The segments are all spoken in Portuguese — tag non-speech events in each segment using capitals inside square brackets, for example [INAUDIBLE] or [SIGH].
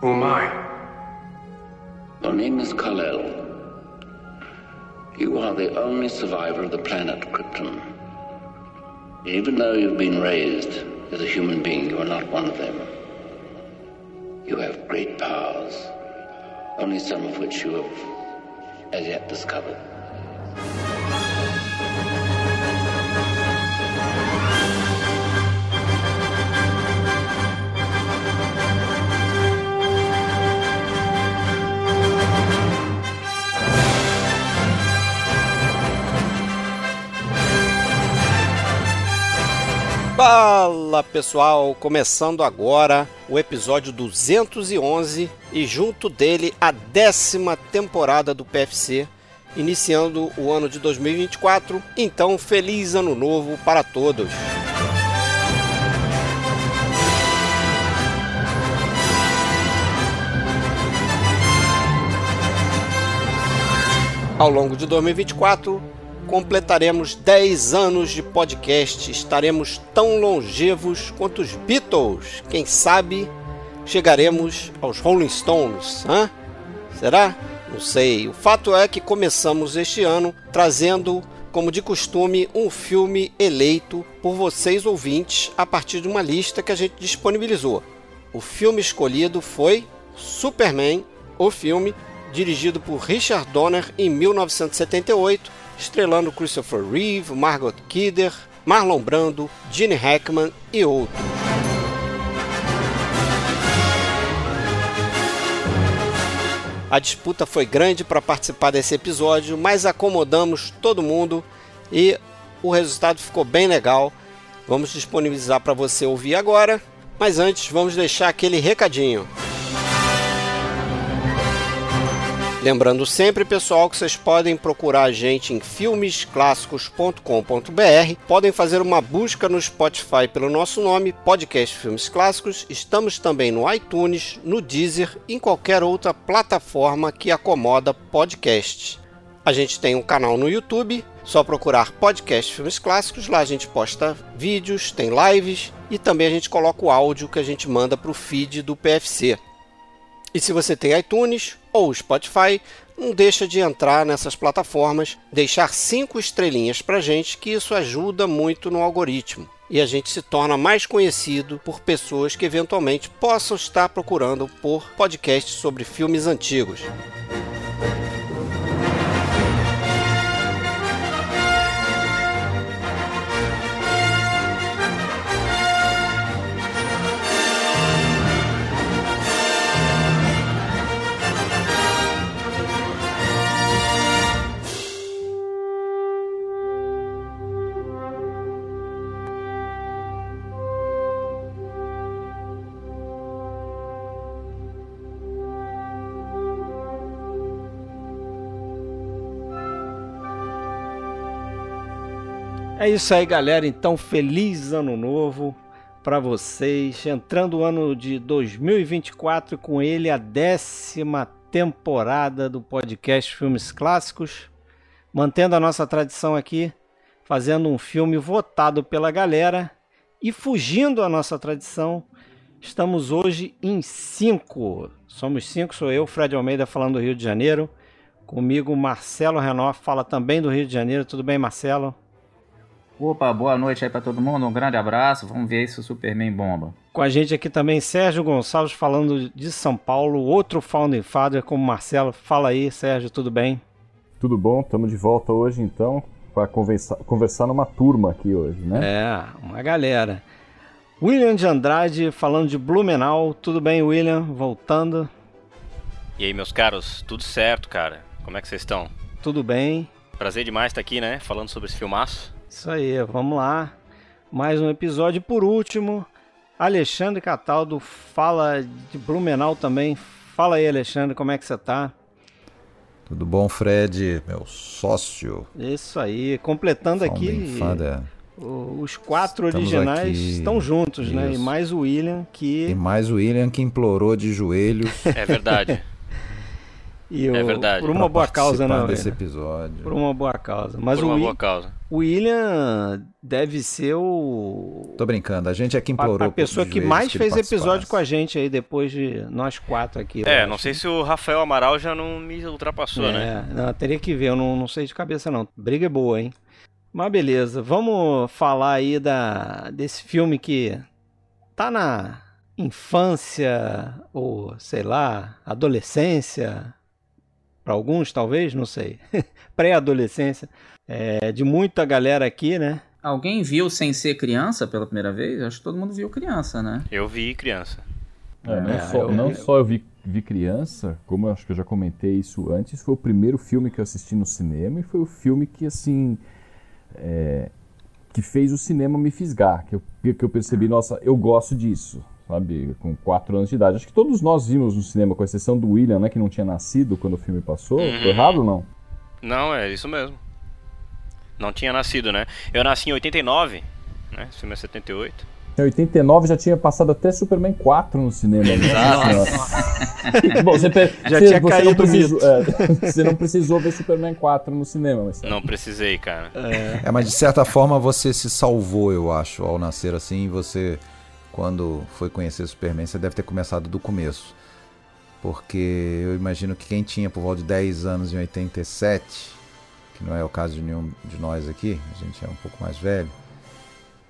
Who am I? Your name is Kal-El. You are the only survivor of the planet Krypton. Even though you've been raised as a human being, you are not one of them. You have great powers, only some of which you have as yet discovered. Fala pessoal, começando agora o episódio 211 e junto dele a décima temporada do PFC, iniciando o ano de 2024. Então, feliz ano novo para todos! Ao longo de 2024, completaremos 10 anos de podcast. Estaremos tão longevos quanto os Beatles. Quem sabe chegaremos aos Rolling Stones, hã? Será? Não sei. O fato é que começamos este ano trazendo, como de costume, um filme eleito por vocês ouvintes a partir de uma lista que a gente disponibilizou. O filme escolhido foi Superman, o filme, dirigido por Richard Donner em 1978 estrelando Christopher Reeve, Margot Kidder, Marlon Brando, Gene Hackman e outros. A disputa foi grande para participar desse episódio, mas acomodamos todo mundo e o resultado ficou bem legal. Vamos disponibilizar para você ouvir agora, mas antes vamos deixar aquele recadinho. Lembrando sempre, pessoal, que vocês podem procurar a gente em filmesclassicos.com.br, podem fazer uma busca no Spotify pelo nosso nome, Podcast Filmes Clássicos. Estamos também no iTunes, no Deezer e em qualquer outra plataforma que acomoda podcast. A gente tem um canal no YouTube, só procurar Podcast Filmes Clássicos, lá a gente posta vídeos, tem lives e também a gente coloca o áudio que a gente manda para o feed do PFC. E se você tem iTunes ou Spotify, não deixa de entrar nessas plataformas, deixar cinco estrelinhas para gente, que isso ajuda muito no algoritmo. E a gente se torna mais conhecido por pessoas que eventualmente possam estar procurando por podcasts sobre filmes antigos. É isso aí, galera. Então, feliz ano novo para vocês. Entrando o ano de 2024 com ele a décima temporada do podcast Filmes Clássicos, mantendo a nossa tradição aqui, fazendo um filme votado pela galera e fugindo a nossa tradição. Estamos hoje em cinco. Somos cinco, sou eu, Fred Almeida, falando do Rio de Janeiro. Comigo, Marcelo Renoff, fala também do Rio de Janeiro. Tudo bem, Marcelo? Opa, boa noite aí para todo mundo, um grande abraço, vamos ver se o Superman bomba. Com a gente aqui também Sérgio Gonçalves falando de São Paulo, outro Founding Father como Marcelo. Fala aí, Sérgio, tudo bem? Tudo bom, estamos de volta hoje então para conversar, conversar numa turma aqui hoje, né? É, uma galera. William de Andrade falando de Blumenau, tudo bem, William? Voltando. E aí, meus caros, tudo certo, cara? Como é que vocês estão? Tudo bem. Prazer demais estar aqui, né? Falando sobre esse filmaço. Isso aí, vamos lá. Mais um episódio. Por último, Alexandre Cataldo fala de Blumenau também. Fala aí, Alexandre, como é que você tá? Tudo bom, Fred, meu sócio. Isso aí, completando aqui. Fada. Os quatro Estamos originais aqui. estão juntos, Isso. né? E mais o William que. E mais o William que implorou de joelhos. [LAUGHS] É verdade. [LAUGHS] E É o- verdade. Por uma boa causa, não. desse William? episódio. Por uma boa causa. Mas Por o, uma boa causa. O William deve ser o. Tô brincando, a gente é que A, implorou. a pessoa por que mais ele fez episódio com a gente aí, depois de nós quatro aqui. É, não sei se o Rafael Amaral já não me ultrapassou, é, né? Não, teria que ver, eu não, não sei de cabeça não. Briga é boa, hein? Mas beleza, vamos falar aí da, desse filme que tá na infância, ou sei lá, adolescência, para alguns talvez, não sei, [LAUGHS] pré-adolescência, é, de muita galera aqui, né? Alguém viu sem ser criança pela primeira vez? Acho que todo mundo viu criança, né? Eu vi criança. É, não É, só, eu- não só eu vi, vi criança, como eu acho que eu já comentei isso antes, foi o primeiro filme que eu assisti no cinema e foi o filme que, assim, é, que fez o cinema me fisgar, que eu, que eu percebi, nossa, eu gosto disso, sabe, com 4 anos de idade. Acho que todos nós vimos no cinema, com exceção do William, né, que não tinha nascido quando o filme passou. Tô errado ou não? Não, é isso mesmo. Não tinha nascido, né? Eu nasci em 89, né? Esse filme é 78. Em 89 já tinha passado até Superman 4 no cinema. Né? [LAUGHS] Bom, você, Já você- tinha você caído não precisou, é, [LAUGHS] você não precisou ver Superman 4 no cinema. Mas... Não precisei, cara. É, mas de certa forma você se salvou, eu acho, ao nascer assim. Você, quando foi conhecer Superman, você deve ter começado do começo. Porque eu imagino que quem tinha por volta de 10 anos em 87, que não é o caso de nenhum de nós aqui, a gente é um pouco mais velho,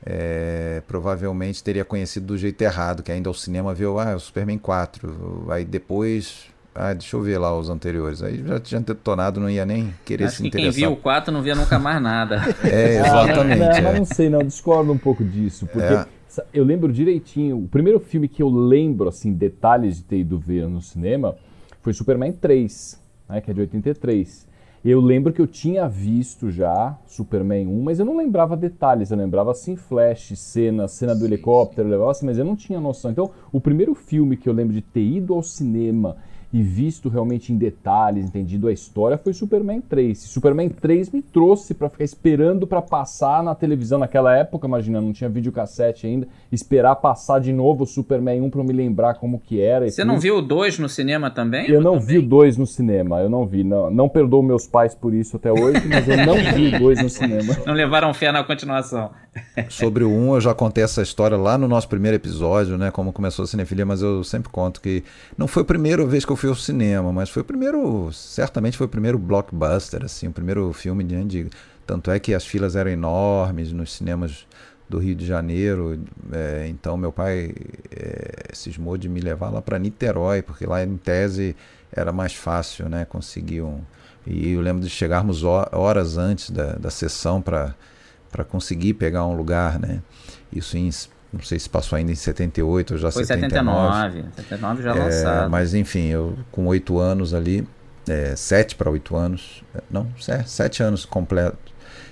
é, provavelmente teria conhecido do jeito errado, que ainda ao cinema viu, ah, o Superman 4. Aí depois, ah, deixa eu ver lá os anteriores. Aí já tinha detonado, não ia nem querer Acho se que quem interessar. viu o 4 não via nunca mais nada. [LAUGHS] É, Ah, exatamente. não, é. mas não sei, não, discordo um pouco disso, porque É. eu lembro direitinho, o primeiro filme que eu lembro, assim, detalhes de ter ido ver no cinema, foi Superman 3, né, que é de 83. Eu lembro que eu tinha visto já Superman 1, mas eu não lembrava detalhes, eu lembrava assim, flash, cena, cena do helicóptero, lembrava assim, mas eu não tinha noção. Então, o primeiro filme que eu lembro de ter ido ao cinema e visto realmente em detalhes, entendido a história, foi Superman 3. Superman 3 me trouxe pra ficar esperando pra passar na televisão naquela época, imagina, não tinha videocassete ainda, esperar passar de novo o Superman 1 pra eu me lembrar como que era. Você não viu o 2 no cinema também? Eu não vi o 2 no cinema, eu não vi. Não, não perdoo meus pais por isso até hoje, mas eu não vi o 2 no cinema. Não levaram fé na continuação. Sobre o 1, eu já contei essa história lá no nosso primeiro episódio, né? Como começou a cinefilia, mas eu sempre conto que não foi a primeira vez que eu fui ao cinema, mas foi o primeiro, certamente foi o primeiro blockbuster, assim, o primeiro filme de, de tanto é que as filas eram enormes nos cinemas do Rio de Janeiro, é, então meu pai é, cismou de me levar lá para Niterói, porque lá em tese era mais fácil, né? Conseguir um. E eu lembro de chegarmos ho- horas antes da, da sessão para para conseguir pegar um lugar, né? Isso em, não sei se passou ainda em 78 ou já Foi 79. 79. 79 já É, lançado. mas enfim, eu com oito anos ali, é, sete para oito anos, é, não, é, sete anos completo.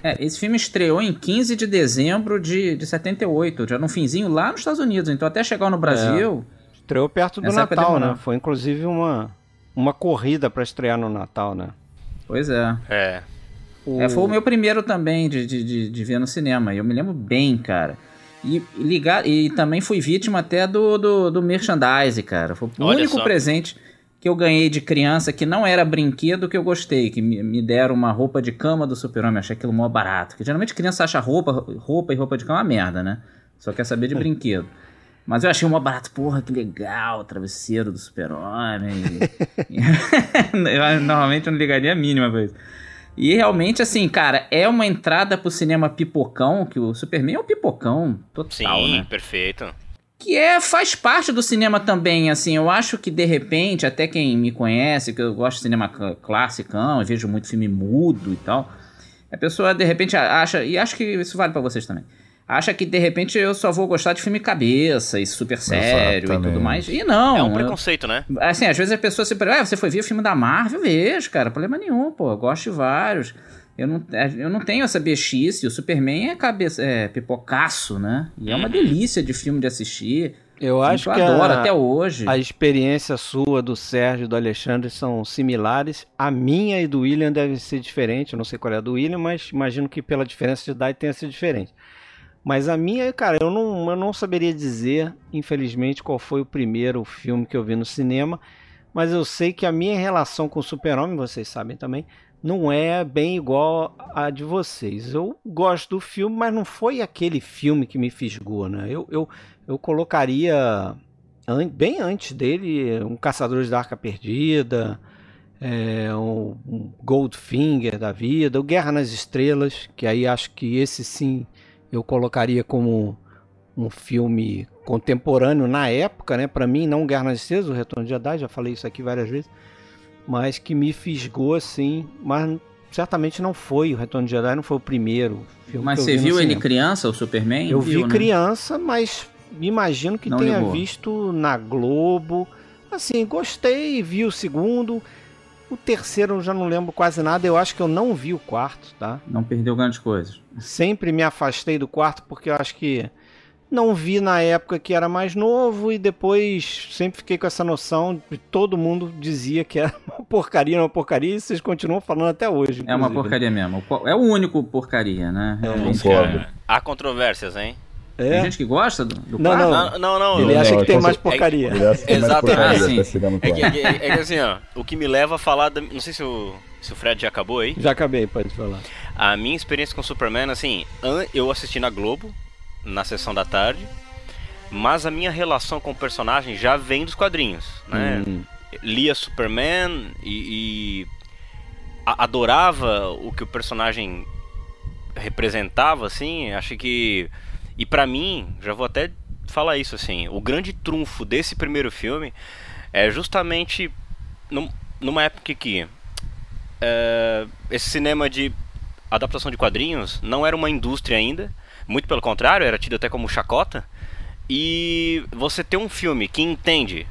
É, esse filme estreou em 15 de dezembro de, de 78, já no finzinho lá nos Estados Unidos. Então até chegar no Brasil, Estreou perto do Natal, né? Foi inclusive uma, uma corrida pra estrear no Natal, né? pois é. É. O- É, foi o meu primeiro também de, de, de, de ver no cinema. E eu me lembro bem, cara. E, ligar, e também fui vítima até do, do, do merchandise, cara. Foi o Olha único só. presente que eu ganhei de criança que não era brinquedo que eu gostei. Que me, me deram uma roupa de cama do super-homem. Achei aquilo mó barato. Porque geralmente criança acha roupa, roupa e roupa de cama uma merda, né? Só quer saber de brinquedo. Mas eu achei mó barato. Porra, que legal, travesseiro do super-homem. [LAUGHS] [LAUGHS] normalmente eu não ligaria a mínima pra isso. E realmente, assim, cara, é uma entrada pro cinema pipocão, que o Superman é um pipocão total, Sim, né? perfeito. Que é, faz parte do cinema também, assim, eu acho que de repente, até quem me conhece, que eu gosto de cinema cl- classicão, eu vejo muito filme mudo e tal, a pessoa de repente acha, e acho que isso vale pra vocês também, acha que de repente eu só vou gostar de filme cabeça e super sério e tudo Exatamente. mais, e não. é um eu- preconceito, né? Assim, às vezes a pessoa se pergunta, ah, você foi ver o filme da Marvel? Vejo, cara, problema nenhum, pô, eu gosto de vários. Eu não, eu não tenho essa bexice, o Superman é, cabeça, é pipocaço, né? E é uma delícia de filme de assistir. Eu Filme acho que eu adoro a, até hoje. a experiência sua, do Sérgio e do Alexandre são similares. A minha e do William deve ser diferente. Eu não sei qual é a do William, mas imagino que pela diferença de idade tenha sido diferente. Mas a minha, cara, eu não, eu não saberia dizer, infelizmente, qual foi o primeiro filme que eu vi no cinema. mas eu sei que a minha relação com o Super-Homem, vocês sabem também, não é bem igual a de vocês. Eu gosto do filme, mas não foi aquele filme que me fisgou, né? Eu, eu, eu colocaria bem antes dele um Caçadores da Arca Perdida, é, um Goldfinger da vida, o Guerra nas Estrelas, que aí acho que esse sim eu colocaria como um filme contemporâneo na época, né? Para mim, não Guerra nas Estrelas, o Retorno de Jedi, já falei isso aqui várias vezes, mas que me fisgou assim, mas certamente não foi o Retorno de Jedi, não foi o primeiro filme. Mas você viu ele criança, o Superman? Eu viu, vi né? criança, mas imagino que Não tenha ligou. visto na Globo. Assim, gostei, vi o segundo. O terceiro eu já não lembro quase nada. Eu acho que eu não vi o quarto, tá? Não perdeu grandes coisas. Sempre me afastei do quarto porque eu acho que não vi na época que era mais novo e depois sempre fiquei com essa noção de todo mundo dizia que era uma porcaria, uma porcaria e vocês continuam falando até hoje. É uma inclusive, né? porcaria mesmo. É o único porcaria, né? Concordo. Cara, há controvérsias, hein? É. Tem gente que gosta do, do Não, quarto? não. Não, não. Ele acha Não, que tem mais porcaria. Exatamente. Ah, É que, é é que assim, ó, o que me leva a falar da. Não sei se o, se o Fred já acabou aí. Já acabei, pode falar. A minha experiência com Superman, assim, eu assisti na Globo, na sessão da tarde, mas a minha relação com o personagem já vem dos quadrinhos, né? Hum. Lia Superman e, e a- adorava o que o personagem representava, assim, acho que... E pra mim, já vou até falar isso, assim, o grande trunfo desse primeiro filme é justamente num- numa época que é, esse cinema de adaptação de quadrinhos não era uma indústria ainda, muito pelo contrário, era tido até como chacota. E você ter um filme que entende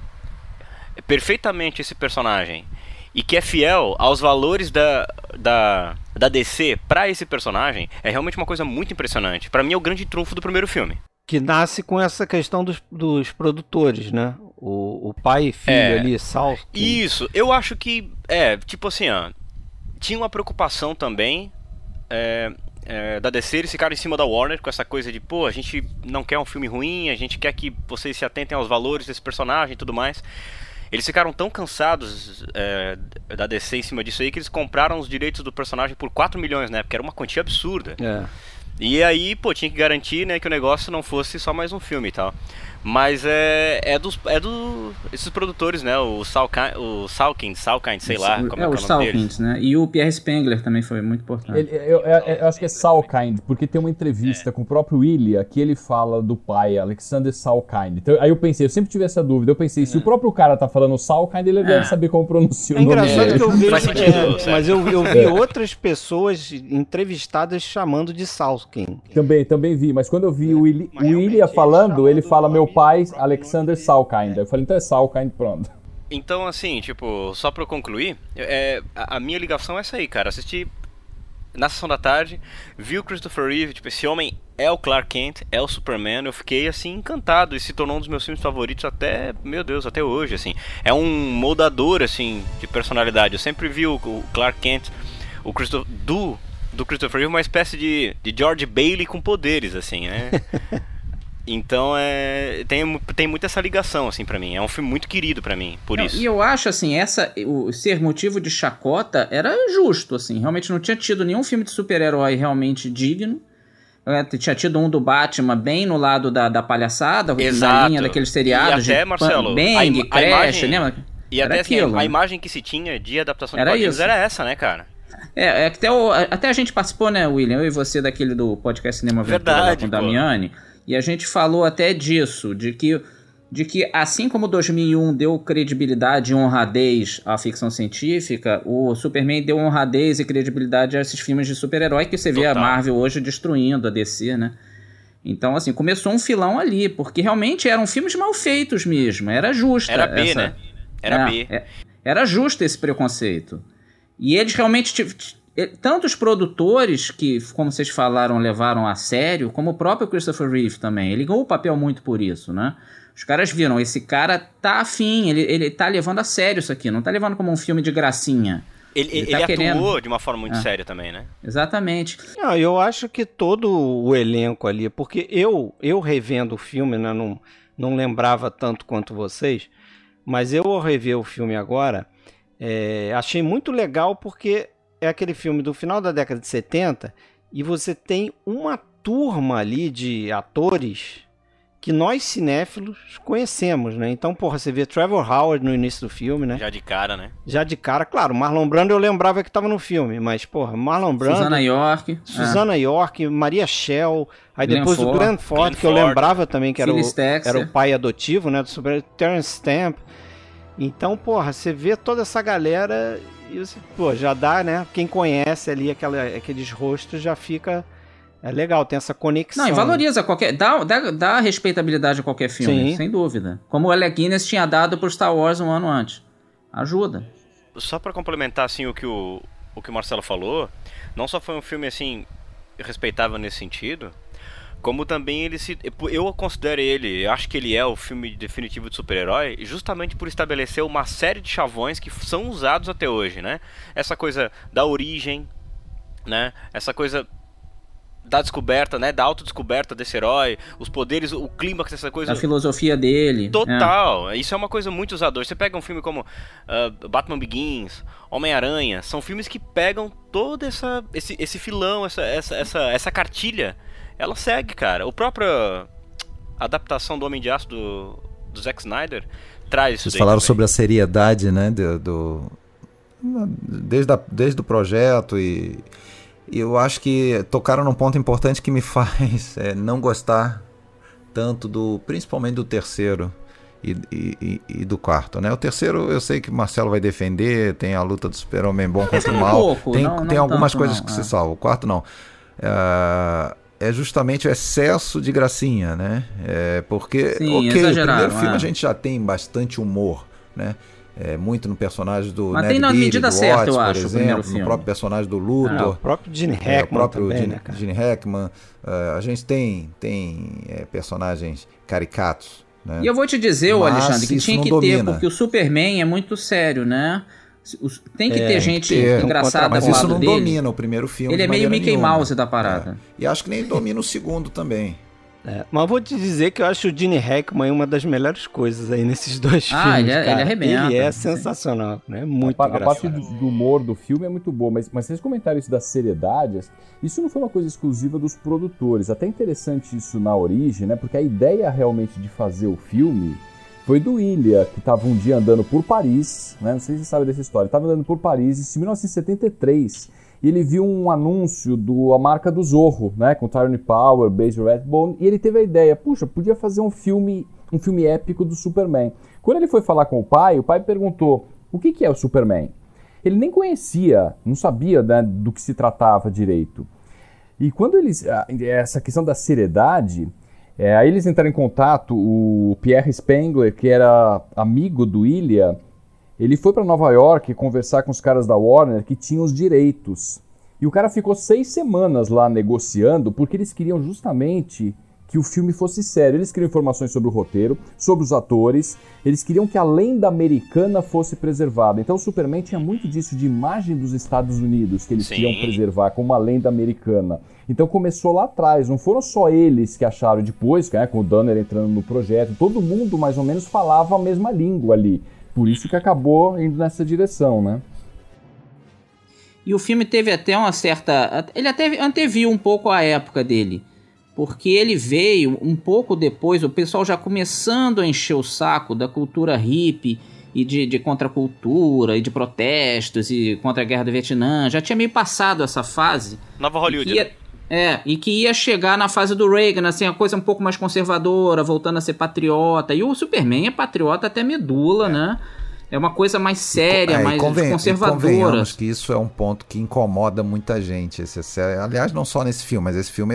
perfeitamente esse personagem e que é fiel aos valores da, da, da DC pra esse personagem é realmente uma coisa muito impressionante. Pra mim é o grande trunfo do primeiro filme. Que nasce com essa questão dos, dos produtores, né? O, o pai e filho É. ali, Sal. Isso, eu acho que é tipo assim, ó, tinha uma preocupação também é, é, da DC eles ficaram em cima da Warner com essa coisa de pô, a gente não quer um filme ruim, a gente quer que vocês se atentem aos valores desse personagem e tudo mais. Eles ficaram tão cansados é, da DC em cima disso aí que eles compraram os direitos do personagem por 4 milhões, né? Porque era uma quantia absurda. É. E aí, pô, tinha que garantir, né, que o negócio não fosse só mais um filme e tal. Mas é, é dos é do esses produtores, né, o Salkind, o Salkind, Salkind, sei lá, como é, é, que os é o nome deles. Salkins, né? E o Pierre Spengler também foi muito importante. Ele- eu, eu- eu acho que é Salkind, porque tem uma entrevista com o próprio William que ele fala do pai, Alexander Salkind. Então, aí eu pensei, eu sempre tive essa dúvida. Eu pensei, se o próprio cara tá falando Salkind, ele deve saber como pronuncia É o nome engraçado dele. que eu. [LAUGHS] Faz sentido, é, mas eu, eu vi outras pessoas entrevistadas chamando de Salkin. Também, também vi, mas quando eu vi o, o ele falando, falando ele fala do meu pai, Alexander. Salkind. Eu falei, então é Salkind, pronto. Então, assim, tipo, só pra eu concluir, é, a, a minha ligação é essa aí, cara. Assisti na sessão da tarde, vi o Christopher Reeve, tipo, esse homem é o Clark Kent, é o Superman. Eu fiquei, assim, encantado e se tornou um dos meus filmes favoritos até, meu Deus, até hoje, assim. É um moldador, assim, de personalidade. Eu sempre vi o, o Clark Kent, o Christo do, do Christopher Reeve, uma espécie de, de George Bailey com poderes, assim, né? [LAUGHS] Então é tem, tem muito essa ligação assim pra mim. É um filme muito querido pra mim, por Não, isso. E eu acho assim, essa o ser motivo de chacota era justo, assim. Realmente não tinha tido nenhum filme de super-herói realmente digno. É, tinha tido um do Batman bem no lado da, da palhaçada, na Exato. linha daqueles seriados E até, de Marcelo, Bang, a a Crash, imagem- lembra? E Era até assim, aquilo, a né? imagem que se tinha de adaptação de Era quadrinhos isso. era essa, né, cara? É, é até, o- até a gente participou, né, William? Eu e você daquele do podcast Cinema Aventura lá Verdade, com o pô. E a gente falou até disso, de que, de que assim como 2001 deu credibilidade e honradez à ficção científica, o Superman deu honradez e credibilidade a esses filmes de super-herói que você vê a Total. Marvel hoje destruindo a DC, né? Então, assim, começou um filão ali, porque realmente eram filmes mal feitos mesmo, era justa Era B, essa- né? Era é, B. é. era justo esse preconceito. E eles realmente. Tanto os produtores, que, como vocês falaram, levaram a sério, como o próprio Christopher Reeve também. Ele ganhou o papel muito por isso, né? Os caras viram, esse cara tá afim, ele, ele tá levando a sério isso aqui, não tá levando como um filme de gracinha. Ele, Ele ele, tá atuou querendo. de uma forma muito É. séria também, né? Exatamente. Não, eu acho que todo o elenco ali, porque eu, eu revendo o filme, né, não, não lembrava tanto quanto vocês, Mas eu ao rever o filme agora, é, achei muito legal porque é aquele filme do final da década de 70 e você tem uma turma ali de atores que nós cinéfilos conhecemos, né? Então, porra, você vê Trevor Howard no início do filme, né? Já de cara, né? Já de cara, claro, Marlon Brando eu lembrava que estava no filme, mas, porra, Marlon Brando... Susana York. Susana é. York, Maria Shell, aí Glenn depois Ford, o Glenn Ford, Glenn que eu Ford. lembrava também que era o, era o pai adotivo, né, do super Terence Stamp. Então, porra, você vê toda essa galera e você, pô, já dá, né? Quem conhece ali aquela, aqueles rostos já fica é legal, tem essa conexão. Não, e valoriza qualquer. Dá, dá, dá respeitabilidade a qualquer filme, Sim. sem dúvida. Como o Alec Guinness tinha dado pro Star Wars um ano antes. Ajuda. Só pra complementar assim o que o, o que o Marcelo falou, não só foi um filme assim respeitável nesse sentido, como também ele se eu considero ele, eu acho que ele é o filme definitivo de super-herói, justamente por estabelecer uma série de chavões que são usados até hoje, né? Essa coisa da origem, né? Essa coisa da descoberta, né? Da autodescoberta desse herói, os poderes, o clímax dessa coisa. A filosofia dele. Total, isso é uma coisa muito usada hoje. Você pega um filme como ah, Batman Begins, Homem-Aranha, são filmes que pegam todo essa, esse, esse filão, essa, essa, essa, essa cartilha. Ela segue, cara. O próprio adaptação do Homem de Aço do, do Zack Snyder traz isso Vocês daí falaram também. sobre a seriedade, né? Do, do- desde, a- desde o projeto e, e eu acho que tocaram num ponto importante que me [LAUGHS] faz é, não gostar tanto do, principalmente do terceiro e, e- e- do quarto, né? O terceiro eu sei que o Marcelo vai defender, tem a luta do super-homem bom contra o um mal, pouco, tem, não- tem não algumas tanto, coisas não, que é. se salvam. O quarto não. Ah, é justamente o excesso de gracinha, né? É porque, Sim, ok, o primeiro filme é. a gente já tem bastante humor, né? É, muito no personagem do Mas Ned tem na medida do certa, Watts, eu por acho, primeiro exemplo, filme. no próprio personagem do Ah, o Luthor, próprio Gene é, Hackman o próprio também, Gene, né? Gene Hackman. é, a gente tem, tem é, personagens caricatos, né? E eu vou te dizer, Mas Alexandre, que tinha que domina. ter, porque o Superman é muito sério, né? Os- Tem que É, ter gente que ter. engraçada Mas ao isso lado não dele. domina o primeiro filme. Ele é meio Mickey nenhuma. Mouse da parada. É. E acho que nem domina o segundo também. É, mas eu vou te dizer que eu acho o Gene Hackman uma das melhores coisas aí nesses [LAUGHS] dois Ah, filmes, ele é- cara. ele arrebenta. Ele é Sim. sensacional, né? Muito a, pa- a parte engraçado. do, do humor do filme é muito boa, mas, mas vocês comentaram isso da seriedade. Isso não foi uma coisa exclusiva dos produtores. Até interessante isso na origem, né? Porque a ideia realmente de fazer o filme foi do Ilha, que estava um dia andando por Paris, né? Não sei se vocês sabem dessa história. Estava andando por Paris em 1973 e ele viu um anúncio do a marca do Zorro, né? Com Tyrone Power, Base Redbone, e ele teve a ideia, puxa, podia fazer um filme, um filme épico do Superman. Quando ele foi falar com o pai, o pai perguntou: "O que que é o Superman?" Ele nem conhecia, não sabia né, do que se tratava direito. E quando eles. Essa questão da seriedade. É, aí eles entraram em contato, o Pierre Spengler, que era amigo do Ilha, ele foi para Nova York conversar com os caras da Warner que tinham os direitos. E o cara ficou seis semanas lá negociando, porque eles queriam justamente que o filme fosse sério. Eles queriam informações sobre o roteiro, sobre os atores, eles queriam que a lenda americana fosse preservada. Então o Superman tinha muito disso de imagem dos Estados Unidos que eles Sim. queriam preservar como uma lenda americana. Então começou lá atrás, não foram só eles que acharam depois, né, com o Donner entrando no projeto, todo mundo mais ou menos falava a mesma língua ali. Por isso que acabou indo nessa direção, né? E o filme teve até uma certa. Ele até anteviu um pouco a época dele. Porque ele veio um pouco depois, o pessoal já começando a encher o saco da cultura hippie e de, de contracultura e de protestos e contra a guerra do Vietnã. Já tinha meio passado essa fase. Nova Hollywood, que ia- né? É, e que ia chegar na fase do Reagan, assim, a coisa um pouco mais conservadora, voltando a ser patriota. E o Superman é patriota até medula, né? É uma coisa mais séria, É, mais conven- e conservadora. convenhamos que isso é um ponto que incomoda muita gente. Esse, esse- aliás, não só nesse filme, mas esse filme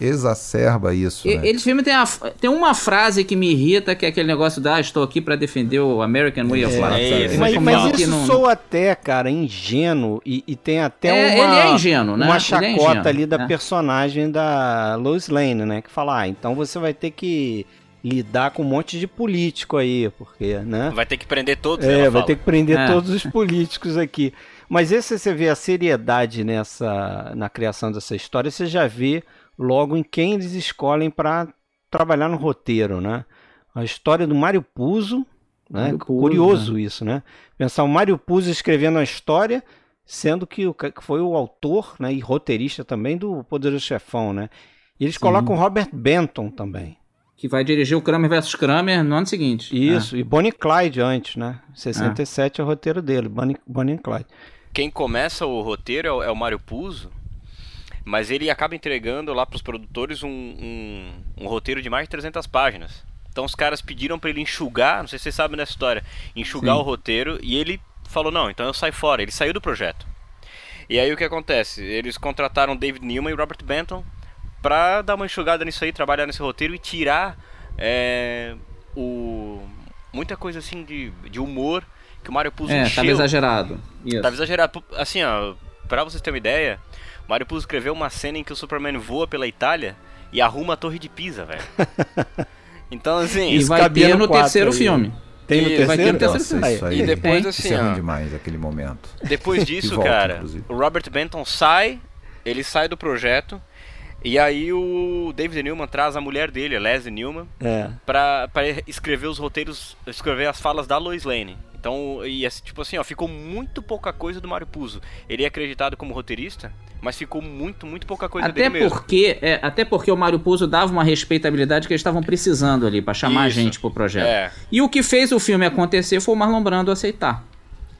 exacerba isso. E- né? Esse filme tem, a- tem uma frase que me irrita, que é aquele negócio da ah, estou aqui para defender o American Way of É, Life. é? Mas, mas isso não- soa até, cara, ingênuo e, e tem até É, uma, ele é ingênuo, né? uma Ele é chacota ingênuo, ali da né? personagem da Lois Lane, né? Que fala, ah, então você vai ter que lidar com um monte de político aí, porque, né? Vai ter que prender todos, É, ela vai fala. ter que prender É. todos os políticos aqui. Mas esse você vê a seriedade nessa na criação dessa história, você já vê logo em quem eles escolhem para trabalhar no roteiro, né? A história do Mário Puzo Né? Mário Puzo, Curioso isso, né? Pensar o Mário Puzo escrevendo a história, sendo que o ca- que foi o autor né, e roteirista também do Poderoso Chefão, né? E eles colocam Robert Benton também. Que vai dirigir o Kramer vs Kramer no ano seguinte. Isso, e Bonnie Clyde antes, né? 67 é o roteiro dele, Bonnie, Bonnie Clyde. Quem começa o roteiro é o, é o Mário Puzo, mas ele acaba entregando lá pros produtores um, um, um roteiro de mais de 300 páginas. Então os caras pediram pra ele enxugar, não sei se vocês sabem dessa história, enxugar Sim. o roteiro e ele falou: "Não, então eu saio fora". Ele saiu do projeto. E aí o que acontece? Eles contrataram David Newman e Robert Benton pra dar uma enxugada nisso aí, trabalhar nesse roteiro e tirar é, o muita coisa assim de, de humor que o Mário Puzo É, encheu. tava exagerado. Isso. Tava exagerado. Assim, ó, pra vocês terem uma ideia, o Mario Puzo escreveu uma cena em que o Superman voa pela Itália e arruma a Torre de Pisa, velho. [LAUGHS] Então, assim, E Isso vai cabia ter no terceiro aí. filme. Tem no E terceiro? vai ter no terceiro Nossa, filme. isso aí. E depois, assim, Isso é ó, ruim demais, aquele momento. depois [LAUGHS] disso, volta, cara, inclusive. o Robert Benton sai, ele sai do projeto, e aí o David Newman traz a mulher dele, a Leslie Newman, É. pra, pra escrever os roteiros, escrever as falas da Lois Lane. Então, e assim, tipo assim, ó, ficou muito pouca coisa do Mario Puzo. Ele é acreditado como roteirista, mas ficou muito, muito pouca coisa Até dele mesmo. porque, é, até porque o Mário Puzo dava uma respeitabilidade que eles estavam precisando ali pra chamar Isso. gente pro projeto. É, E o que fez o filme acontecer foi o Marlon Brando aceitar.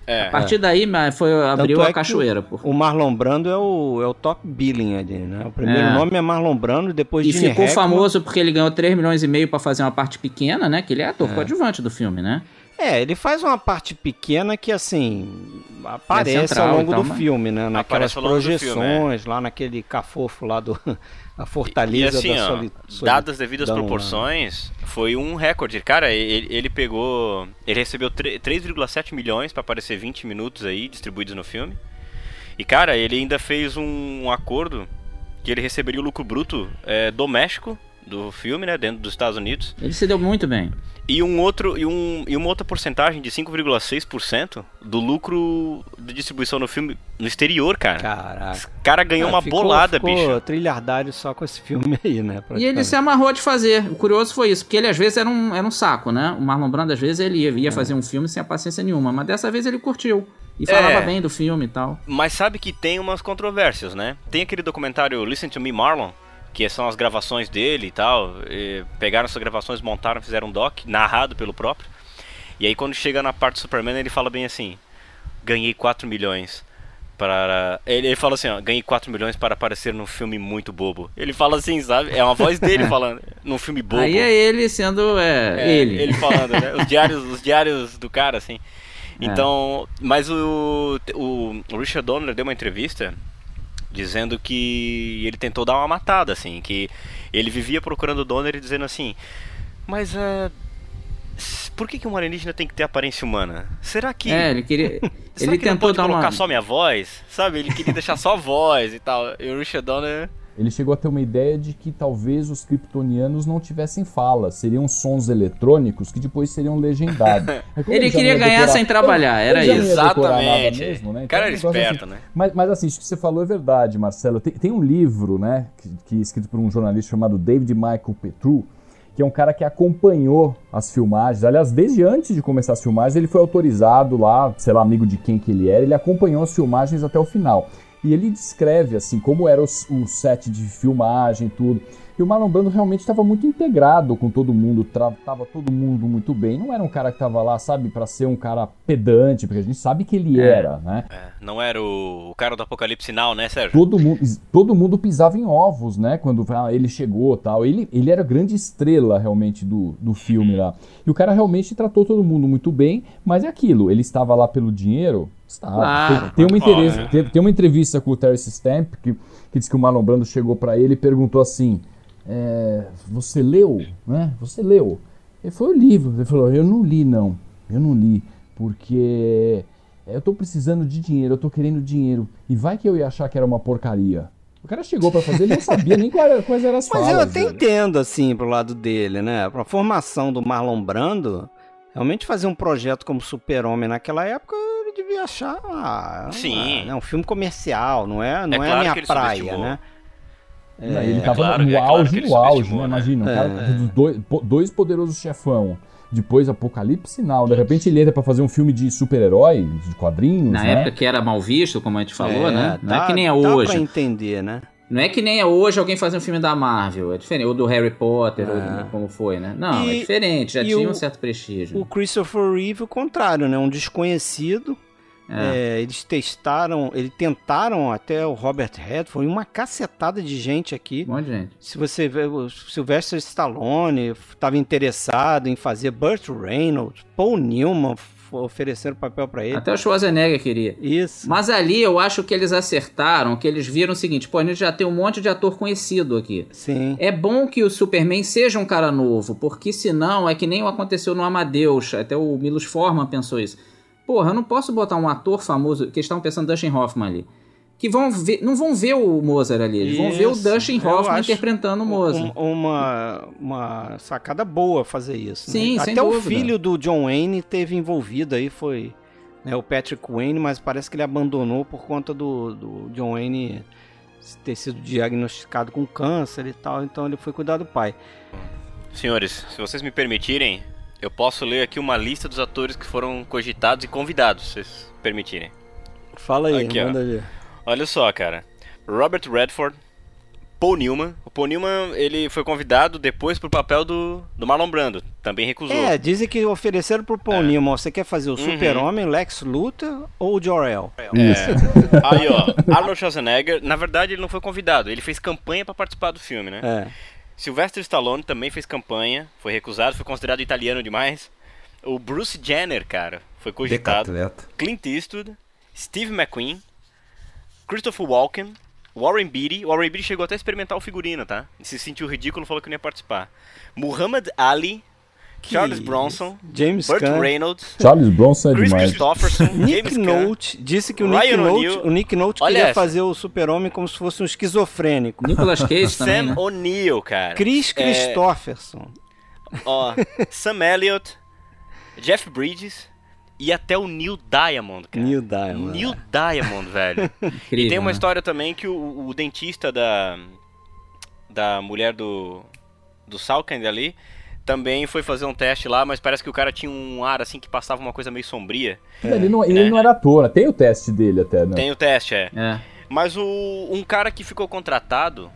É. A partir daí mas foi abriu Tanto é a que cachoeira. O, pô. o Marlon Brando é o, é o top billing ali, né? O primeiro É. nome é Marlon Brando, depois E Gene ficou Hackman. famoso porque ele ganhou 3 milhões e meio pra fazer uma parte pequena, né? Que ele é ator É. coadjuvante do filme, né? É, ele faz uma parte pequena que, assim, aparece central ao e longo tal, do filme, né? Naquelas ao projeções, filme, lá naquele cafofo lá do... [LAUGHS] a E fortaleza assim, da ó, soli, dadas as devidas né? proporções, foi um recorde. Cara, ele, ele pegou. Ele recebeu tre- 3,7 milhões pra aparecer 20 minutos aí, distribuídos no filme. E, cara, ele ainda fez um, um acordo que ele receberia o lucro bruto é, doméstico do filme, né? Dentro dos Estados Unidos. Ele se deu muito bem. E um outro e, um, e uma outra porcentagem de 5,6% do lucro de distribuição no filme no exterior, cara. Caraca. O cara ganhou Ah, uma ficou- bolada, ficou bicho. trilhardário só com esse filme aí, né? E ele se amarrou de fazer. O curioso foi isso, porque ele às vezes era um, era um saco, né? O Marlon Brando às vezes ele ia, É. ia fazer um filme sem a paciência nenhuma, mas dessa vez ele curtiu. E falava É. bem do filme e tal. Mas sabe que tem umas controvérsias, né? Tem aquele documentário Listen to Me Marlon, que são as gravações dele e tal. e pegaram essas gravações, montaram, fizeram um doc, narrado pelo próprio. E aí quando chega na parte do Superman, ele fala bem assim: ganhei 4 milhões. Para... Ele, ele fala assim, ó, ganhei 4 milhões para aparecer num filme muito bobo. Ele fala assim, sabe? É uma voz dele falando, [LAUGHS] num filme bobo. Aí é ele sendo é, É, ele. falando, né? Os diários, os diários do cara, assim. É. Então, mas o, o, o Richard Donner deu uma entrevista dizendo que ele tentou dar uma matada, assim, que ele vivia procurando o Donner e dizendo assim, mas é. por que, que um alienígena tem que ter aparência humana? Será que. É, ele queria. [LAUGHS] ele que não tentou pode dar colocar uma. só minha voz? Sabe? Ele queria deixar só a voz e tal. E o Richard Donner. Ele chegou a ter uma ideia de que talvez os kryptonianos não tivessem fala, seriam sons eletrônicos que depois seriam legendados. [LAUGHS] Como Ele não queria ia ganhar decorar- sem trabalhar, Ele era isso. Exatamente. mesmo, né? O cara é era negócio esperto, assim. né? Mas, mas assim, isso que você falou é verdade, Marcelo. Tem, tem um livro, né, que, que é escrito por um jornalista chamado David Michael Petru, que é um cara que acompanhou as filmagens. Aliás, desde antes de começar as filmagens, ele foi autorizado lá, sei lá, amigo de quem que ele era, ele acompanhou as filmagens até o final. E ele descreve, assim, como era o, o set de filmagem e tudo. E o Marlon Brando realmente estava muito integrado com todo mundo, tratava todo mundo muito bem. Não era um cara que estava lá, sabe, para ser um cara pedante, porque a gente sabe que ele É. era, né? É, não era o, o cara do Apocalipse Now, né, Sérgio? Todo mundo, todo mundo pisava em ovos, né? Quando ah, ele chegou tal. Ele, ele era a grande estrela, realmente, do, do filme lá. E o cara realmente tratou todo mundo muito bem, mas é aquilo, ele estava lá pelo dinheiro? Estava. Claro, tem, uma interesse- tem, uma entrevista com o Terence Stamp que, que diz que o Marlon Brando chegou pra ele e perguntou assim: é, Você leu? Né? Você leu? Ele falou: Eu li. Ele falou: Eu não li, não. Eu não li, porque eu tô precisando de dinheiro, eu tô querendo dinheiro. E vai que eu ia achar que era uma porcaria. O cara chegou pra fazer, ele não sabia nem era- quais eram as [LAUGHS] Mas falas. eu até velho. entendo, assim, pro lado dele, né? Pra formação do Marlon Brando, realmente fazer um projeto como Super-Homem naquela época, ele devia achar ah, Sim. é um filme comercial, não é, não é, claro a minha praia, né? Não, ele É tava claro- no é claro auge ele do auge, né? né? Imagina, um É. cara dos dois, dois poderosos chefão. depois Apocalipse Now. De repente ele entra pra fazer um filme de super-herói, de quadrinhos, Na né? época que era mal visto, como a gente falou, né? Não dá- é que nem é Dá hoje. pra entender, né? Não é que nem é hoje alguém fazer um filme da Marvel. É diferente. Ou do Harry Potter, ou É. do- como foi, né? Não, é E- diferente. Já tinha o- um certo prestígio. O Christopher Reeve, o contrário, né? Um desconhecido. É. É, eles testaram, eles tentaram até o Robert Redford, uma cacetada de gente aqui. Um monte de gente. Se você vê, o Sylvester Stallone estava interessado em fazer Burt Reynolds, Paul Newman ofereceram papel pra ele. Até o Schwarzenegger queria. Isso. Mas ali eu acho que eles acertaram, que eles viram o seguinte, pô, a gente já tem um monte de ator conhecido aqui. Sim. É bom que o Superman seja um cara novo, porque senão é que nem aconteceu no Amadeus, até o Milos Forman pensou isso. Porra, eu não posso botar um ator famoso, que eles estavam pensando Dustin Hoffman ali, que vão ver, não vão ver o Mozart ali, eles vão ver o. Dustin Hoffman interpretando o Mozart. Um- uma, uma sacada boa fazer isso. né? Sim, sem Até o dúvida. filho do John Wayne teve envolvido aí, foi né, o Patrick Wayne, mas parece que ele abandonou por conta do, do John Wayne ter sido diagnosticado com câncer e tal, então ele foi cuidar do pai. Senhores, se vocês me permitirem, eu posso ler aqui uma lista dos atores que foram cogitados e convidados, se vocês permitirem. Fala aí, Aqui, ó. manda ver. Olha só, cara. Robert Redford, Paul Newman. O Paul Newman, ele foi convidado depois pro papel do, do Marlon Brando. Também recusou. É, dizem que ofereceram pro Paul É. Newman, você quer fazer o Uhum. Super-Homem, Lex Luthor ou o Jor-El? Isso. [LAUGHS] Aí, ó, Arnold Schwarzenegger, na verdade ele não foi convidado, ele fez campanha pra participar do filme, né? É. Sylvester Stallone também fez campanha, foi recusado, foi considerado italiano demais. O Bruce Jenner, cara, foi cogitado. Decatleta. Clint Eastwood, Steve McQueen, Christopher Walken, Warren Beatty. Warren Beatty chegou até a experimentar o figurino, tá? E se sentiu ridículo, falou que não ia participar. Muhammad Ali, Charles Bronson, James Burt Caan. Reynolds, Charles Bronson é Chris demais. Christopherson, [LAUGHS] Nick James. Note disse que o Nick Note, o Nick Note Olha queria essa. fazer o Super-Homem como se fosse um esquizofrênico. Nicolas Cage [LAUGHS] também, Sam né? O'Neill, cara. Chris É, Christopherson. Ó, Sam Elliott, Jeff Bridges e até o Neil Diamond, cara. Neil Diamond. Neil Diamond, velho. [LAUGHS] Incrível, E tem uma né? história também que o, o dentista da da mulher do do Salkind ali também foi fazer um teste lá, mas parece que o cara tinha um ar assim que passava uma coisa meio sombria. Ele, não, ele né? não era ator, tem o teste dele até, né? Tem o teste, é. É. Mas o um cara que ficou contratado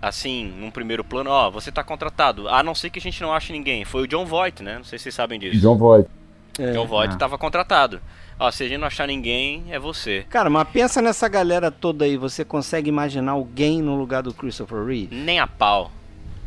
assim, num primeiro plano, ó, você tá contratado, a não ser que a gente não ache ninguém. Foi o John Voight, né? Não sei se vocês sabem disso. John Voight. É. John Voight Ah. tava contratado. Ó, se a gente não achar ninguém, é você. Cara, mas pensa nessa galera toda aí. Você consegue imaginar alguém no lugar do Christopher Reeve? Nem a pau.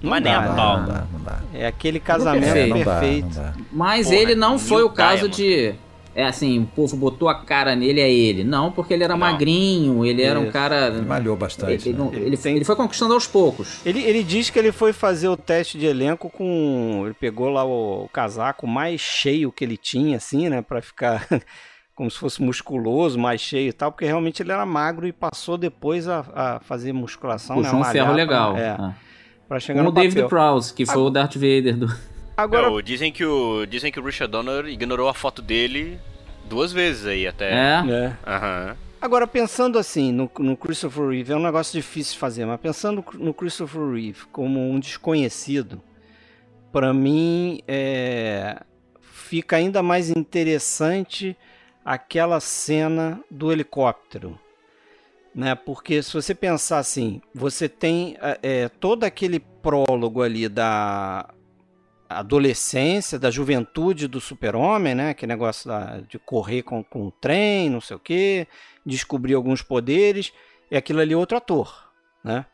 Não Mas nem dá, a né? pau. Não dá, não dá. É aquele casamento perfeito. não dá, perfeito. não dá. Mas Porra, ele não foi Neil o caso Diamond. de. É assim, o povo botou a cara nele, é ele. Não, porque ele era Não. magrinho, ele era um Isso. cara. Ele malhou bastante. Ele, né? Ele ele- tem- ele foi conquistando aos poucos. Ele, ele diz que ele foi fazer o teste de elenco com. Ele pegou lá o, o casaco mais cheio que ele tinha, assim, né? Pra ficar [LAUGHS] como se fosse musculoso, mais cheio e tal, porque realmente ele era magro e passou depois a, a fazer musculação, Puxou né? um ferro pra- legal. É, Ah. pra chegar Como no o David papel. Prowse, que foi o Darth Vader do. Agora, Não, dizem que o dizem que o Richard Donner ignorou a foto dele duas vezes aí até. É. é. Aham. Agora, pensando assim no, no Christopher Reeve, é um negócio difícil de fazer, mas pensando no Christopher Reeve como um desconhecido, pra mim é, fica ainda mais interessante aquela cena do helicóptero. Né? Porque se você pensar assim, você tem é, é, todo aquele prólogo ali da adolescência, da juventude do super-homem, né? Que negócio da- de correr com, com um trem, não sei o quê, descobrir alguns poderes, e aquilo ali é outro ator, né?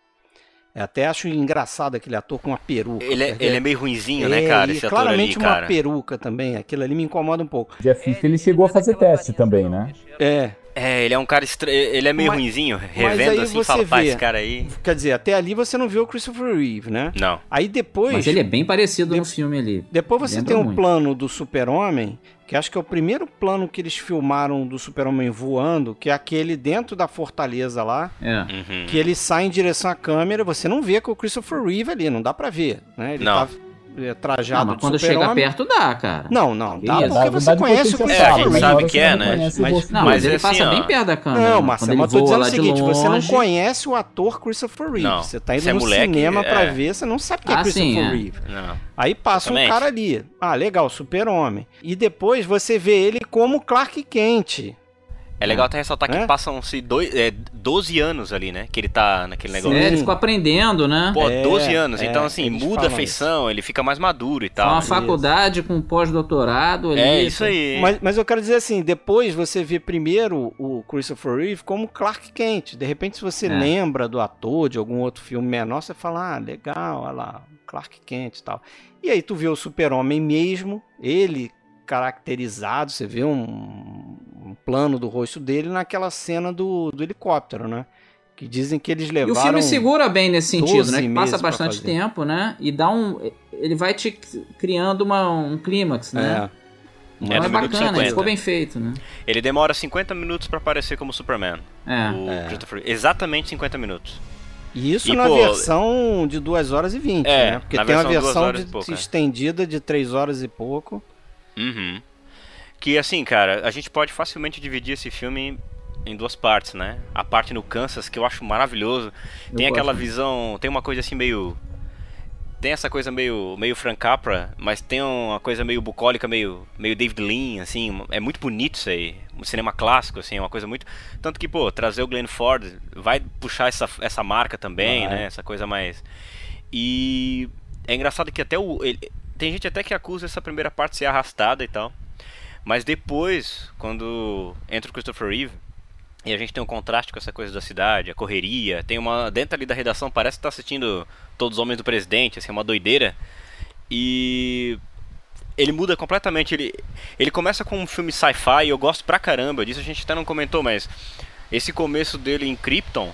Eu até acho engraçado aquele ator com uma peruca. Ele, é, ele é meio ruinzinho, né, É, cara? e Esse ator ali, claramente uma cara. peruca também, aquilo ali me incomoda um pouco. Jeff Fist, ele chegou a fazer teste também, né? É, É, ele é um cara estranho. Ele é meio Mas- ruinzinho. Revendo assim, você fala, pá, vê- esse cara aí. quer dizer, até ali você não viu o Christopher Reeve, né? Não. Aí depois... Mas ele é bem parecido no filme ali. Depois você Lembra tem um muito. plano do Super-Homem, que acho que é o primeiro plano que eles filmaram do Super-Homem voando, que é aquele dentro da fortaleza lá, É. Uhum. que ele sai em direção à câmera, você não vê é o Christopher Reeve ali, não dá pra ver, né? Ele Não. tá é, trajado Não, mas quando chega super-homem. perto dá, cara. Não, não, dá isso? porque você conhece o potencial, É, a Christopher gente Reeve. sabe que é, né? Mas- Não, mas, Mas ele assim, passa ó. bem perto da câmera. Não, mas, quando mas eu tô dizendo o seguinte, você não longe. conhece o ator Christopher Reeve. Não, Você tá indo você é no moleque, cinema pra é. ver, você não sabe quem é Ah, Christopher sim, é. Reeve. Não. Aí passa um Exatamente. cara ali. Ah, legal, super-homem. E depois você vê ele como Clark Kent. É legal até ressaltar que É? passam-se dois- é, 12 anos ali, né? Que ele tá naquele negócio. É, ele ficou aprendendo, né? Pô, É, 12 anos. é, então, assim, muda a feição, ele fica mais maduro e tal. uma faculdade com pós-doutorado ali. É, isso aí. Mas, mas eu quero dizer assim, depois você vê primeiro o Christopher Reeve como Clark Kent. De repente, se você É. lembra do ator de algum outro filme menor, você fala, ah, legal, olha lá, Clark Kent e tal. E aí tu vê o super-homem mesmo, ele caracterizado, você vê um, um plano do rosto dele naquela cena do, do helicóptero, né? Que dizem que eles E levaram... o filme segura bem nesse sentido, 12 né? Que passa bastante tempo, né? E dá um. Ele vai te criando uma, um clímax, né? É. Então É, é, bacana, 50. ficou bem feito, né? Ele demora 50 minutos pra aparecer como Superman. É. O Christopher. Exatamente 50 minutos. E isso E, na pô, versão de 2 horas e 20, É, né? Porque tem uma versão de, e pouco, é. estendida de 3 horas e pouco. Uhum. Que assim, cara, a gente pode facilmente dividir esse filme em duas partes, né? A parte no Kansas, que eu acho maravilhoso. Eu tem aquela gosto. visão. Tem uma coisa assim meio. Tem essa coisa meio, meio Frank Capra, mas tem uma coisa meio bucólica, meio, meio David Lean, assim. É muito bonito isso aí. Um cinema clássico, assim, é uma coisa muito. Tanto que, pô, trazer o Glenn Ford vai puxar essa, essa marca também, Vai. né? Essa coisa mais. E é engraçado que até o. ele- tem gente até que acusa essa primeira parte de ser arrastada e tal. Mas depois, quando entra o Christopher Reeve, e a gente tem um contraste com essa coisa da cidade, a correria, tem uma. Dentro ali da redação parece que tá assistindo Todos os Homens do Presidente, assim, é uma doideira. E. Ele muda completamente. Ele, ele começa com um filme sci-fi, eu gosto pra caramba disso, a gente até não comentou, mas esse começo dele em Krypton,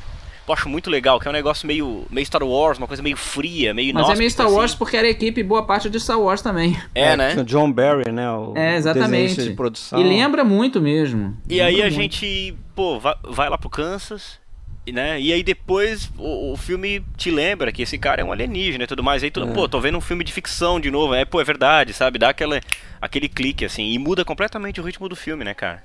eu acho muito legal, que é um negócio meio, meio Star Wars, uma coisa meio fria, meio Mas é meio inóspita, Star Wars assim. porque era equipe boa parte de Star Wars também. É, né? O John Barry, né? O É, exatamente. De produção. E lembra muito mesmo. E aí Lembra a muito. gente, pô, vai, vai lá pro Kansas, né? E aí depois o, o filme te lembra que esse cara é um alienígena e tudo mais. Aí tudo, pô, tô vendo um filme de ficção de novo. É, pô, é verdade, sabe? Dá aquela, aquele clique, assim. E muda completamente o ritmo do filme, né, cara?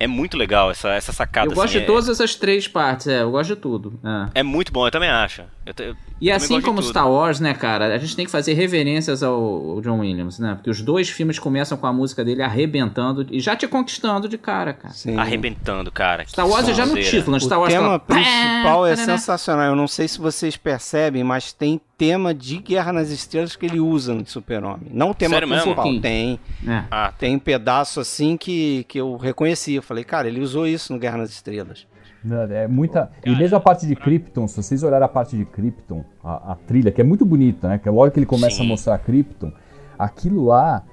É muito legal essa, essa sacada. Eu gosto assim, de é- todas essas três partes, é, eu gosto de tudo. é. É muito bom, eu também acho. Eu te- eu E assim como. Star Wars, né, cara, a gente tem que fazer reverências ao, ao John Williams, né? Porque os dois filmes começam com a música dele arrebentando e já te conquistando de cara, cara. Sim. Arrebentando, cara. Star Wars é já no título, né? O Star Wars tema fala, principal é sensacional. Eu não sei se vocês percebem, mas tem tema de Guerra nas Estrelas que ele usa no Super-Homem. Não o tema Sério mesmo? principal, Pouquinho. tem. É. Ah, Tem um pedaço assim que, que eu reconheci. Eu falei, cara, ele usou isso no Guerra nas Estrelas. Não, É muita. E mesmo a parte de Krypton, se vocês olharem a parte de Krypton, a, a trilha, que é muito bonita, né? Que logo que ele começa Sim. a mostrar Krypton, aquilo lá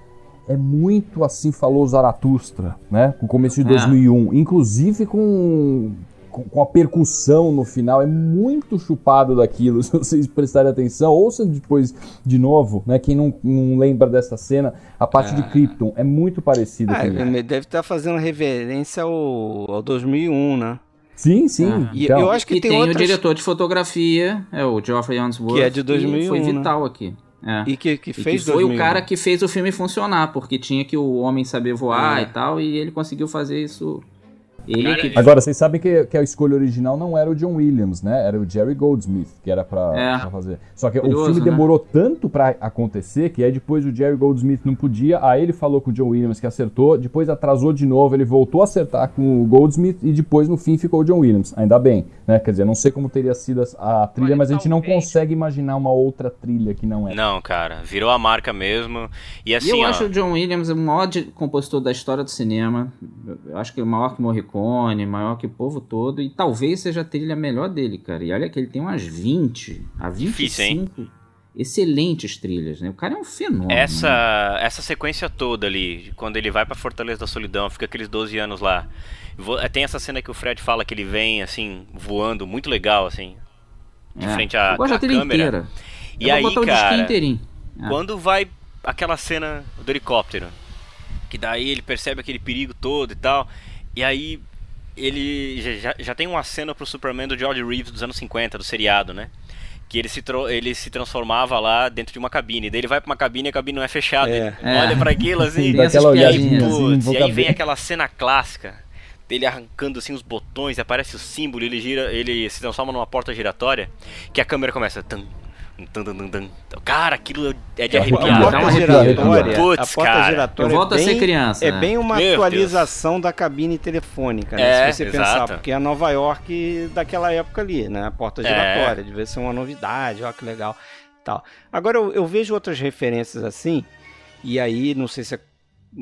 é muito assim falou Zaratustra, né? Com o começo de É. 2001. Inclusive com, com, com a percussão no final, é muito chupado daquilo, [LAUGHS] se vocês prestarem atenção. Ouçam depois de novo, né? Quem não, não lembra dessa cena, a parte de Krypton é muito parecida Ah, ele deve estar fazendo reverência ao, ao 2001, né? Sim, sim. Ah. E então, eu acho que e tem, tem, o outras... diretor de fotografia, é o Geoffrey Unsworth, Que é de 2001, foi né? vital aqui. É. E que, que E fez que foi 2001. o cara que fez o filme funcionar, porque tinha que o homem saber voar É. e tal, e ele conseguiu fazer isso. Ele Cara, que Agora, vocês sabem que, que a escolha original não era o John Williams, né? Era o Jerry Goldsmith que era pra, É. pra fazer. Só que o Curioso, filme né? demorou tanto pra acontecer que aí depois o Jerry Goldsmith não podia, aí ele falou com o John Williams que acertou, depois atrasou de novo, ele voltou a acertar com o Goldsmith e depois no fim ficou o John Williams. Ainda bem, né? Quer dizer, não sei como teria sido a, trilha, Olha, mas a gente não talvez- consegue imaginar uma outra trilha que não é. Não, cara, virou a marca mesmo. E E assim, eu ó, acho o John Williams o maior compositor da história do cinema. Eu acho que ele é maior que Morricone, maior que o povo todo. E talvez seja a trilha melhor dele, cara. E olha que ele tem umas 20, a 25 Difícil, excelentes trilhas, né? O cara é um fenômeno. né? essa essa sequência toda ali, quando ele vai pra Fortaleza da Solidão, fica aqueles 12 anos lá. Vo- Tem essa cena que o Fred fala que ele vem assim voando, muito legal assim, de É. frente à, Eu gosto da à trilha câmera. inteira. E eu aí, cara. É. Quando vai aquela cena do helicóptero, que daí ele percebe aquele perigo todo e tal, e aí ele já- já, tem uma cena pro Superman do George Reeves dos anos 50, do seriado, né? Que ele se, ele se transformava lá dentro de uma cabine. Daí ele vai pra uma cabine e a cabine não é fechada. É. Ele olha É. pra aquilo assim. E aí, piadinhas. olhadinha assim, e aí vem aquela cena clássica dele arrancando assim os botões, e aparece o símbolo, ele gira, ele se transforma numa porta giratória, que a câmera começa tan, tan. Cara, aquilo é de A arrepiar. porta Dá um giratória, Putz, a porta cara. giratória Eu volto é a ser bem, criança, É né? bem uma Meu atualização da cabine telefônica, né? É, se você exato. pensar, porque é Nova York daquela época ali, né? A porta É. giratória, devia ser uma novidade, olha que legal. Tal. Agora eu, eu vejo outras referências assim, e aí não sei se é,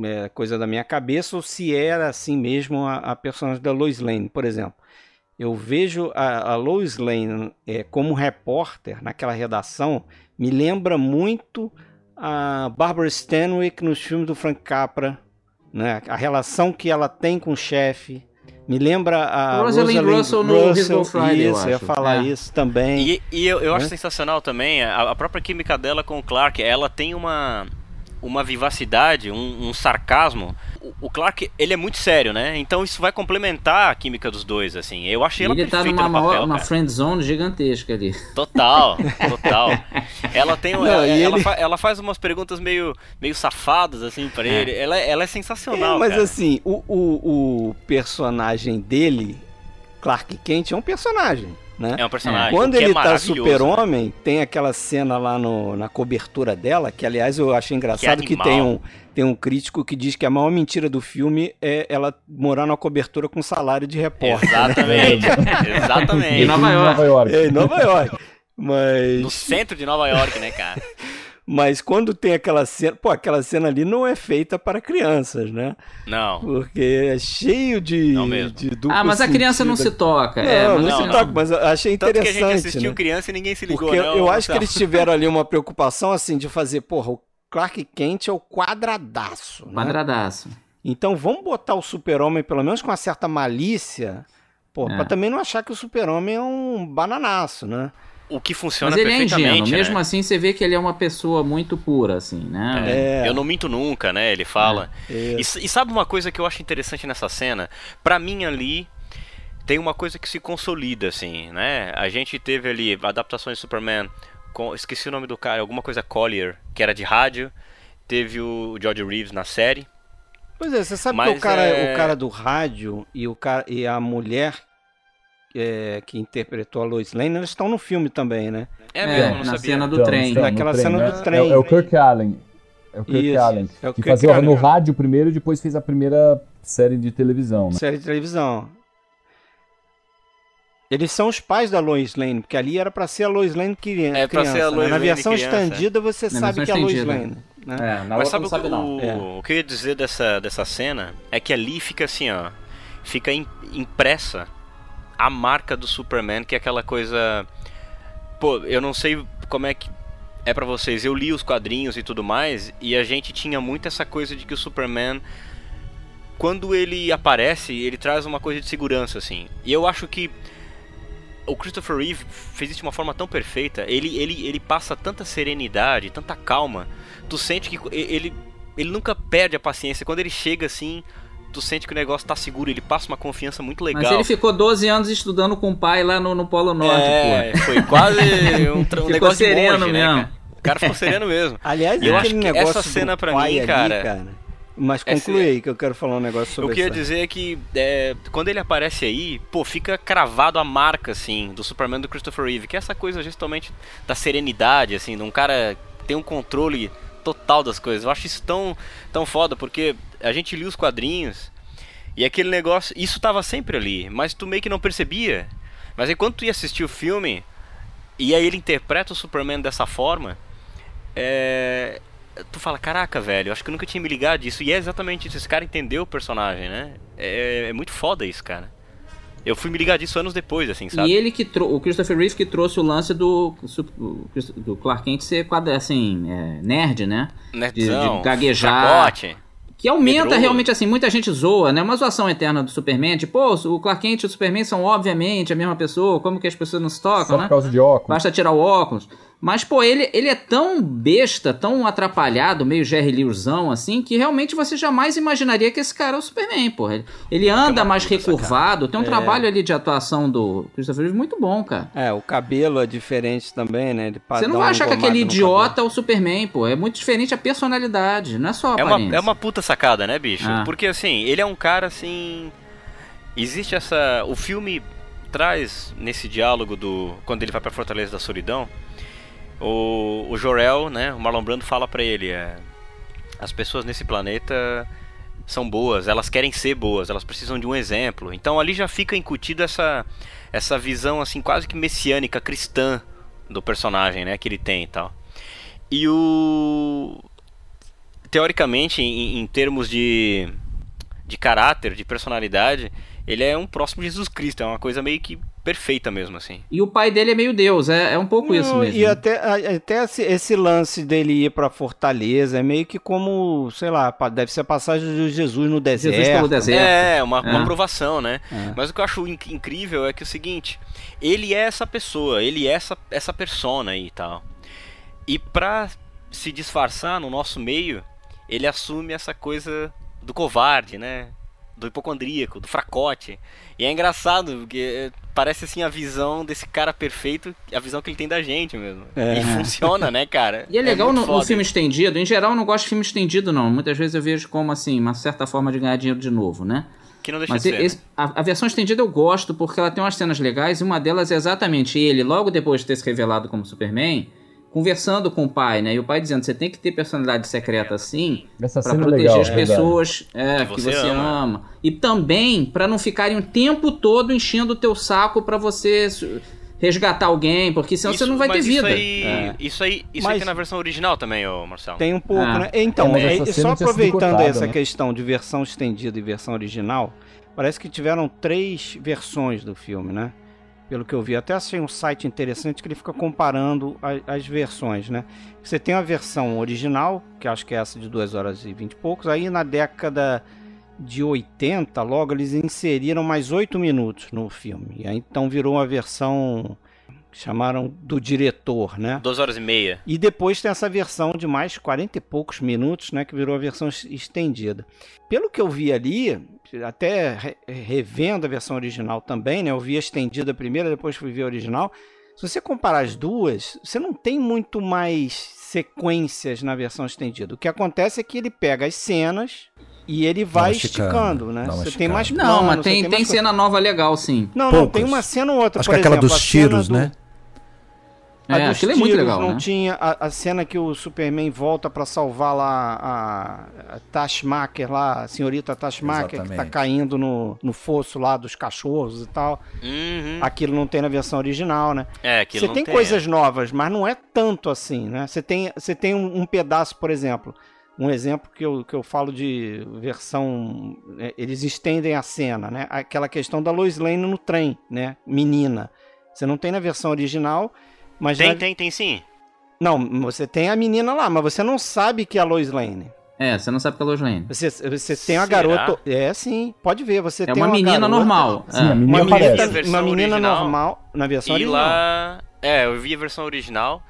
é coisa da minha cabeça ou se era assim mesmo a, a personagem da Lois Lane, por exemplo. Eu vejo a, a Lois Lane é, como repórter naquela redação, me lembra muito a Barbara Stanwyck nos filmes do Frank Capra, né? A relação que ela tem com o chefe. Me lembra a Rosalind Russell no His Girl Friday, eu Isso, eu ia acho. falar É. isso também. E, e eu, eu acho Né? sensacional também a, a própria química dela com o Clark. Ela tem uma, uma vivacidade, um, um sarcasmo. O, Clark, ele é muito sério, né? Então isso vai complementar a química dos dois, assim. Eu achei ela Ele tá perfeita numa no papel, uma cara. friend zone gigantesca ali. Total, [LAUGHS] total. Ela tem um- Não, ela, ela ele- fa- ela faz umas perguntas meio, meio safadas, assim, pra ele. Ela, ela é sensacional, É, mas cara. assim, o, o, o personagem dele, Clark Kent, é um personagem. Né? É um personagem. Quando que ele é tá maravilhoso, super-homem, tem aquela cena lá no- na cobertura dela, que aliás eu achei engraçado que, animal. tem, um, tem um crítico que diz que a maior mentira do filme é ela morar numa cobertura com salário de repórter. Exatamente. [LAUGHS] Exatamente. Em Nova York. Nova York. É, em Nova York. No Mas, centro de Nova York, né, cara? [LAUGHS] mas quando tem aquela cena. Pô, aquela cena ali não é feita para crianças, né? Não. Porque é cheio de. Não mesmo. de duplo Ah, mas a criança não se toca. Não, é, mas não, não, se não. toca, mas eu achei Tanto que a interessante. gente assistiu né? criança e ninguém se ligou, Porque não. eu acho que eles tiveram [LAUGHS] ali uma preocupação assim de fazer, porra, o Clark Kent é o quadradaço. Né? Quadradaço. Então vamos botar o super-homem, pelo menos com uma certa malícia, pô, É. pra também não achar que o super-homem é um bananaço, né? O que funciona Mas ele é perfeitamente, ingênuo. né? Mesmo assim, você vê que ele é uma pessoa muito pura, assim, né? É. Eu não minto nunca, né? Ele fala. É. E, e sabe uma coisa que eu acho interessante nessa cena? Pra mim ali tem uma coisa que se consolida, assim, né? A gente teve ali adaptações de Superman com. Esqueci o nome do cara, alguma coisa Collier, que era de rádio. Teve o George Reeves na série. Pois é, você sabe Mas que o cara, é- o cara do rádio e, o cara, e a mulher é, que interpretou a Lois Lane, eles estão no filme também, né? É, É, mesmo, na sabia. cena do Então, trem. então, Naquela trem, cena né? do trem. É, é o Kirk Allen. É o Kirk Isso, Allen. é o que Kirk fazia Allen. no rádio primeiro e depois fez a primeira série de televisão, né? Série de televisão. Eles são os pais da Lois Lane, porque ali era pra ser a Lois Lane cri- É, pra criança. ser a né? Lois Na Lane versão criança. estendida você Na sabe que é a Lois. Lane. Né? É, na Mas sabe, não o, sabe não. o- É. o que eu ia dizer dessa, dessa cena? É que ali fica assim, ó. Fica im- impressa a marca do Superman, que é aquela coisa. Pô, eu não sei como é que é pra vocês. Eu li os quadrinhos e tudo mais, e a gente tinha muito essa coisa de que o Superman. Quando ele aparece, ele traz uma coisa de segurança, assim. E eu acho que o Christopher Reeve fez isso de uma forma tão perfeita. Ele, ele, ele passa tanta serenidade, tanta calma. Tu sente que ele, ele nunca perde a paciência. Quando ele chega assim, tu sente que o negócio tá seguro. Ele passa uma confiança muito legal. Mas ele ficou 12 anos estudando com o pai lá no, no Polo Norte, é, pô. foi quase um, um Ficou negócio de sereno monge, né, mesmo. cara? O cara ficou sereno mesmo. [LAUGHS] Aliás, eu aquele acho que negócio essa cena pra mim, ali, cara, Mas essa- conclui aí que eu quero falar um negócio sobre O que eu ia isso. dizer é que é, quando ele aparece aí, pô, fica cravado a marca, assim, do Superman do Christopher Reeve, que é essa coisa justamente da serenidade, assim, de um cara que tem um controle total das coisas. Eu acho isso tão, tão foda, porque a gente lia os quadrinhos e aquele negócio, isso tava sempre ali, mas tu meio que não percebia. Mas aí quando tu ia assistir o filme, e aí ele interpreta o Superman dessa forma, é, tu fala, caraca, velho, acho que eu nunca tinha me ligado disso. E é exatamente isso, esse cara entendeu o personagem, né? É, é muito foda isso, cara. Eu fui me ligar disso anos depois, assim, sabe? E ele que trouxe, o Christopher Reeve que trouxe o lance do, do Clark Kent ser assim, é, nerd, né? Nerdzão, de gaguejar. fracote. Que aumenta Medroso. realmente assim, muita gente zoa, né? Uma zoação eterna do Superman, tipo, pô, o Clark Kent e o Superman são obviamente a mesma pessoa, como que as pessoas não se tocam, Só né? por causa de óculos. Basta tirar o óculos. Mas, pô, ele, ele é tão besta, tão atrapalhado, meio Jerry Leerzão, assim, que realmente você jamais imaginaria que esse cara é o Superman, pô. Ele, ele anda mais recurvado, tem um É. trabalho ali de atuação do Christopher Reeve muito bom, cara. É, o cabelo é diferente também, né? Ele Você não vai achar que aquele idiota é o Superman, pô. É muito diferente a personalidade, não é só a É uma, é uma puta sacada, né, bicho? Ah. Porque assim, ele é um cara assim. Existe essa. O filme traz nesse diálogo do. Quando ele vai pra Fortaleza da Solidão. O, o Jorel, né? O Marlon Brando fala pra ele: é, As pessoas nesse planeta são boas, elas querem ser boas, elas precisam de um exemplo. Então ali já fica incutido essa, essa visão assim quase que messiânica cristã do personagem, né, que ele tem e tal. E o teoricamente em, em termos de de caráter, de personalidade, ele é um próximo Jesus Cristo, é uma coisa meio que perfeita mesmo assim. E o pai dele é meio Deus, é, é um pouco isso mesmo. E até, até esse, esse lance dele ir pra Fortaleza é meio que como, sei lá, deve ser a passagem de Jesus no deserto. Jesus pelo deserto. É, uma, É. uma aprovação, né? É. Mas o que eu acho inc- incrível é que é o seguinte, ele é essa pessoa, ele é essa, essa persona aí e tal. E pra se disfarçar no nosso meio, ele assume essa coisa do covarde, né? Do hipocondríaco, do fracote. E é engraçado, porque é, parece assim a visão desse cara perfeito, a visão que ele tem da gente mesmo. É. E funciona, né, cara? E é legal muito no, no filme estendido. Em geral, eu não gosto de filme estendido, não. Muitas vezes eu vejo como, assim, uma certa forma de ganhar dinheiro de novo, né? Que não deixa Mas de ser. esse- né? a, a versão estendida eu gosto porque ela tem umas cenas legais e uma delas é exatamente ele, logo depois de ter se revelado como Superman, conversando com o pai, né? E o pai dizendo: você tem que ter personalidade secreta assim cena é proteger legal, as é pessoas é, Que que você ama. ama. E também pra não ficarem o tempo todo enchendo o teu saco pra você resgatar alguém, porque senão você não vai ter mas vida. Isso aí, É. isso aí, isso aí Mas- tem na versão original também, ô Marcelo. Tem um pouco, Ah. né? Então, É, mas é- só aproveitando cortada, essa né? questão de versão estendida e versão original, parece que tiveram três versões do filme, né? Pelo que eu vi. Até achei um site interessante que ele fica comparando a- as versões, né? Você tem a versão original, que acho que é essa de 2 horas e 20 e poucos. Aí na década de 80, logo eles inseriram mais 8 minutos no filme. E aí então virou uma versão que chamaram do diretor, né? Duas horas e meia. E depois tem essa versão de mais 40 e poucos minutos, né, que virou a versão es- estendida. Pelo que eu vi ali, até re- revendo a versão original também, né, eu vi a estendida primeiro, depois fui ver a original. Se você comparar as duas, você não tem muito mais sequências na versão estendida. O que acontece é que ele pega as cenas e ele vai esticando, esticando, né? Você tem mais esticada. Não, plano, mas tem, tem, coisa. cena nova legal, sim. Não, não, Poucas. tem uma cena ou outra, Acho por que aquela exemplo, dos tiros, do- né? A É, aquilo é muito legal, não né? tinha a, a cena que o Superman volta pra salvar lá a, a Tashmaker lá, a senhorita Tashmaker que tá caindo no, no fosso lá dos cachorros e tal. Uhum. Aquilo não tem na versão original, né? É, aquilo Você não tem, tem coisas novas, mas não é tanto assim, né? Você tem, você tem um, um pedaço, por exemplo, um exemplo que eu, que eu falo de versão. é, Eles estendem a cena, né? Aquela questão da Lois Lane no trem, né? Menina. Você não tem na versão original, mas Tem, na- tem, tem sim. não, você tem a menina lá, mas você não sabe que é a Lois Lane. É, você não sabe que é Lois Lane. Você, você tem a Será? garota. É, sim, pode ver. Você É tem uma menina garota- normal. Sim, é. a menina Uma menina, A uma menina normal na versão E original. lá. É, eu vi a versão original.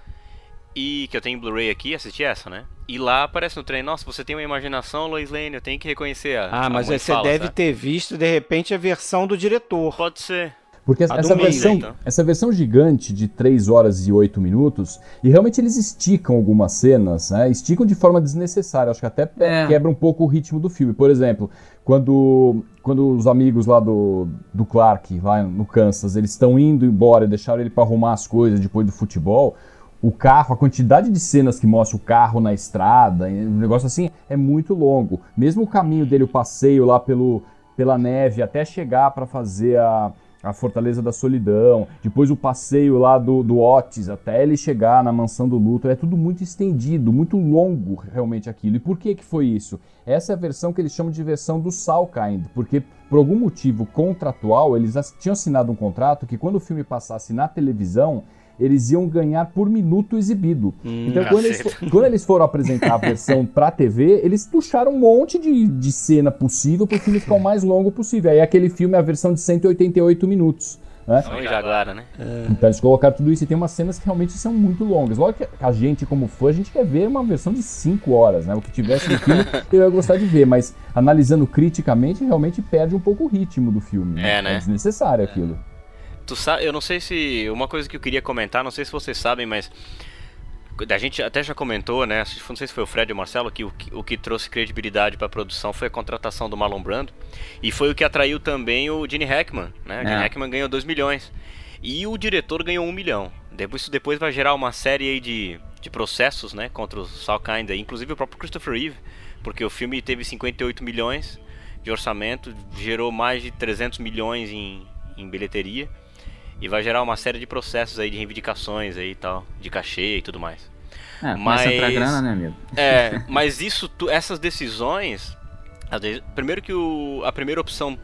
E que eu tenho Blu-ray aqui, assisti essa, né? E lá aparece no trem, nossa, você tem uma imaginação, Lois Lane, eu tenho que reconhecer a. Ah, a mas mãe aí você fala, deve sabe? ter visto, de repente, a versão do diretor. Pode ser. Porque A essa meio, versão, então. essa versão gigante de 3 horas e 8 minutos, e realmente eles esticam algumas cenas, né? Esticam de forma desnecessária, acho que até É. quebra um pouco o ritmo do filme. Por exemplo, quando, quando os amigos lá do, do Clark, lá no Kansas, eles estão indo embora e deixaram ele para arrumar as coisas depois do futebol, o carro, a quantidade de cenas que mostra o carro na estrada, um negócio assim, é muito longo. Mesmo o caminho dele, o passeio lá pelo, pela neve até chegar para fazer a, a Fortaleza da Solidão, depois o passeio lá do, do Otis até ele chegar na Mansão do Luthor, é tudo muito estendido, muito longo realmente aquilo. E por que que foi isso? Essa é a versão que eles chamam de versão do Salkind, porque por algum motivo contratual, eles tinham assinado um contrato que quando o filme passasse na televisão, eles iam ganhar por minuto exibido. então, quando eles, quando eles foram apresentar a versão [LAUGHS] pra TV, eles puxaram um monte de, de cena possível pro filme ficar o mais longo possível. Aí aquele filme é a versão de 188 minutos. Né? São Jaguara, né? Então eles colocaram tudo isso e tem umas cenas que realmente são muito longas. Lógico que a gente, como fã, a gente quer ver uma versão de 5 horas, né? O que tivesse no filme, [LAUGHS] eu ia gostar de ver, mas analisando criticamente, realmente perde um pouco o ritmo do filme. É, né? É desnecessário aquilo. Tu sabe, eu não sei se. Uma coisa que eu queria comentar, não sei se vocês sabem, mas. A gente até já comentou, né? Não sei se foi o Fred ou o Marcelo, que o, que o que trouxe credibilidade para a produção foi a contratação do Marlon Brando. E foi o que atraiu também o Gene Hackman, né? O Gene É. Hackman ganhou 2 milhões. E o diretor ganhou 1 milhão. Depois, isso depois vai gerar uma série de, de processos, né? Contra o Sal Kinda, inclusive o próprio Christopher Reeve, porque o filme teve 58 milhões de orçamento, gerou mais de 300 milhões em, em bilheteria. E vai gerar uma série de processos aí de reivindicações aí e tal, de cachê e tudo mais. É, entrar Mas- grana, né, amigo? É, [LAUGHS] mas isso, tu- essas decisões, vezes- primeiro que o, a primeira opção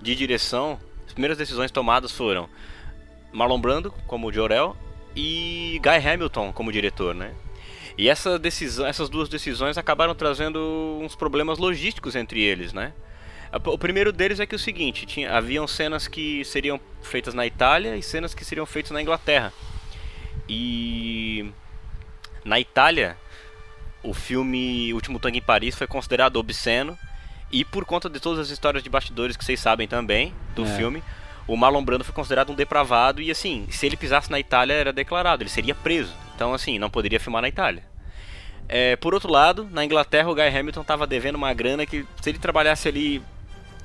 de direção, as primeiras decisões tomadas foram Marlon Brando como Jor-El e Guy Hamilton como diretor, né? E essa decisão, essas duas decisões acabaram trazendo uns problemas logísticos entre eles, né? O primeiro deles é que é o seguinte, tinha, haviam cenas que seriam feitas na Itália e cenas que seriam feitas na Inglaterra. E na Itália, o filme Último Tango em Paris foi considerado obsceno e por conta de todas as histórias de bastidores que vocês sabem também do É. filme, o Marlon Brando foi considerado um depravado e assim, se ele pisasse na Itália era declarado, ele seria preso. Então assim, não poderia filmar na Itália. É, por outro lado, na Inglaterra o Guy Hamilton estava devendo uma grana que se ele trabalhasse ali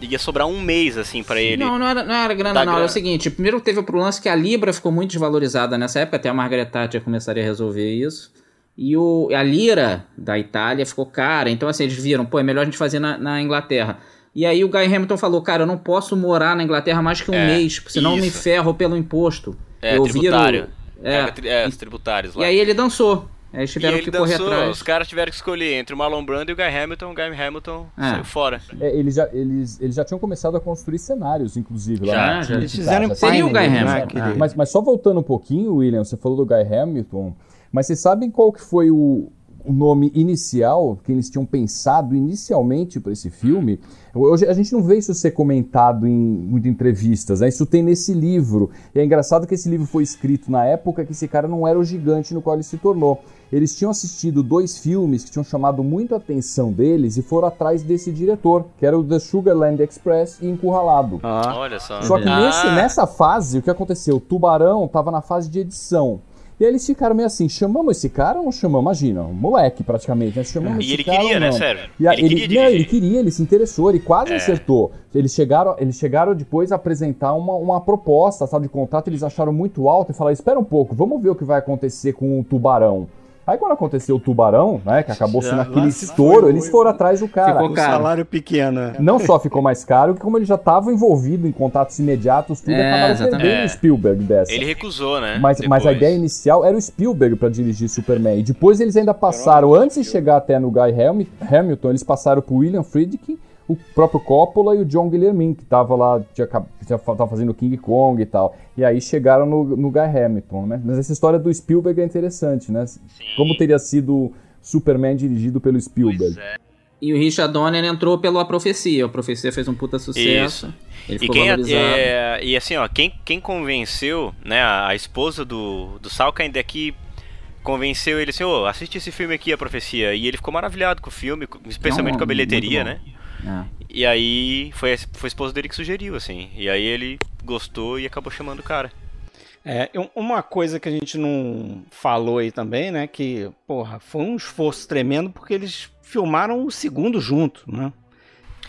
ia sobrar um mês assim pra ele. Não, não era, não era grana, não. Era grana. o seguinte: primeiro teve o lance que a Libra ficou muito desvalorizada nessa época, até a Margaret Thatcher começaria a resolver isso. E o, a lira da Itália ficou cara, então assim, eles viram, pô, é melhor a gente fazer na, na Inglaterra. E aí o Guy Hamilton falou, cara, eu não posso morar na Inglaterra mais que um É, mês, senão eu me isso. ferro pelo imposto. É, eu tributário. É, Paga tri- é, os tributários lá. e aí ele dançou. Aí eles E tiveram ele que correr dançou, atrás. os caras tiveram que escolher entre o Marlon Brando e o Guy Hamilton. O Guy Hamilton Ah. saiu fora. É, eles, já, eles, eles já tinham começado a construir cenários, inclusive. Já, lá já. Eles fizeram em Seria o Guy né, Hamilton. Mas, mas só voltando um pouquinho, William, você falou do Guy Hamilton, mas vocês sabem qual que foi o, o nome inicial que eles tinham pensado inicialmente para esse filme? Hoje a gente não vê isso ser comentado em muitas entrevistas, né? Isso tem nesse livro. E é engraçado que esse livro foi escrito na época que esse cara não era o gigante no qual ele se tornou. Eles tinham assistido dois filmes que tinham chamado muito a atenção deles e foram atrás desse diretor, que era o The Sugarland Express e Encurralado. Ah, Olha só. Só que Ah, nesse- nessa fase, o que aconteceu? O Tubarão tava na fase de edição. E aí eles ficaram meio assim, chamamos esse cara ou não chamamos? Imagina, um moleque praticamente, né? Chamamos E esse ele cara queria, ou né, não? Sérgio? E a- Ele queria não, ele queria, ele se interessou, ele quase É. acertou. Eles chegaram, eles chegaram depois a apresentar uma, uma proposta, sabe, de contrato, eles acharam muito alto e falaram, espera um pouco, vamos ver o que vai acontecer com o Tubarão. Aí quando aconteceu o Tubarão, né, que acabou Já sendo lá aquele estouro, foi, eles foram atrás do cara. Ficou o caro. salário pequeno. é. Não só ficou mais caro, como ele já estava envolvido em contatos imediatos, tudo, É, acabaram exatamente. perdendo o Spielberg dessa. Ele recusou, né? Mas, mas a ideia inicial era o Spielberg para dirigir Superman. E depois eles ainda passaram, antes de chegar até no Guy Hamil- Hamilton, eles passaram pro William Friedkin, o próprio Coppola e o John Guillermin, que tava lá, tinha, acab- tinha, tava fazendo King Kong e tal. E aí chegaram no, no Guy Hamilton, né? Mas essa história do Spielberg é interessante, né? Como teria sido Superman dirigido pelo Spielberg. Pois é. E o Richard Donner entrou pela Profecia. A Profecia fez um puta sucesso. Isso. Ele E ficou quem valorizado. é, e assim, ó, quem, quem convenceu, né, a, a esposa do, do Salka ainda aqui convenceu ele assim, ô, assiste esse filme aqui, A Profecia. E ele ficou maravilhado com o filme, especialmente Não, com a bilheteria, né? É. E aí foi, a- foi a esposa dele que sugeriu, assim. E aí ele gostou e acabou chamando o cara. É, um- uma coisa que a gente não falou aí também, né? Que, porra, foi um esforço tremendo porque eles filmaram o segundo junto, né?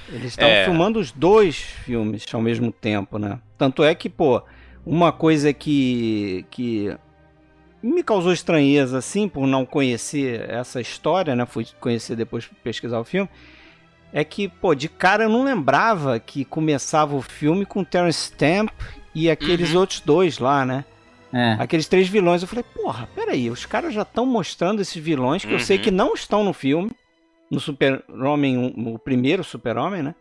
Eles estavam É. filmando os dois filmes ao mesmo tempo, né? Tanto é que, pô, uma coisa que, que me causou estranheza, assim, por não conhecer essa história, né? Fui conhecer depois pra pesquisar o filme. É que, pô, de cara eu não lembrava que começava o filme com Terence Stamp e aqueles Uhum. outros dois lá, né? É. Aqueles três vilões. Eu falei, porra, peraí, os caras já estão mostrando esses vilões que eu sei Uhum. que não estão no filme. No Super-Homem, no primeiro Super-Homem, né?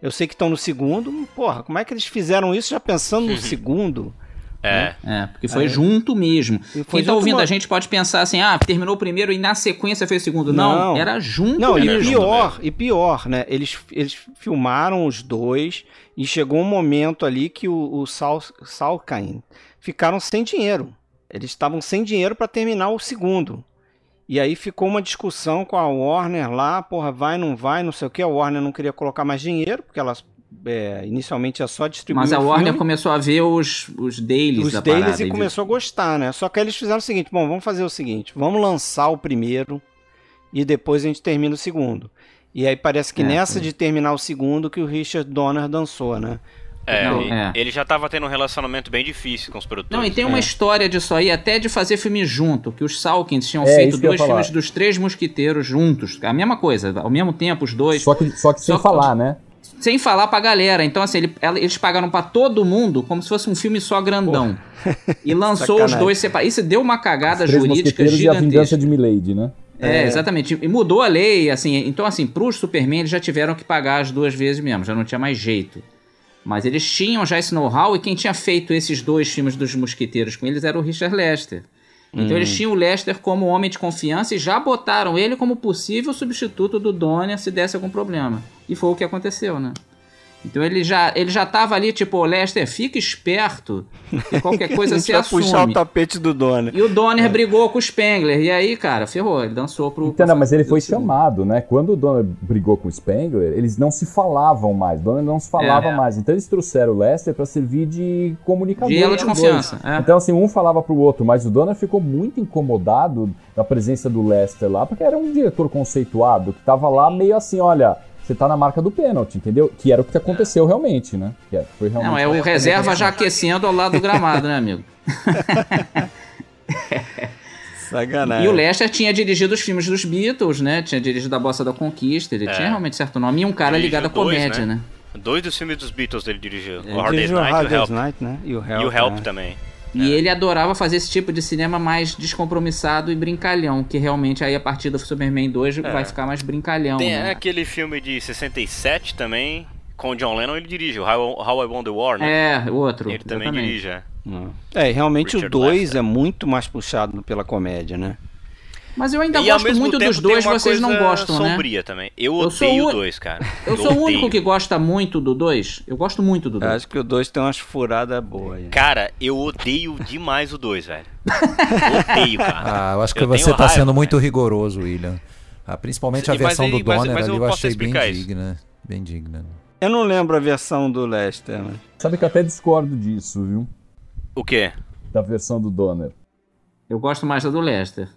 Eu sei que estão no segundo. Porra, como é que eles fizeram isso já pensando no segundo? É. É, porque foi junto mesmo. E foi Quem tá ouvindo uma- a gente pode pensar assim, ah, terminou o primeiro e na sequência fez o segundo. Não, Não. era junto Não, e mesmo. pior, e pior, né? Eles, eles filmaram os dois e chegou um momento ali que o, o Sal, Salkind ficaram sem dinheiro. Eles estavam sem dinheiro para terminar o segundo. E aí ficou uma discussão com a Warner lá, porra, vai, não vai, não sei o que. A Warner não queria colocar mais dinheiro, porque ela é, inicialmente ia só distribuir Mas a Warner filme. começou a ver os, os dailies os da deles parada. e viu? começou a gostar, né? Só que aí eles fizeram o seguinte: bom, vamos fazer o seguinte, vamos lançar o primeiro e depois a gente termina o segundo. E aí parece que É, nessa foi. de terminar o segundo que o Richard Donner dançou, né? É, Não, é. ele já tava tendo um relacionamento bem difícil com os produtores. Não, e tem uma É. história disso aí, até de fazer filme junto, que os Salkins tinham É, feito que dois filmes dos Três Mosquiteiros juntos. A mesma coisa, ao mesmo tempo os dois. Só que, só que sem Só- falar, né? Sem falar pra galera. Então, assim, ele- ela- eles pagaram pra todo mundo como se fosse um filme só grandão. E [LAUGHS] lançou os dois separados. Isso deu uma cagada jurídica Mosqueteiros e a gigantesca. Vingança de Milady, né? É, exatamente. E mudou a lei, assim. Então, assim, pros Superman eles já tiveram que pagar as duas vezes mesmo, já não tinha mais jeito. Mas eles tinham já esse know-how e quem tinha feito esses dois filmes dos Mosquiteiros com eles era o Richard Lester. Então eles tinham o Lester como homem de confiança e já botaram ele como possível substituto do Donner se desse algum problema. E foi o que aconteceu, né? Então ele já, ele já tava ali, tipo, "Ô, Lester, fica esperto e qualquer [LAUGHS] coisa a você gente vai puxar o assume. tapete do Donner. E o Donner brigou com o Spengler. E aí, cara, ferrou. Ele dançou pro. Então, não, mas ele foi chamado, né? Quando o Donner brigou com o Spengler, eles não se falavam mais. O Donner não se falava É. mais. Então eles trouxeram o Lester pra servir de comunicador. De elo de confiança, dois. é. Então, assim, um falava pro outro, mas o Donner ficou muito incomodado da presença do Lester lá, porque era um diretor conceituado que tava lá meio assim, olha. Você tá na marca do pênalti, entendeu? Que era o que aconteceu realmente, né? Que é- foi realmente Não, é o reserva já aquecendo ao lado do gramado, né, amigo? [LAUGHS] Sacanagem. E o Lester tinha dirigido os filmes dos Beatles, né? Tinha dirigido A Bossa da Conquista. Ele tinha realmente certo nome. E um cara Dirigiu ligado à dois, comédia, né? Dois dos filmes dos Beatles ele dirigiu. Ele o Hard Day's Night e Hard Day's. Night, né? E o Help, E o Help né? também. E ele adorava fazer esse tipo de cinema mais descompromissado e brincalhão. Que realmente aí a partir do Superman 2 vai ficar mais brincalhão. Tem né? aquele filme de 67 também, com o John Lennon, ele dirige, o How, How I Won the War, né? É, outro. ele também dirige, é. É, realmente Richard o 2 Lester. é muito mais puxado pela comédia, né? Mas eu ainda e gosto muito dos dois, vocês não gostam, né? sombria também. Eu Eu odeio o- o 2, cara. Eu sou o único odeio. que gosta muito do 2. Eu gosto muito do Eu 2. acho que o 2 tem umas furadas boas aí. Cara, eu odeio demais o 2, velho. [LAUGHS] odeio, cara. Ah, eu acho que Eu você tá raiva, sendo muito velho. rigoroso, William. Ah, principalmente a Mas versão aí- do mas- Donner mas ali eu eu achei bem isso. digna. Bem digna. Eu não lembro a versão do Lester, mas... Sabe que eu até discordo disso, viu? O quê? Da versão do Donner. Eu gosto mais da do Lester.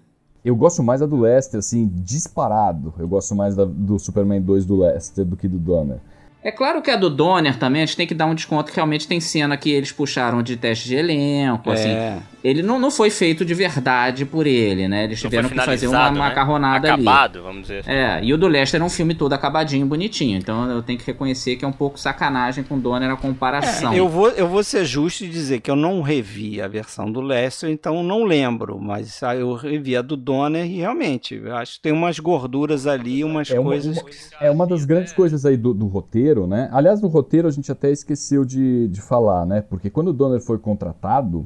Eu gosto mais da do Lester, assim, disparado. Eu gosto mais da- do Superman 2 do Lester do que do Donner. É claro que a do Donner também, a gente tem que dar um desconto que realmente tem cena que eles puxaram de teste de elenco, assim. É. Ele não, não foi feito de verdade por ele, né? Eles Não tiveram que fazer uma né? macarronada ali. Acabado, vamos dizer assim. É, e o do Lester é um filme todo acabadinho, bonitinho. Então eu tenho que reconhecer que é um pouco sacanagem com o Donner a comparação. É, eu, vou, eu vou ser justo e dizer que eu não revi a versão do Lester, então não lembro, mas ah, eu revi a do Donner e realmente, acho que tem umas gorduras ali, umas É uma, coisas... uma- que- é uma das grandes coisas aí do, do roteiro, né? Aliás, no roteiro a gente até esqueceu de, de falar, né? Porque quando o Donner foi contratado,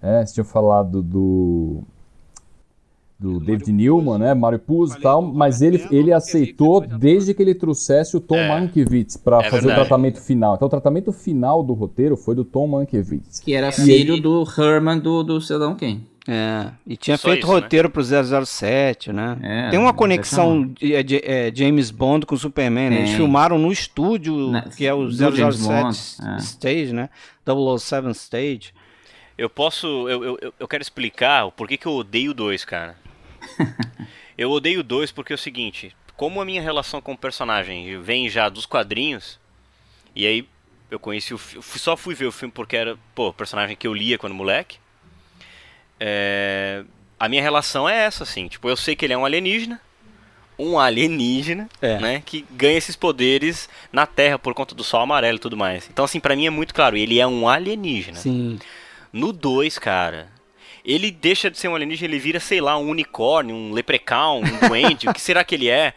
é, você tinha falado do do David Newman, né, Mario Puzo e tal, mas ele, ele aceitou desde que ele trouxesse o Tom É. Mankiewicz para É fazer verdade. o tratamento final. Então o tratamento final do roteiro foi do Tom Mankiewicz. Que era filho ele- do Herman do, do Cidadão Kane. É, e tinha Só feito isso, né? roteiro pro 007, né? É, Tem uma conexão de, é, de- é, James Bond com Superman, né? Eles filmaram no estúdio, Na- que é o do James 007 Bond, é. Stage, né? 007 Stage. Eu posso. Eu, eu, eu- quero explicar o porquê que eu odeio o 2, cara. [LAUGHS] eu odeio o 2 porque é o seguinte: como a minha relação com o personagem vem já dos quadrinhos, e aí eu conheci o só fui ver o filme porque era, pô, o personagem que eu lia quando moleque. É, a minha relação é essa, assim. Tipo, eu sei que ele é um alienígena. Um alienígena, É. né? Que ganha esses poderes na Terra por conta do sol amarelo e tudo mais. Então, assim, pra mim é muito claro. Ele é um alienígena. Sim. No 2, cara, ele deixa de ser um alienígena, ele vira, sei lá, um unicórnio, um leprechaun, um duende, o que será que ele é?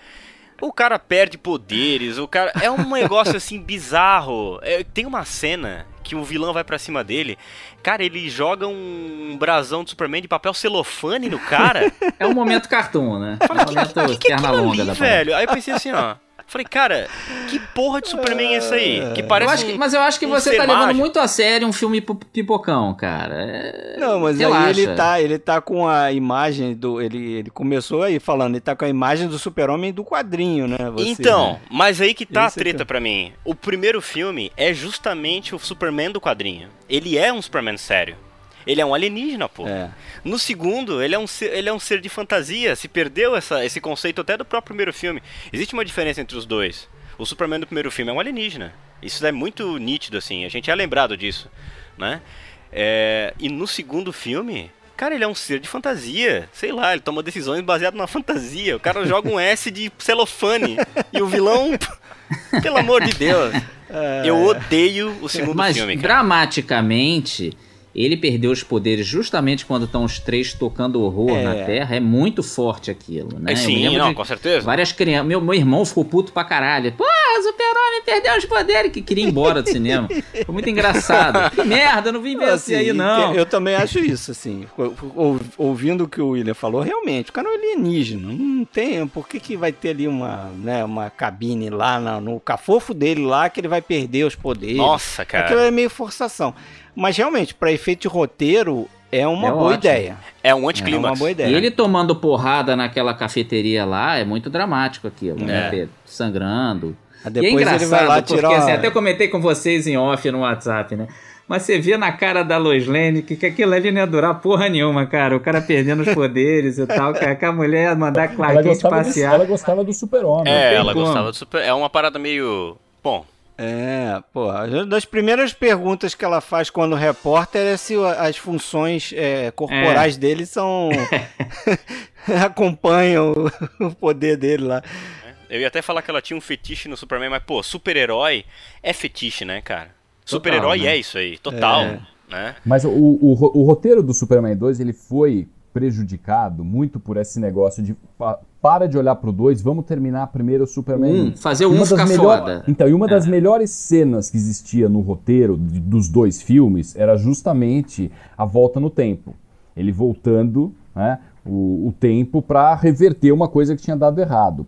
O cara perde poderes, o cara. É um negócio assim bizarro. É, tem uma cena que o vilão vai pra cima dele, cara, ele joga um brasão de Superman de papel celofane no cara. [LAUGHS] É um momento cartoon, né? É um momento que perna aquilo longa ali, velho? Aí eu pensei assim, ó. Falei, cara, que porra de Superman é esse aí? Que Eu parece acho que- um- mas eu acho que um você tá levando mágico. muito a sério um filme pi- pipocão, cara. É- Não, mas Relaxa. aí ele tá, ele tá com a imagem do. Ele, ele começou aí falando, ele tá com a imagem do super-homem do quadrinho, né? você, então, né? mas aí que tá Esse a treta ó. pra mim. O primeiro filme é justamente o Superman do quadrinho. Ele é um Superman sério. Ele é um alienígena, pô. É. No segundo, ele é um ser, ele é um ser de fantasia. Se perdeu essa, esse conceito até do próprio primeiro filme. Existe uma diferença entre os dois. O Superman do primeiro filme é um alienígena. Isso é muito nítido, assim. A gente é lembrado disso, né? É, e no segundo filme, cara, ele é um ser de fantasia. Sei lá, ele toma decisões baseadas na fantasia. O cara joga um S de celofane. e o vilão... [LAUGHS] Pelo amor de Deus. Eu odeio o segundo Mas filme, cara. dramaticamente, ele perdeu os poderes justamente quando estão os três tocando horror É. na Terra. É muito forte aquilo, né? É, sim, não, com certeza. Várias crianças. Meu, meu irmão ficou puto pra caralho. Pô, o super-homem perdeu os poderes, que queria ir embora do cinema. Foi muito engraçado. Que merda, não vim ver Assim, esse aí, não. Eu também acho isso, assim. Ou- Ouvindo o que o William falou, realmente, o cara é um alienígena. Não tem. Por que, que vai ter ali uma, né, uma cabine lá na- no cafofo dele lá que ele vai perder os poderes? Nossa, cara. Aquilo é meio forçação. Mas realmente, pra efeito de roteiro, é uma É boa ótimo. ideia. É um É uma boa ideia. E ele tomando porrada naquela cafeteria lá, é muito dramático aquilo, né? É. Sangrando. Aí e é Depois ele engraçado, vai lá porque tirar uma... assim, até comentei com vocês em off no WhatsApp, né? Mas você vê na cara da Lois Lane que, que aquilo ali não ia durar porra nenhuma, cara. O cara perdendo os poderes e tal, que, que a mulher ia mandar Clark Kent gostava, do, passear. ela gostava do super-homem. É, ela como. gostava do super. É uma parada meio. Bom, É, pô, das primeiras perguntas que ela faz quando repórter é se as funções é, corporais dele são. [LAUGHS] [LAUGHS] acompanham o, o poder dele lá. eu ia até falar que ela tinha um fetiche no Superman, mas, pô, super-herói é fetiche, né, cara? Super-herói né? é isso aí, total. É. Né? Mas o, o, o roteiro do Superman 2 ele foi prejudicado muito por esse negócio de pa- para de olhar pro 2, vamos terminar primeiro o Superman Um, 1. fazer o um uma das ficar melhor- foda. Então, e uma das É. melhores cenas que existia no roteiro de- dos dois filmes era justamente a volta no tempo. Ele voltando né, o, o tempo para reverter uma coisa que tinha dado errado.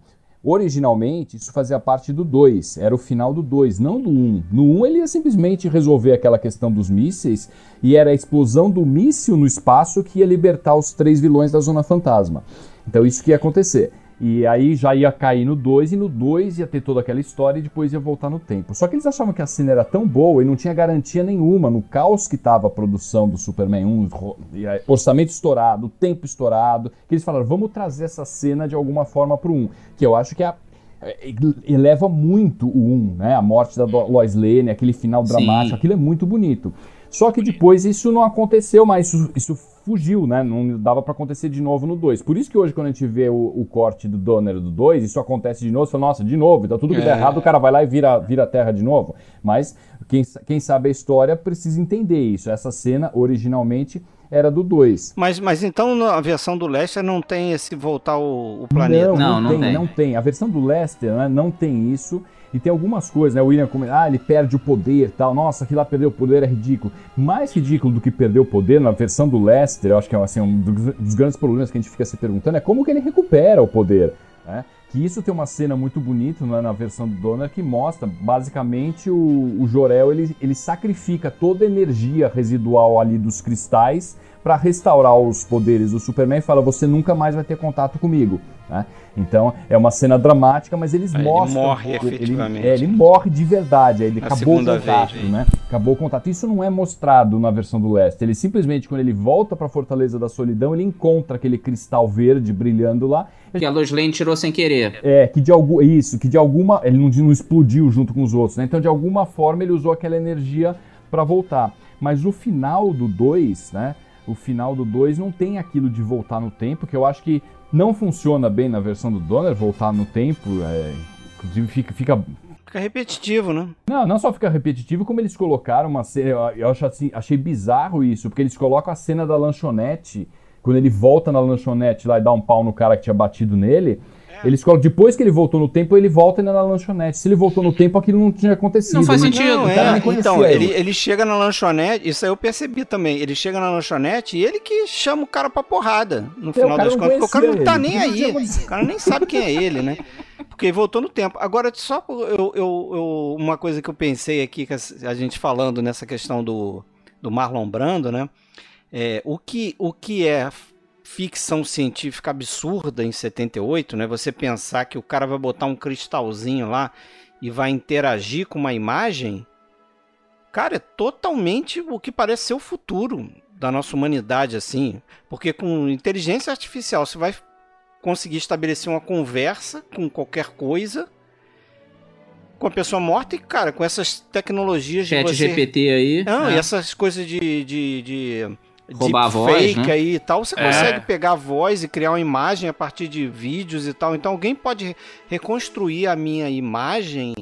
Originalmente, isso fazia parte do 2, era o final do 2, não do 1. Um. No 1, um, ele ia simplesmente resolver aquela questão dos mísseis e era a explosão do míssil no espaço que ia libertar os três vilões da Zona Fantasma. Então, isso que ia acontecer. E aí já ia cair no 2, e no 2 ia ter toda aquela história e depois ia voltar no tempo. Só que eles achavam que a cena era tão boa e não tinha garantia nenhuma no caos que estava a produção do Superman 1, ro- e aí, orçamento estourado, tempo estourado, que eles falaram, vamos trazer essa cena de alguma forma pro 1, que eu acho que é a- é, eleva muito o 1, né? A morte da Lois Lane, aquele final Sim. dramático, aquilo é muito bonito. Só que depois isso não aconteceu mais, isso, isso fugiu, né? Não dava pra acontecer de novo no 2. Por isso que hoje, quando a gente vê o, o corte do Donner do 2, isso acontece de novo, você fala, nossa, de novo, então tudo que der É. errado, o cara vai lá e vira, vira a terra de novo. Mas quem, quem sabe a história precisa entender isso. Essa cena, originalmente, era do 2. Mas, mas então na versão do Lester não tem esse voltar o, o planeta. Não, Não, não, não tem, tem. não tem. A versão do Lester né, não tem isso. E tem algumas coisas, né? O William comenta, ah, ele perde o poder tal. Nossa, aquilo lá perdeu o poder é ridículo. Mais ridículo do que perder o poder na versão do Lester, eu acho que é assim, um dos, dos grandes problemas que a gente fica se perguntando é como que ele recupera o poder. Né? Que isso tem uma cena muito bonita né, na versão do Donner que mostra basicamente o, o Jor-El ele, ele sacrifica toda a energia residual ali dos cristais para restaurar os poderes do Superman e fala: você nunca mais vai ter contato comigo. Né? Então é uma cena dramática, mas eles Aí ele mostram. morre ele- efetivamente. é, ele morre de verdade. Ele Na acabou o contato, vez, né? Acabou o contato. Isso não é mostrado na versão do Leste. Ele simplesmente, quando ele volta para a Fortaleza da Solidão, ele encontra aquele cristal verde brilhando lá. Que a Lois Lane tirou sem querer. É, que de algum. Isso, que de alguma. Ele não, não explodiu junto com os outros, né? Então, de alguma forma, ele usou aquela energia para voltar. Mas o final do 2, né? O final do 2 não tem aquilo de voltar no tempo, que eu acho que não funciona bem na versão do Donner, voltar no tempo. É, inclusive, fica, fica Fica repetitivo, né? não, não só fica repetitivo, como eles colocaram uma cena. Eu, acho assim, achei bizarro isso, porque eles colocam a cena da lanchonete, quando ele volta na lanchonete lá e dá um pau no cara que tinha batido nele. Eles colocam, depois que ele voltou no tempo, ele volta ainda na lanchonete. Se ele voltou no tempo, aquilo não tinha acontecido. Não faz Ele- sentido. Não, é, então, ele, ele. ele chega na lanchonete, isso aí eu percebi também. Ele chega na lanchonete e ele que chama o cara pra porrada, no final É, cara das contas, porque o cara não tá ele, nem aí. O cara nem sabe quem é ele, né? Porque ele voltou no tempo. Agora, só por- eu, eu, eu- uma coisa que eu pensei aqui, que a gente falando nessa questão do, do Marlon Brando, né? É, o, que, o que é ficção científica absurda em 78, né? Você pensar que o cara vai botar um cristalzinho lá e vai interagir com uma imagem, cara, é totalmente o que parece ser o futuro da nossa humanidade, assim. Porque com inteligência artificial você vai conseguir estabelecer uma conversa com qualquer coisa com a pessoa morta e, cara, com essas tecnologias de Chat você... GPT aí. Não, e essas coisas de. de, de Roubar a voz, deepfake né? aí e tal, você É. consegue pegar a voz e criar uma imagem a partir de vídeos e tal. Então alguém pode reconstruir a minha imagem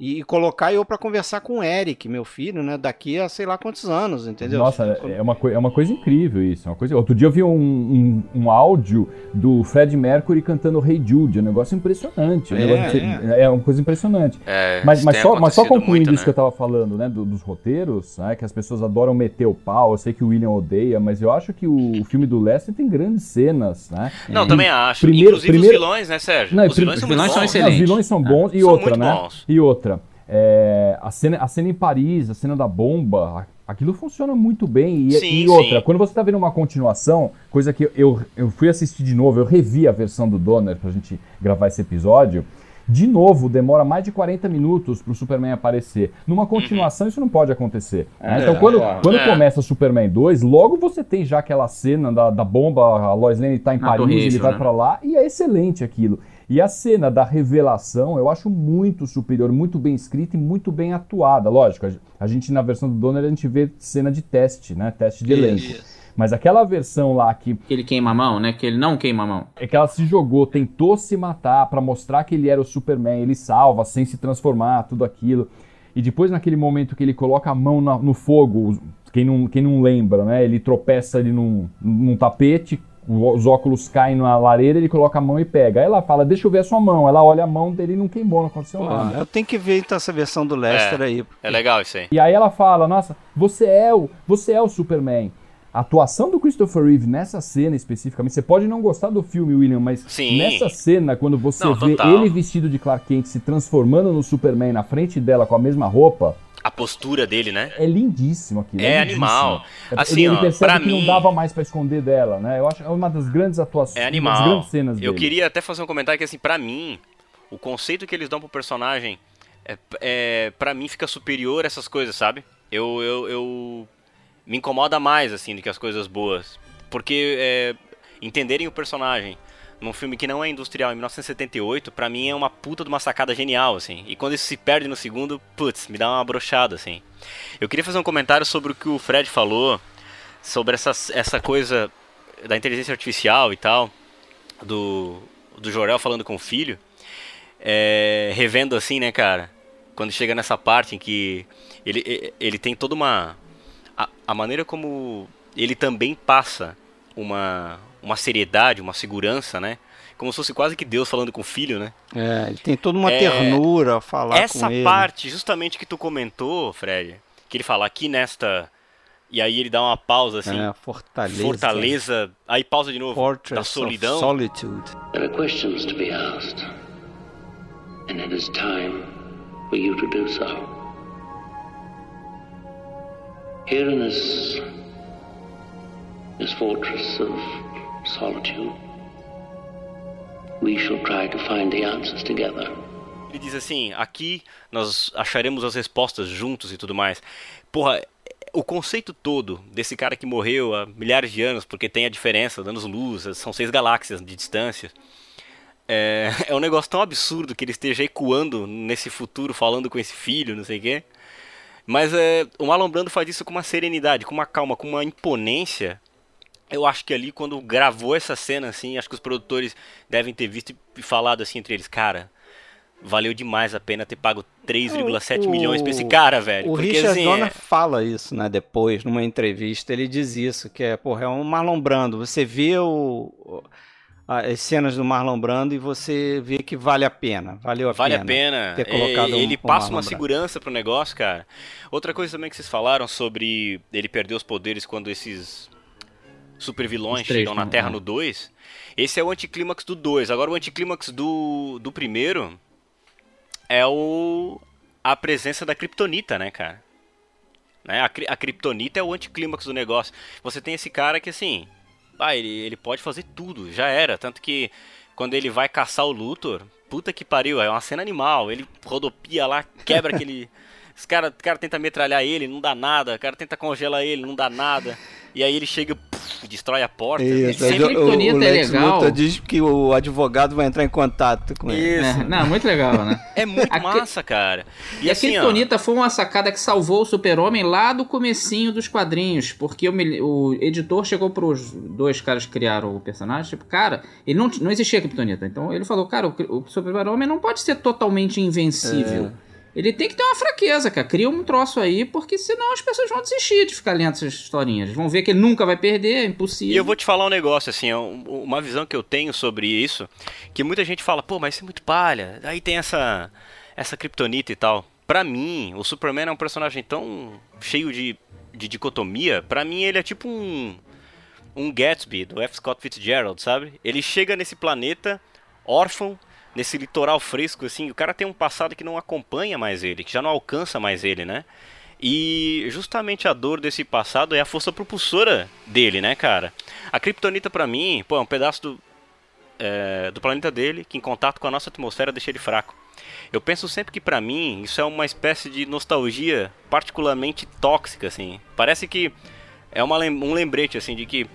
e colocar eu pra conversar com o Eric, meu filho, né? Daqui a sei lá quantos anos, entendeu? Nossa, é uma, coi- é uma coisa incrível isso. é Uma coisa... Outro dia eu vi um, um, um áudio do Fred Mercury cantando Hey Jude. É um negócio impressionante. É, um É, negócio de- é uma coisa impressionante. É, Mas, mas, só, mas só concluindo muito, isso que eu tava falando, né, do- dos roteiros, né, que as pessoas adoram meter o pau, eu sei que o William odeia, mas eu acho que o, filme do Lester tem grandes cenas, né? Não, também acho. Primeiro- Inclusive primeiro- os vilões, né, Sérgio? Não, os vilões os são vilões são bons. excelentes. Os vilões são bons e São outra, muito né? bons. E outra, é, a, cena, a cena em Paris, a cena da bomba, a- aquilo funciona muito bem. E, Sim, e outra, sim. quando você tá vendo uma continuação, coisa que eu, eu fui assistir de novo, eu revi a versão do Donner pra gente gravar esse episódio. De novo, demora mais de 40 minutos pro Superman aparecer. Numa continuação, isso não pode acontecer. né? Então, quando, quando É. começa Superman 2, logo você tem já aquela cena da, da bomba, a Lois Lane tá em Na Paris, ele vai né? pra lá, e é excelente aquilo. E a cena da revelação eu acho muito superior, muito bem escrita e muito bem atuada. Lógico, a- gente na versão do Donner a gente vê cena de teste, né? Teste de elenco. Mas aquela versão lá que Que ele queima a mão, né? Que ele não queima a mão. é que ela se jogou, tentou se matar pra mostrar que ele era o Superman, ele salva sem se transformar, tudo aquilo. E depois naquele momento que ele coloca a mão na- no fogo, quem não, quem não lembra, né? Ele tropeça ali num, num tapete, os óculos caem na lareira, ele coloca a mão e pega. Aí ela fala, deixa eu ver a sua mão. Ela olha a mão dele e não queimou, não aconteceu nada. Eu tenho que ver então essa versão do Lester É. aí. É legal isso aí. E aí ela fala, nossa, você é o, você é o Superman. A atuação do Christopher Reeve nessa cena especificamente, você pode não gostar do filme, William, mas Sim. nessa cena, quando você Não, vê total. ele vestido de Clark Kent se transformando no Superman na frente dela com a mesma roupa, A postura dele, né? é lindíssimo aquilo. É lindíssimo. animal. É- Assim, ele, ele ó, percebe pra que não mim- dava mais pra esconder dela, né? Eu acho que é uma das grandes atuações, É animal. grandes cenas Eu dele. queria até fazer um comentário que, assim, pra mim, o conceito que eles dão pro personagem, é, é, pra mim, fica superior a essas coisas, sabe? Eu, eu, eu me incomoda mais, assim, do que as coisas boas. Porque é, entenderem o personagem num filme que não é industrial, em 1978, pra mim é uma puta de uma sacada genial, assim. E quando isso se perde no segundo, putz, me dá uma brochada, assim. Eu queria fazer um comentário sobre o que o Fred falou, sobre essa, essa coisa da inteligência artificial e tal, do, do Jorel falando com o filho, é, revendo assim, né, cara? Quando chega nessa parte em que ele, ele tem toda uma. A, a maneira como ele também passa uma, uma seriedade, uma segurança, né? Como se fosse quase que Deus falando com o filho, né? É, ele tem toda uma É, ternura a falar Essa com ele. parte, justamente que tu comentou, Fred, que ele fala aqui nesta. E aí ele dá uma pausa assim. É, fortaleza. Fortaleza. Aí pausa de novo. Fortress da solidão. Solitude. There are questions to be asked, and it is time for you to do so. Here in this, this fortress of solitude, we shall try to find the answers together. Ele diz assim: aqui nós acharemos as respostas juntos e tudo mais. Porra, o conceito todo desse cara que morreu há milhares de anos, porque tem a diferença, anos-luz, são seis galáxias de distância. É, [LAUGHS] é um negócio tão absurdo que ele esteja ecoando nesse futuro, falando com esse filho, não sei o quê. Mas é, o Marlon Brando faz isso com uma serenidade, com uma calma, com uma imponência. Eu acho que ali, quando gravou essa cena, assim, acho que os produtores devem ter visto e falado assim entre eles, cara, valeu demais a pena ter pago 3,7 O- milhões pra esse cara, velho. O Porque, Richard assim, Donner é- fala isso, né, depois, numa entrevista, ele diz isso, que é, porra, é um Marlon Brando, você vê o, as cenas do Marlon Brando e você vê que vale a pena. Valeu a Vale pena. a pena. ter colocado ele um- ele um passa Marlon uma Brando. segurança pro negócio, cara. Outra coisa também que vocês falaram sobre ele perder os poderes quando esses super vilões Os três, chegam na né? Terra É. no 2. Esse é o anticlímax do 2. Agora o anticlímax do, do primeiro é o a presença da Kryptonita, né, cara? Né? A, a Kryptonita é o anticlímax do negócio. Você tem esse cara que, assim, ah, ele, ele pode fazer tudo, já era. Tanto que quando ele vai caçar o Luthor, puta que pariu, é uma cena animal. Ele rodopia lá, quebra [LAUGHS] aquele. Os cara, o cara tenta metralhar ele, não dá nada. O cara tenta congelar ele, não dá nada. E aí ele chega, puf, destrói a porta. Isso, Se a aí o- o é Lex legal- Luthor diz que o advogado vai entrar em contato com ele. Isso. É, não, muito legal, né? É muito A massa, cara. E, E, a assim, ó, Kryptonita foi uma sacada que salvou o Super-Homem lá do comecinho dos quadrinhos, porque o, o editor chegou pros dois caras que criaram o personagem, tipo, cara, ele não, não existia Kryptonita. Então ele falou, cara, o, o Super-Homem não pode ser totalmente invencível. Ele tem que ter uma fraqueza, cara. Cria um troço aí, porque senão as pessoas vão desistir de ficar lendo essas historinhas. Vão ver que ele nunca vai perder, é impossível. E eu vou te falar um negócio, assim, uma visão que eu tenho sobre isso, que muita gente fala, pô, mas isso é muito palha, aí tem essa, essa kryptonita e tal. Pra mim, o Superman é um personagem tão cheio de, de dicotomia, pra mim ele é tipo um, um Gatsby do F. Scott Fitzgerald, sabe? Ele chega nesse planeta órfão, nesse litoral fresco, assim, o cara tem um passado que não acompanha mais ele, que já não alcança mais ele, né? E justamente a dor desse passado é a força propulsora dele, né, cara? A Kryptonita pra mim, pô, é um pedaço do, é, do planeta dele que em contato com a nossa atmosfera deixa ele fraco. Eu penso sempre que pra mim isso é uma espécie de nostalgia particularmente tóxica, assim. Parece que é uma, um lembrete, assim, de que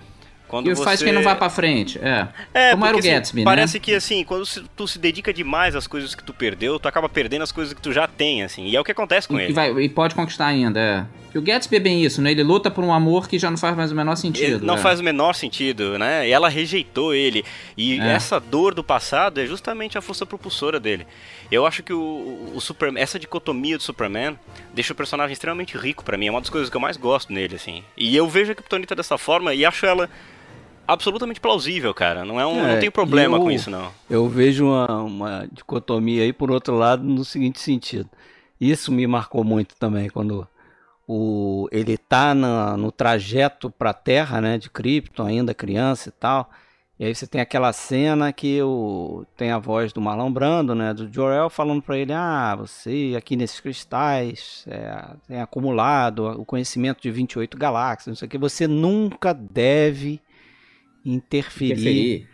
quando E você... faz quem não vai pra frente. É. É, Como era o porque, assim, Gatsby, né? Parece que assim, quando tu se dedica demais às coisas que tu perdeu, tu acaba perdendo as coisas que tu já tem, assim. E é o que acontece com E, ele. vai- e pode conquistar ainda, é. Que o Gatsby é bem isso, né? Ele luta por um amor que já não faz mais o menor sentido. Ele não é. faz o menor sentido, né? E ela rejeitou ele. E É. essa dor do passado é justamente a força propulsora dele. Eu acho que o, o Superman, essa dicotomia do Superman deixa o personagem extremamente rico pra mim. É uma das coisas que eu mais gosto nele, assim. E eu vejo a Kryptonita dessa forma e acho ela absolutamente plausível, cara. Não é um, É, não tenho problema eu- com isso, não. Eu vejo uma, uma dicotomia aí, por outro lado, no seguinte sentido. Isso me marcou muito também, quando o, ele tá na- no trajeto para a Terra, né, de Krypton, ainda criança e tal. E aí você tem aquela cena que o, tem a voz do Marlon Brando, né, do Jor-El, falando para ele, ah, você aqui nesses cristais é, tem acumulado o conhecimento de 28 galáxias, não sei o que, você nunca deve interferir Interferir.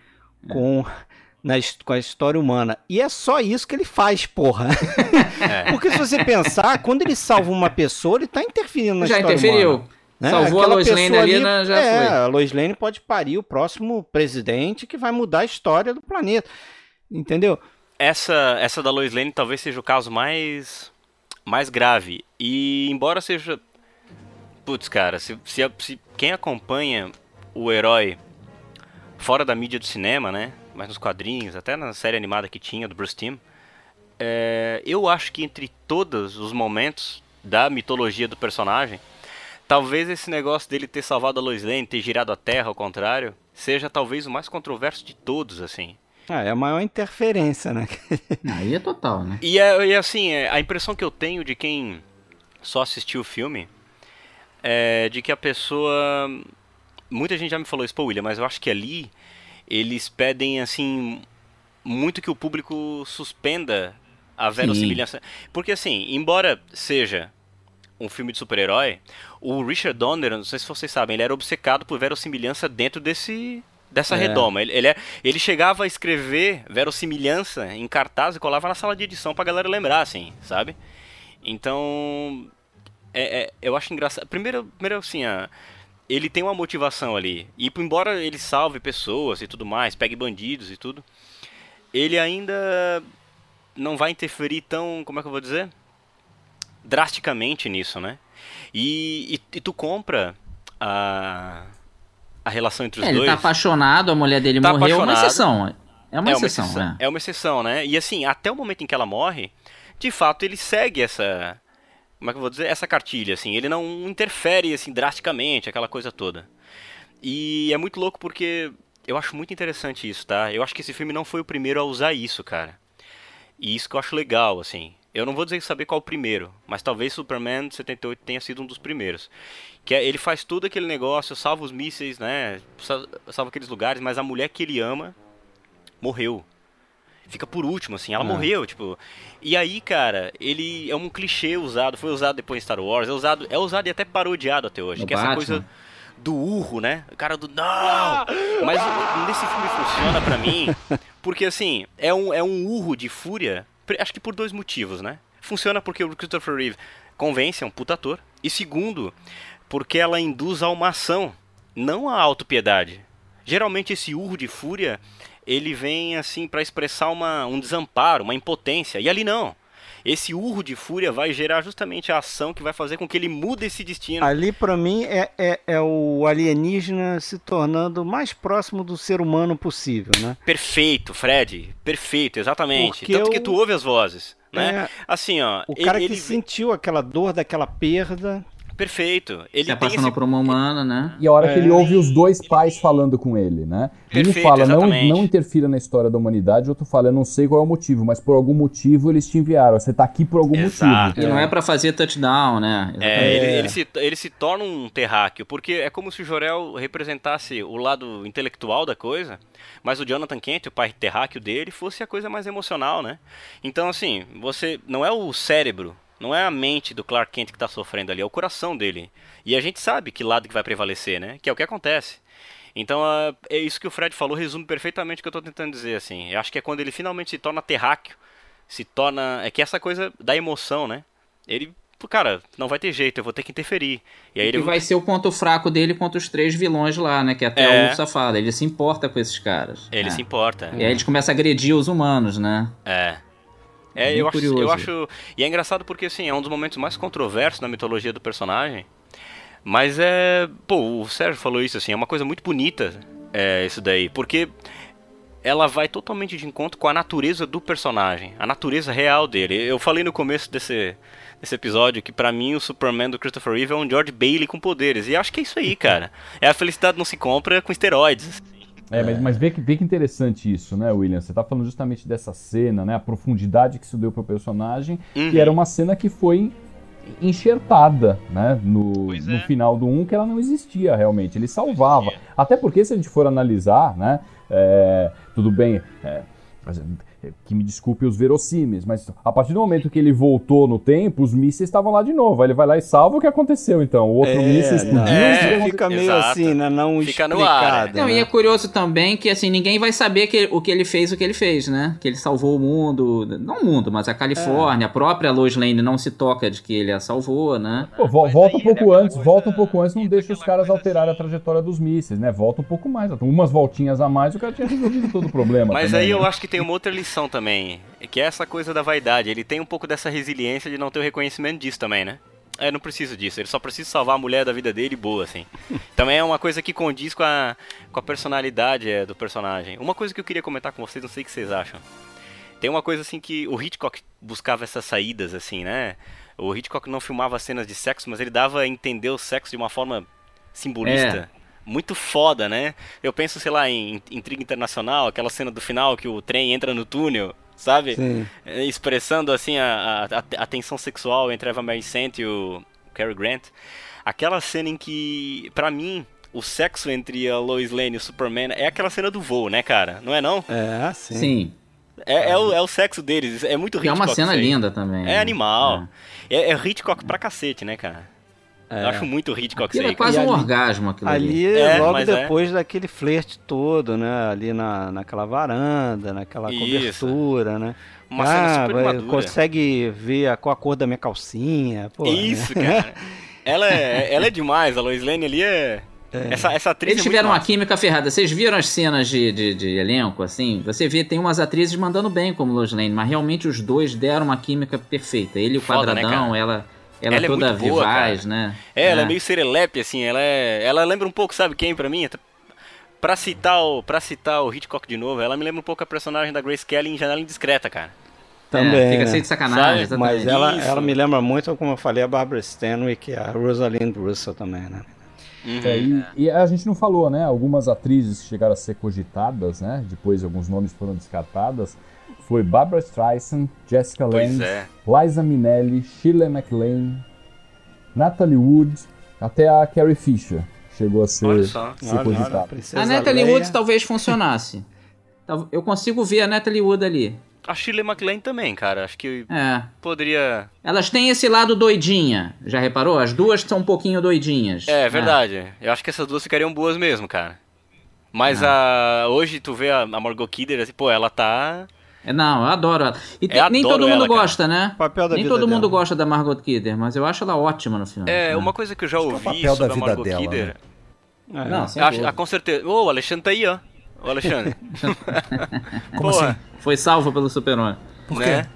com, [LAUGHS] na, com a história humana. E é só isso que ele faz, porra. É. [LAUGHS] Porque se você pensar, quando ele salva uma pessoa, ele tá interferindo na Já história interferiu. humana. né? Salvou a Aquela Lois Lane pessoa ali, né, já é, foi. a Lois Lane pode parir o próximo presidente que vai mudar a história do planeta. Entendeu? Essa, essa da Lois Lane talvez seja o caso mais, mais grave. E embora seja. Putz, cara, se, se, a- se quem acompanha o herói fora da mídia do cinema, né? Mas nos quadrinhos, até na série animada que tinha do Bruce Timm, é, eu acho que entre todos os momentos da mitologia do personagem, talvez esse negócio dele ter salvado a Lois Lane, ter girado a Terra ao contrário, seja talvez o mais controverso de todos, assim. Ah, é a maior interferência, né? [LAUGHS] Aí é total, né? E, é, e assim, é, a impressão que eu tenho de quem só assistiu o filme é de que a pessoa. Muita gente já me falou isso, pô, William, mas eu acho que ali eles pedem, assim, muito que o público suspenda a verossimilhança. Porque, assim, embora seja um filme de super-herói, o Richard Donner, não sei se vocês sabem, ele era obcecado por verossimilhança dentro desse dessa É. redoma. Ele, ele, é- ele chegava a escrever verossimilhança em cartaz e colava na sala de edição pra galera lembrar, assim, sabe? Então, é, é- eu acho engraçado. Primeiro, primeiro assim, a- ele tem uma motivação ali. E embora ele salve pessoas e tudo mais, pegue bandidos e tudo, ele ainda não vai interferir tão, como é que eu vou dizer? Drasticamente nisso, né? E, e, e tu compra a, a relação entre os É, ele dois. tá apaixonado, a mulher dele Tá morreu, é uma exceção. É uma é uma exceção, exceção, é. é uma exceção, né? E assim, até o momento em que ela morre, de fato ele segue essa, como é que eu vou dizer, essa cartilha, assim, ele não interfere assim drasticamente, aquela coisa toda. E é muito louco porque eu acho muito interessante isso, tá? Eu acho que esse filme não foi o primeiro a usar isso, cara. E isso que eu acho legal, assim. Eu não vou dizer saber qual o primeiro, mas talvez Superman 78 tenha sido um dos primeiros. Que é, ele faz todo aquele negócio, salva os mísseis, né? sa- Salva aqueles lugares, mas a mulher que ele ama morreu. Fica por último, assim, ela Ah. morreu, tipo. E aí, cara, ele é um clichê usado, foi usado depois em Star Wars, é usado, é usado e até parodiado até hoje. No que é essa coisa do urro, né? O cara do não! Mas o- nesse filme funciona pra mim, [LAUGHS] porque assim, é um, é um urro de fúria, acho que por dois motivos, né? Funciona porque o Christopher Reeve convence, é um puta ator. E segundo, porque ela induz a uma ação, não a autopiedade. Geralmente esse urro de fúria, ele vem assim pra expressar uma, um desamparo, uma impotência. E ali não. Esse urro de fúria vai gerar justamente a ação que vai fazer com que ele mude esse destino. Ali, pra mim, é, é, é o alienígena se tornando mais próximo do ser humano possível, né? Perfeito, Fred. Perfeito, exatamente. Porque Tanto que eu- tu ouve as vozes, né? É, Assim, ó. o ele- cara ele, que sentiu aquela dor daquela perda. Perfeito. Ele se apaixonou esse... por uma humana, né? E a hora que ele É. ouve os dois pais falando com ele, né? Um Perfeito, fala, não, exatamente. não interfira na história da humanidade, o outro fala, eu não sei qual é o motivo, mas por algum motivo eles te enviaram. Você tá aqui por algum Exato. motivo. E não é pra fazer touchdown, né? É, ele, É. ele se, ele se torna um terráqueo, porque é como se o Jorel representasse o lado intelectual da coisa, mas o Jonathan Kent, o pai terráqueo dele, fosse a coisa mais emocional, né? Então, assim, você não é o cérebro, não é a mente do Clark Kent que está sofrendo ali, é o coração dele. E a gente sabe que lado que vai prevalecer, né? Que é o que acontece. Então, ah, é isso que o Fred falou, resume perfeitamente o que eu estou tentando dizer, assim. Eu acho que é quando ele finalmente se torna terráqueo, se torna... É que essa coisa da emoção, né? Ele, cara, não vai ter jeito, eu vou ter que interferir. E aí ele vai ser o ponto fraco dele contra os três vilões lá, né? Que até É. o Ursa fala. Ele se importa com esses caras. Ele é. se importa. E aí eles começam a agredir os humanos, né? É. É, eu acho, eu acho. E é engraçado porque, assim, é um dos momentos mais controversos na mitologia do personagem. Mas é. Pô, o Sérgio falou isso, assim, é uma coisa muito bonita, é, isso daí. Porque ela vai totalmente de encontro com a natureza do personagem, a natureza real dele. Eu falei no começo desse, desse episódio que pra mim o Superman do Christopher Reeve é um George Bailey com poderes. E acho que é isso aí, cara. É a felicidade não se compra com esteroides. É, mas, mas vê, que, vê que interessante isso, né, William? Você tá falando justamente dessa cena, né? A profundidade que isso deu pro personagem. Uhum. E era uma cena que foi enxertada, né? No, Pois no é. final do 1, que ela não existia realmente. Ele salvava. Até porque, se a gente for analisar, né? é, tudo bem. é, que me desculpe os verossímeis, mas a partir do momento que ele voltou no tempo, os mísseis estavam lá de novo. Aí ele vai lá e salva o que aconteceu, então. O outro míssil explodiu. É, o que aconteceu? fica meio exato. assim, né? Não Fica no ar, explicado. Não, né? e é curioso também que assim, ninguém vai saber que, o que ele fez, o que ele fez, né? Que ele salvou o mundo, não o mundo, mas a Califórnia, a própria Lois Lane não se toca de que ele a salvou, né? Pô, vo- volta um pouco antes, volta um pouco antes, não deixa os caras alterarem a trajetória dos mísseis, né? Volta um pouco mais, umas voltinhas a mais, o cara tinha resolvido todo o problema. Mas também, aí né? eu acho que tem uma outra lição também, que é essa coisa da vaidade. Ele tem um pouco dessa resiliência de não ter o reconhecimento disso também, né? É, não preciso disso, ele só precisa salvar a mulher da vida dele e boa, assim. [LAUGHS] Também é uma coisa que condiz com a, com a personalidade é, do personagem. Uma coisa que eu queria comentar com vocês, não sei o que vocês acham. Tem uma coisa assim que o Hitchcock buscava essas saídas, assim, né? O Hitchcock não filmava cenas de sexo, mas ele dava a entender o sexo de uma forma simbolista. Muito foda, né? Eu penso, sei lá, em Intriga Internacional, aquela cena do final que o trem entra no túnel, sabe? Sim. Eh, Expressando, assim, a, a, a- tensão sexual entre a Eva Mary Saint e o Cary Grant. Aquela cena em que, pra mim, o sexo entre a Lois Lane e o Superman é aquela cena do voo, né, cara? Não é não? É, sim. Sim. É, é o, é o sexo deles, é muito Que é Hitchcock. uma cena linda também. É né? animal. É, é Hitchcock pra cacete, né, cara? É. Eu acho muito Hitchcock Aquilo aí. é quase E um ali- orgasmo aquilo ali. Ali, É, logo é. depois daquele flerte todo, né? Ali na, naquela varanda, naquela Isso. cobertura, né? Uma cena ah, super vai- consegue ver a, qual a cor da minha calcinha. Pô, Isso, cara. [LAUGHS] ela, é, ela é demais, a Lois Lane ali é... Essa, essa atriz Eles é tiveram uma massa. química ferrada. Vocês viram as cenas de, de, de elenco, assim? Você vê, tem umas atrizes mandando bem como Lois Lane, mas realmente os dois deram uma química perfeita. Ele o Foda, né, quadradão, cara? ela, ela, Ela é toda muito boa, vivaz, cara. né? É, ela é meio serelepe, assim, ela é... Ela lembra um pouco, sabe quem pra mim? Pra citar, o, pra citar o Hitchcock de novo, ela me lembra um pouco a personagem da Grace Kelly em Janela Indiscreta, cara. Também. É, fica né? cheio de sacanagem, Sabe? Mas ela, Isso. ela me lembra muito, como eu falei, a Barbara Stanwyck e a Rosalind Russell também, né? Uhum. É, e, e a gente não falou, né? Algumas atrizes que chegaram a ser cogitadas, né? Depois alguns nomes foram descartadas. Foi Barbara Streisand, Jessica Pois Lange, é. Liza Minnelli, Shirley MacLaine, Natalie Wood, até a Carrie Fisher chegou a ser, Olha só. ser Olha, olha, cogitada. Princesa A Natalie Leia. Wood talvez funcionasse. Eu consigo ver a Natalie Wood ali. A Shirley MacLaine também, cara. Acho que É. poderia. Elas têm esse lado doidinha. Já reparou? As duas são um pouquinho doidinhas. É, verdade. Eu acho que essas duas ficariam boas mesmo, cara. Mas a hoje tu vê a, a Margot Kidder, assim, pô, ela tá. É, não, eu adoro ela. E tem- nem todo mundo ela, cara. gosta, né? Papel da nem vida todo mundo dela. gosta da Margot Kidder, mas eu acho ela ótima no filme. É, né? uma coisa que eu já que é o ouvi papel da sobre a Margot dela, Kidder. né? É. Não, sem Acho, dúvida. ah, com certeza. Ô, o Alexandre tá aí, ó. Ô, Alexandre. [LAUGHS] Como [LAUGHS] Porra, assim? Foi salvo pelo Super-Homem. Por quê? né?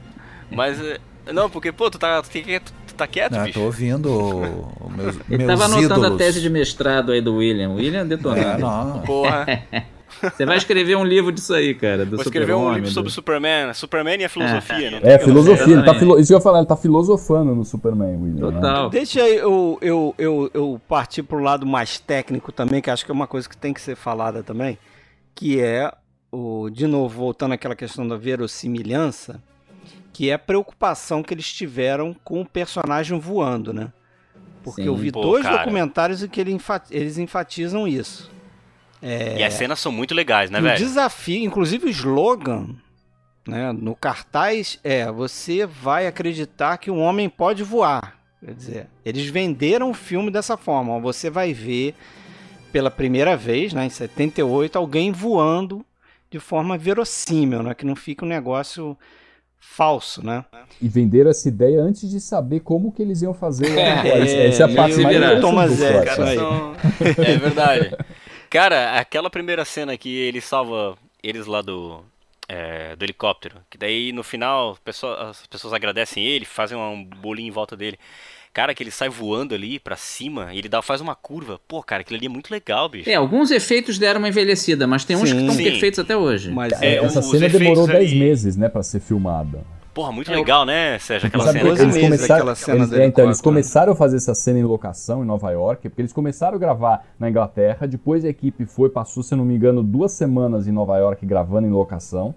Mas. eh, Não, porque, pô, tu tá, tu, tu- tu tá quieto, Ah, bicho. tô ouvindo o- o meus, Ele meus tava anotando ídolos. a tese de mestrado aí do William. William É, detonando. não. Porra. [LAUGHS] Você vai escrever um livro disso aí, cara. Do Vou escrever um livro sobre Superman. Superman e a filosofia, É, eu não filosofia. tá filo... Isso que eu ia falar, ele tá filosofando no Superman, William. né? Total. Deixa eu, eu, eu, eu partir pro lado mais técnico também, que acho que é uma coisa que tem que ser falada também, que é, o, de novo, voltando àquela questão da verossimilhança, que é a preocupação que eles tiveram com o personagem voando, né? Porque Sim. eu vi Pô, dois cara. documentários em que ele enfa- eles enfatizam isso. E as cenas são muito legais, né, E o velho? desafio, inclusive o slogan né, no cartaz é: você vai acreditar que um homem pode voar. Quer dizer, eles venderam o filme dessa forma. Você vai ver pela primeira vez, né, em 78, alguém voando de forma verossímil, né, que não fica um negócio falso, né? E venderam essa ideia antes de saber como que eles iam fazer. É, essa é a meio parte mais Thomas troço. aí. São- É verdade. [LAUGHS] Cara, aquela primeira cena que ele salva eles lá do, é, do helicóptero, que daí no final pessoa- as pessoas agradecem ele, fazem um bolinho em volta dele. Cara, que ele sai voando ali pra cima e ele dá, faz uma curva. Pô, cara, aquilo ali é muito legal, bicho. É, alguns efeitos deram uma envelhecida, mas tem uns Sim. que estão perfeitos até hoje. Mas É, Essa cena demorou efeitos 10 ali- meses, né, pra ser filmada. Porra, muito É, legal, né, Sérgio? Aquela Sabe, cena. 12 eles meses começaram, aquela cena eles, do é, então, eles começaram a fazer essa cena em locação em Nova York, porque eles começaram a gravar na Inglaterra, depois a equipe foi, passou, se não me engano, duas semanas em Nova York gravando em locação.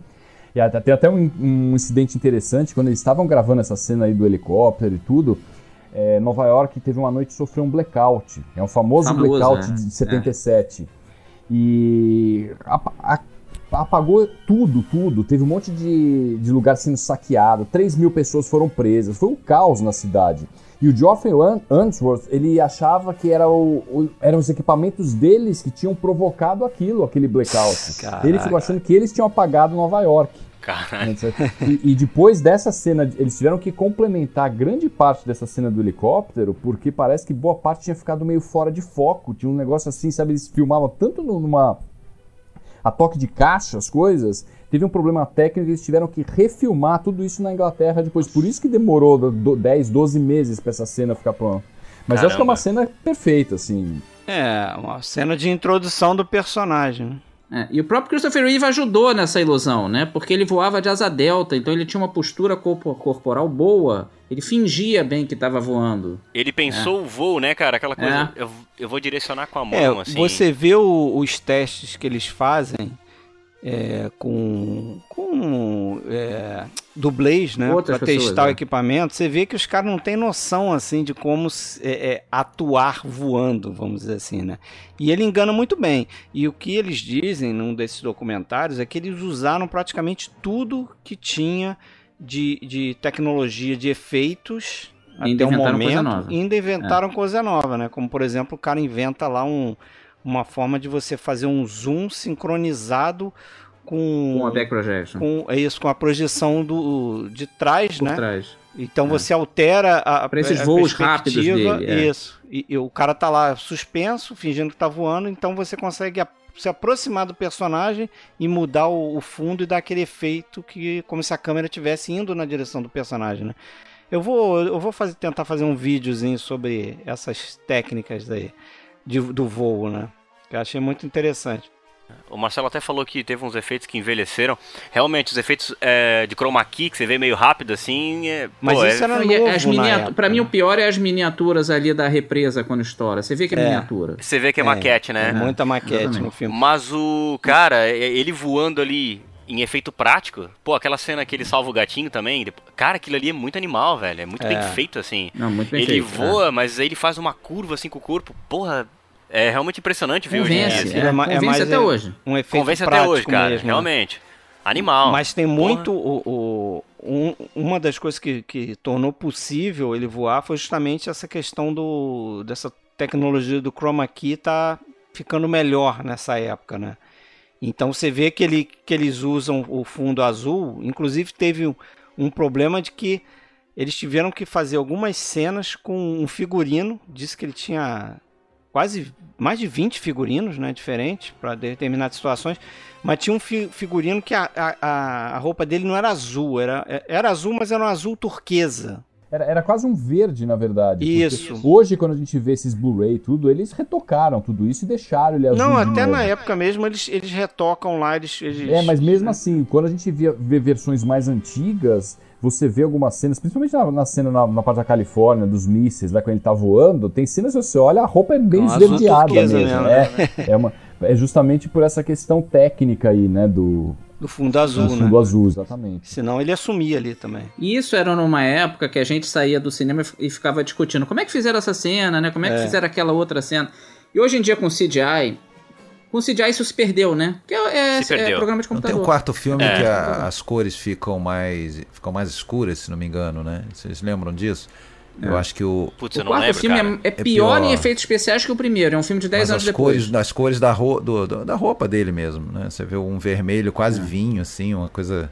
E até, tem até um, um incidente interessante, quando eles estavam gravando essa cena aí do helicóptero e tudo, é, Nova York teve uma noite que sofreu um blackout. É um famoso, Famoso, blackout é. de 77. E apa- a- apagou tudo, tudo. Teve um monte de, de lugar sendo saqueado. 3 mil pessoas foram presas. Foi um caos na cidade. E o Geoffrey An- Unsworth, ele achava que era o, o- eram os equipamentos deles que tinham provocado aquilo, aquele blackout. Caraca. Ele ficou achando que eles tinham apagado Nova York. Caralho. E, e depois dessa cena, eles tiveram que complementar grande parte dessa cena do helicóptero, porque parece que boa parte tinha ficado meio fora de foco. Tinha um negócio assim, sabe? Eles filmavam tanto numa. A toque de caixa, as coisas. Teve um problema técnico e eles tiveram que refilmar tudo isso na Inglaterra depois. Por isso que demorou do- 10, 12 meses pra essa cena ficar pronta. Mas eu acho que é uma cena perfeita, assim. é uma cena de introdução do personagem. né? É, e o próprio Christopher Reeve ajudou nessa ilusão, né? Porque ele voava de asa delta, então ele tinha uma postura corpo- corporal boa. Ele fingia bem que estava voando. Ele pensou o voo, né, cara? Aquela coisa. Eu, eu vou direcionar com a mão, É, assim. você vê o- os testes que eles fazem é, com, com é, dublês, né? Outras Pra testar pessoas, o né? equipamento, você vê que os caras não têm noção assim de como se- é, é, atuar voando, vamos dizer assim, né? E ele engana muito bem. E o que eles dizem num desses documentários é que eles usaram praticamente tudo que tinha de, de tecnologia de efeitos Ainda até o momento. nova. e ainda inventaram coisa nova, né? Como por exemplo, o cara inventa lá um, uma forma de você fazer um zoom sincronizado com, Com a back projection. com é isso, com a projeção do de trás, por né? trás. Então você altera a, Pra esses a voos rápidos dele, é. Isso. E, e o cara tá lá suspenso, fingindo que tá voando, então você consegue a- se aproximar do personagem e mudar o, o fundo e dar aquele efeito que como se a câmera estivesse indo na direção do personagem, né? Eu vou, eu vou fazer, tentar fazer um videozinho sobre essas técnicas aí de- do voo, né? Que eu achei muito interessante. O Marcelo até falou que teve uns efeitos que envelheceram. Realmente, os efeitos é, de chroma key, que você vê meio rápido assim. É, Mas pô, isso é- era novo as na miniatu- época, Pra mim, né? o pior é as miniaturas ali da represa quando estoura. Você vê que é, É. miniatura. Você vê que é, maquete, né? É muita maquete exatamente. no filme. Mas o cara, é- ele voando ali em efeito prático, pô, aquela cena que ele salva o gatinho também, cara, aquilo ali é muito animal, velho, é muito bem É. feito assim. Não, muito bem ele feito, voa, mas aí ele faz uma curva assim com o corpo, porra, é realmente impressionante ver hoje em dia. Convence, assim. é, é ma- é convence mais, até é, hoje. Um efeito Convence até hoje, cara, mesmo, né? realmente. Animal. Mas tem Porra. muito. O, o- um- uma das coisas que, que tornou possível ele voar foi justamente essa questão do, dessa tecnologia do chroma key tá ficando melhor nessa época, né? Então você vê que, ele, que eles usam o fundo azul. Inclusive teve um, um problema de que eles tiveram que fazer algumas cenas com um figurino. Disse que ele tinha quase mais de 20 figurinos né, diferentes para determinadas situações. Mas tinha um fi- figurino que a, a- a, roupa dele não era azul, era, era azul, mas era um azul turquesa. Era, era quase um verde, na verdade. Isso. Hoje, quando a gente vê esses Blu-ray e tudo, eles retocaram tudo isso e deixaram ele azul. Não, até novo. na época mesmo eles, eles retocam lá, eles. eles- É, mas mesmo assim, quando a gente via, vê versões mais antigas, você vê algumas cenas, principalmente na, na cena na, na parte da Califórnia, dos mísseis, lá quando ele tá voando, tem cenas que você olha, a roupa é bem esverdeada mesmo. mesmo, é, é, uma, é justamente por essa questão técnica aí, né, do, Do fundo azul, do né? fundo azul, exatamente. Senão ele assumia ali também. E isso era numa época que a gente saía do cinema e ficava discutindo como é que fizeram essa cena, né? Como é que É. fizeram aquela outra cena. E hoje em dia com CGI, com CGI isso se perdeu, né? Porque é, Se é perdeu. programa de Não tem computador. um quarto filme É. que a- as cores ficam mais, ficam mais escuras, se não me engano, né? Vocês lembram disso? Eu acho que o, Putz, O quarto lembro, filme cara. é, é pior, pior. em efeitos especiais que o primeiro. É um filme de 10 mas anos as depois. cores, das cores da, ro, do- do- da roupa dele mesmo, né? Você vê um vermelho quase vinho, assim, uma coisa.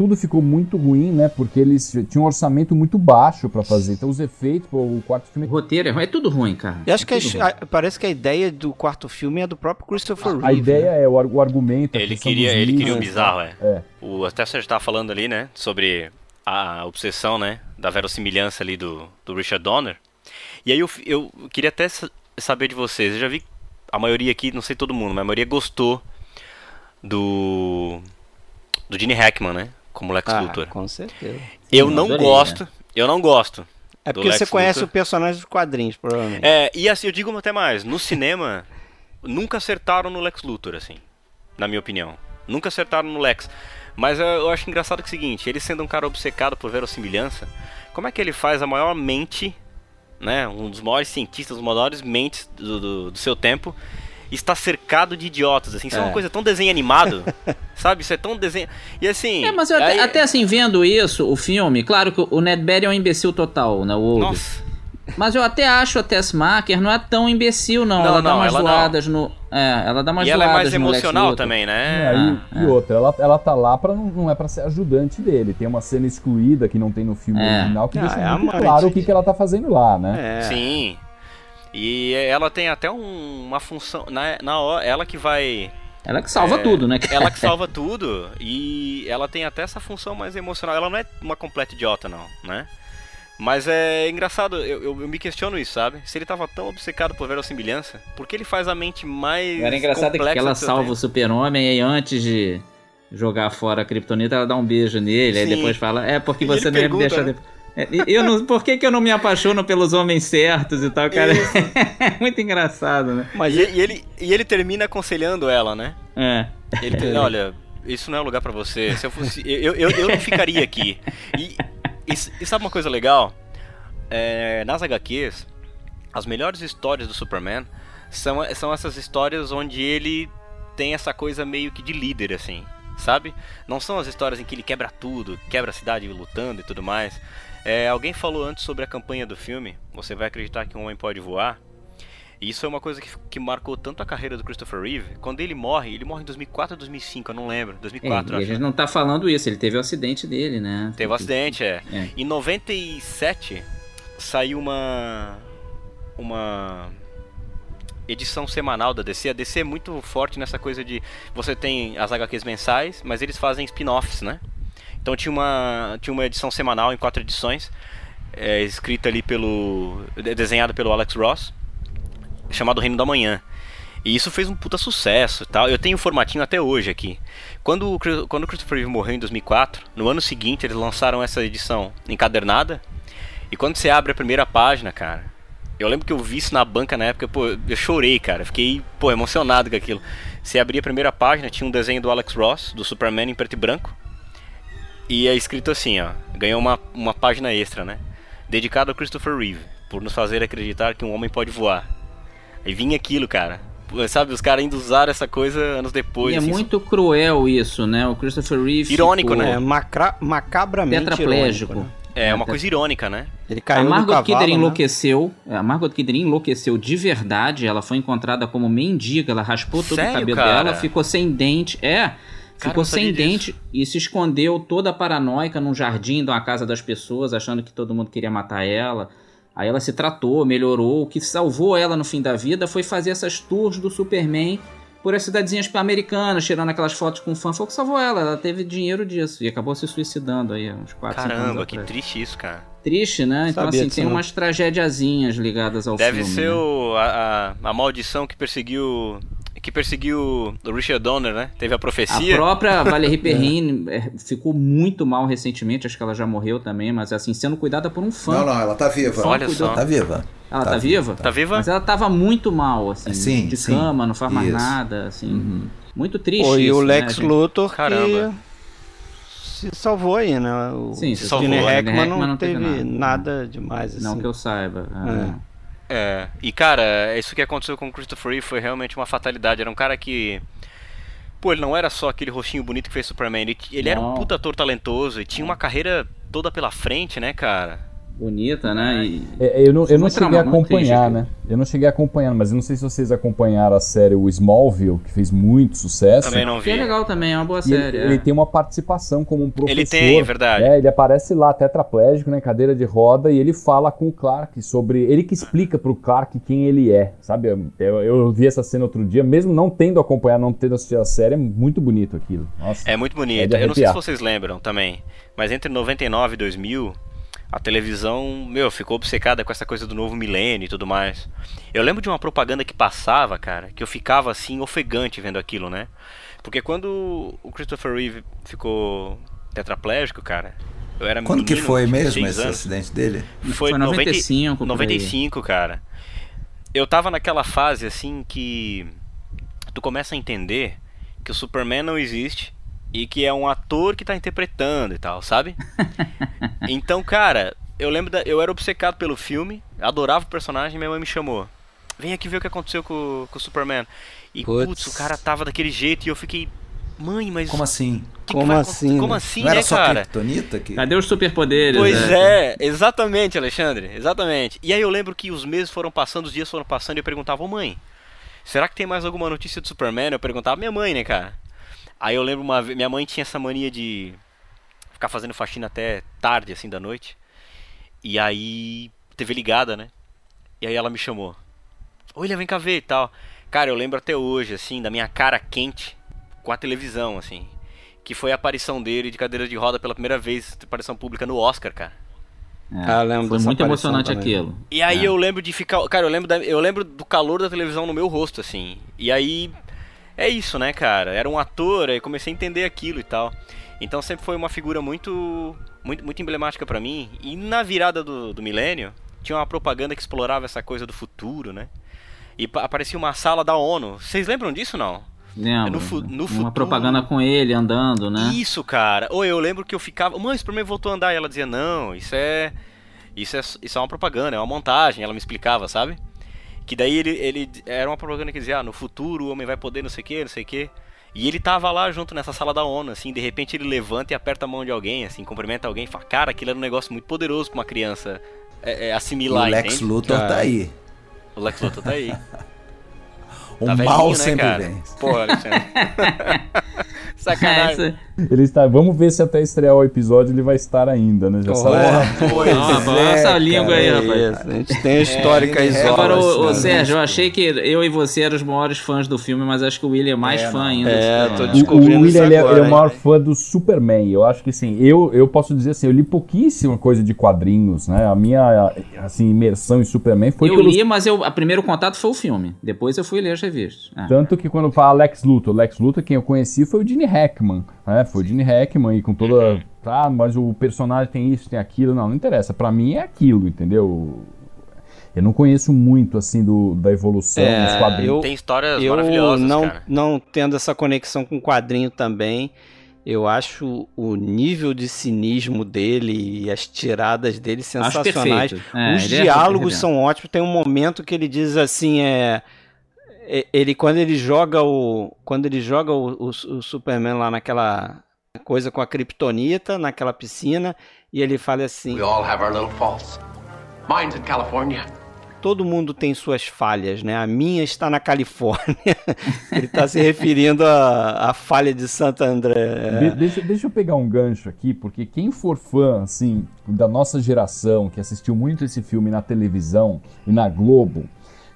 Tudo ficou muito ruim, né, porque eles tinham um orçamento muito baixo pra fazer. Então os efeitos, pô, o quarto filme... O roteiro é ruim. É tudo ruim, cara. E acho É que a- parece que a ideia do quarto filme é do próprio Christopher Reeve. A ideia né? é o, o argumento, a Ele queria, ele queria o bizarro, é. É. O, até você estava falando ali, né, sobre a obsessão, né, da verossimilhança ali do, do Richard Donner. E aí eu, eu queria até sa- saber de vocês. Eu já vi a maioria aqui, não sei todo mundo, mas a maioria gostou do do Gene Hackman, né, como Lex Ah, Luthor. com certeza. Eu Sim, não adorei, gosto, eu não gosto. É porque você conhece Luthor. o personagem dos quadrinhos, provavelmente. É, e assim, eu digo até mais, no cinema, [LAUGHS] nunca acertaram no Lex Luthor, assim, na minha opinião. Nunca acertaram no Lex. Mas eu, eu acho engraçado que é o seguinte, ele sendo um cara obcecado por verossimilhança, como é que ele faz a maior mente, né, um dos maiores cientistas, um dos maiores mentes do, do, do seu tempo, está cercado de idiotas, assim, isso é, uma É. coisa tão desenho animado, [LAUGHS] sabe? Isso é tão desenho... E assim... É, mas eu até, aí- até assim, vendo isso, o filme, claro que o Ned Berry é um imbecil total, né? O Old. Nossa, Mas eu até acho a Tess Marker não é tão imbecil, não. Não, ela dá não, umas ela não. zoadas no. É, ela dá umas e ela é zoadas mais emocional também, É, né? e, e outra, ela, ela tá lá pra não, não é pra ser ajudante dele. Tem uma cena excluída que não tem no filme É. original que Ah, deixa é muito claro o que, que ela tá fazendo lá, né? É. Sim. E ela tem até um- uma função. Na, na hora, ela que vai. Ela que salva É, tudo, né? Ela que salva [LAUGHS] tudo. E ela tem até essa função mais emocional. Ela não é uma completa idiota, não, né? Mas é engraçado, eu, eu- eu me questiono isso, sabe? Se ele tava tão obcecado por verossimilhança, por que ele faz a mente mais. Era engraçado que complexa ela do seu salva o tempo? super-homem e aí antes de jogar fora a Kryptonita, ela dá um beijo nele, aí Sim. depois fala, é porque E você não ia me deixar... né? de- É, e- eu não, por que, que eu não me apaixono pelos homens certos e tal, cara? [LAUGHS] É muito engraçado, né? Mas E, e ele, e ele termina aconselhando ela, né? É. Ele tem, [LAUGHS] olha, isso não é lugar pra você. Se eu fosse, eu, eu, eu não ficaria aqui. E, e, e sabe uma coisa legal? É, nas HQs, as melhores histórias do Superman são, são essas histórias onde ele tem essa coisa meio que de líder, assim, sabe? Não são as histórias em que ele quebra tudo, quebra a cidade lutando e tudo mais. É, alguém falou antes sobre a campanha do filme, Você vai acreditar que um homem pode voar? E isso é uma coisa que, que marcou tanto a carreira do Christopher Reeve. Quando ele morre, ele morre em 2004 ou 2005, eu não lembro. É, 2004, e a acho. gente não tá falando isso, ele teve o acidente dele, né? Teve um acidente, é. É. Em 97 saiu uma uma edição semanal da DC. A DC é muito forte nessa coisa de você tem as HQs mensais, mas eles fazem spin-offs, né? Então tinha uma tinha uma edição semanal em quatro edições, é, escrita ali pelo de- desenhada pelo Alex Ross, chamado Reino da Manhã. E isso fez um puta sucesso e tal. Eu tenho o formatinho até hoje aqui. Quando, quando o Christopher Reeve morreu em 2004, no ano seguinte eles lançaram essa edição encadernada. E quando você abre a primeira página, cara, eu lembro que eu vi isso na banca na época, pô, eu chorei, cara. Fiquei, pô, emocionado com aquilo. Você abria a primeira página, tinha um desenho do Alex Ross, do Superman em preto e branco. E é escrito assim, ó. Ganhou uma, uma página extra, né? Dedicado ao Christopher Reeve, por nos fazer acreditar que um homem pode voar. Aí vinha aquilo, cara. Sabe, os caras ainda usaram essa coisa anos depois. E é assim, muito cruel isso, né? O Christopher Reeve Irônico, ficou né? É macra, macabramente tetraplégico. irônico, né? É uma coisa irônica, né? Ele A caiu do Margot cavalo, Kidder né? enlouqueceu. é, A Margot Kidder enlouqueceu de verdade. Ela foi encontrada como mendiga. Ela raspou todo Sério, o cabelo cara? dela, ficou sem dente. É, ficou sem dente e se escondeu toda paranoica num jardim de uma casa das pessoas, achando que todo mundo queria matar ela. Aí ela se tratou, melhorou. O que salvou ela no fim da vida foi fazer essas tours do Superman por as cidadezinhas americanas, tirando aquelas fotos com fã. Foi o que salvou ela. Ela teve dinheiro disso e acabou se suicidando aí uns 4, 5 anos Caramba, que triste isso, cara. Triste, né? Então, Sabia assim, disso tem não. umas tragédiazinhas ligadas ao Deve filme. ser né? o, a, a maldição que perseguiu. Que perseguiu o Richard Donner, né? Teve a A profecia. própria Valerie [LAUGHS] Perrine é, ficou muito mal recentemente, acho que ela já morreu também, mas assim, sendo cuidada por um fã. Não, não, ela tá viva. Olha cuidou- só. Tá viva. Ela tá, viva? Tá viva? Mas ela tava muito mal, assim, Sim, de sim. cama, não faz mais Isso. nada, assim. Muito triste Pô, e isso, o né, Lex gente? Luthor Caramba. que se salvou aí, né? O Sim, se salvou. Gene Hackman não, Hackman não teve teve nada. nada, demais assim. Não que eu saiba. é. É, e cara, isso que aconteceu com o Christopher Reeve foi realmente uma fatalidade. Era um cara que. Pô, ele não era só aquele rostinho bonito que fez Superman. Ele, ele era um puta ator talentoso e tinha uma carreira toda pela frente, né, cara? Bonita, né? E... É, eu não, eu não Muito cheguei a triste acompanhar, né? Eu não cheguei a acompanhar, mas eu não sei se vocês acompanharam a série o Smallville, que fez muito sucesso. Também não Que é vi. legal também, é uma boa E ele, série. é. ele tem uma participação como um professor. Ele tem, é verdade. É, ele aparece lá, tetraplégico, né, cadeira de roda, e ele fala com o Clark sobre... Ele que explica pro Clark quem ele é, sabe? Eu, eu vi essa cena outro dia, mesmo não tendo acompanhado, não tendo assistido a série, é muito bonito aquilo. Nossa. É muito É bonito. de Eu não sei se vocês lembram também, mas entre 99 e 2000, a televisão, meu, ficou obcecada com essa coisa do novo milênio e tudo mais. Eu lembro de uma propaganda que passava, cara, que eu ficava assim, ofegante vendo aquilo, né? Porque quando o Christopher Reeve ficou tetraplégico, cara, eu era Quando que menino, foi tinha mesmo esse anos. acidente dele? Foi, Foi 90 95, por aí. 95, cara. Eu tava naquela fase assim que tu começa a entender que o Superman não existe e que é um ator que tá interpretando e tal, sabe? [LAUGHS] então, cara, eu lembro da, eu era obcecado pelo filme, adorava o personagem, minha mãe me chamou. Vem aqui ver o que aconteceu com, com o Superman. E Putz. putz, o cara tava daquele jeito e eu fiquei, mãe, mas Como assim? que que Como vai assim? Como né? assim, não era né, só cara? Que... Cadê os superpoderes? Pois né? é, exatamente, Alexandre, exatamente. E aí eu lembro que os meses foram passando, os dias foram passando e eu perguntava, ô mãe, será que tem mais alguma notícia do Superman? Eu perguntava minha mãe, né, cara? Aí eu lembro uma vez, minha mãe tinha essa mania de ficar fazendo faxina até tarde, assim, da noite. E aí, TV ligada, né? E aí ela me chamou. Olha, vem cá ver e tal. Cara, eu lembro até hoje, assim, da minha cara quente com a televisão, assim. Que foi a aparição dele de cadeira de roda pela primeira vez, aparição pública no Oscar, cara. É, Ah, eu lembro Foi muito emocionante também. aquilo. E aí É. eu lembro de ficar. Cara, eu lembro, da- eu lembro do calor da televisão no meu rosto, assim. E aí. É isso, né, cara? Era um ator, aí comecei a entender aquilo e tal. Então sempre foi uma figura muito. muito, muito emblemática pra mim. E na virada do, do milênio, tinha uma propaganda que explorava essa coisa do futuro, né? E pa- aparecia uma sala da ONU. Vocês lembram disso não? Lembro. no fu- no Uma futuro- propaganda com ele andando, né? Isso, cara. Ou eu lembro que eu ficava. Mãe, o Superman voltou a andar. E ela dizia: Não, isso é. Isso é, isso é uma propaganda, é uma montagem. Ela me explicava, sabe? Que daí ele, ele. Era uma propaganda que dizia: ah, no futuro o homem vai poder não sei o que, não sei o que. E ele tava lá junto nessa sala da ONU, assim. De repente ele levanta e aperta a mão de alguém, assim, cumprimenta alguém e fala: Cara, aquilo era um negócio muito poderoso pra uma criança é, é, assimilar, o Lex entende? Luthor tá Cara. aí. O Lex Luthor tá aí. [LAUGHS] O Tá mal né, sempre cara? vem. Porra, Alexandre. [LAUGHS] Sacanagem. Essa- Ele está. Vamos ver se até estrear o episódio ele vai estar ainda, né? Já sabe. Pois Não, balança é, a língua aí, rapaz. é isso. A gente tem a histórica É, Agora, isola, ô, ô, assim, né? Sérgio, eu achei que eu e você eram os maiores fãs do filme, mas acho que o William é mais fã ainda. É, tô Superman. O, descobrindo o William é, agora, ele é o maior fã do Superman. Eu acho que assim, eu, eu posso dizer assim, eu li pouquíssima coisa de quadrinhos, né? A minha assim, imersão em Superman foi eu pelos li, mas eu, a primeiro contato foi o filme. Depois eu fui ler as revistas. Ah. Tanto que quando fala Lex Luthor, Lex Luthor, quem eu conheci foi o Gene Hackman, né? Foi o Gene Hackman e com toda. Tá, mas o personagem tem isso, tem aquilo. Não, não interessa. Pra mim é aquilo, entendeu? Eu não conheço muito, assim, do, da evolução É, dos quadrinhos. eu- Tem histórias Eu maravilhosas, não, cara. não tendo essa conexão com o quadrinho também, eu acho o nível de cinismo dele e as tiradas dele sensacionais. É, Os é diálogos super são ótimos. Tem um momento que ele diz assim, é é- ele quando ele joga o quando ele joga o, o- o Superman lá naquela coisa com a Kryptonita naquela piscina e ele fala assim: We all have our little faults. Mine's in California. todo mundo tem suas falhas, né? A minha está na Califórnia. [LAUGHS] ele está se referindo à, à falha de Santo André. De- deixa, deixa eu pegar um gancho aqui, porque quem for fã, assim, da nossa geração, que assistiu muito esse filme na televisão e na Globo,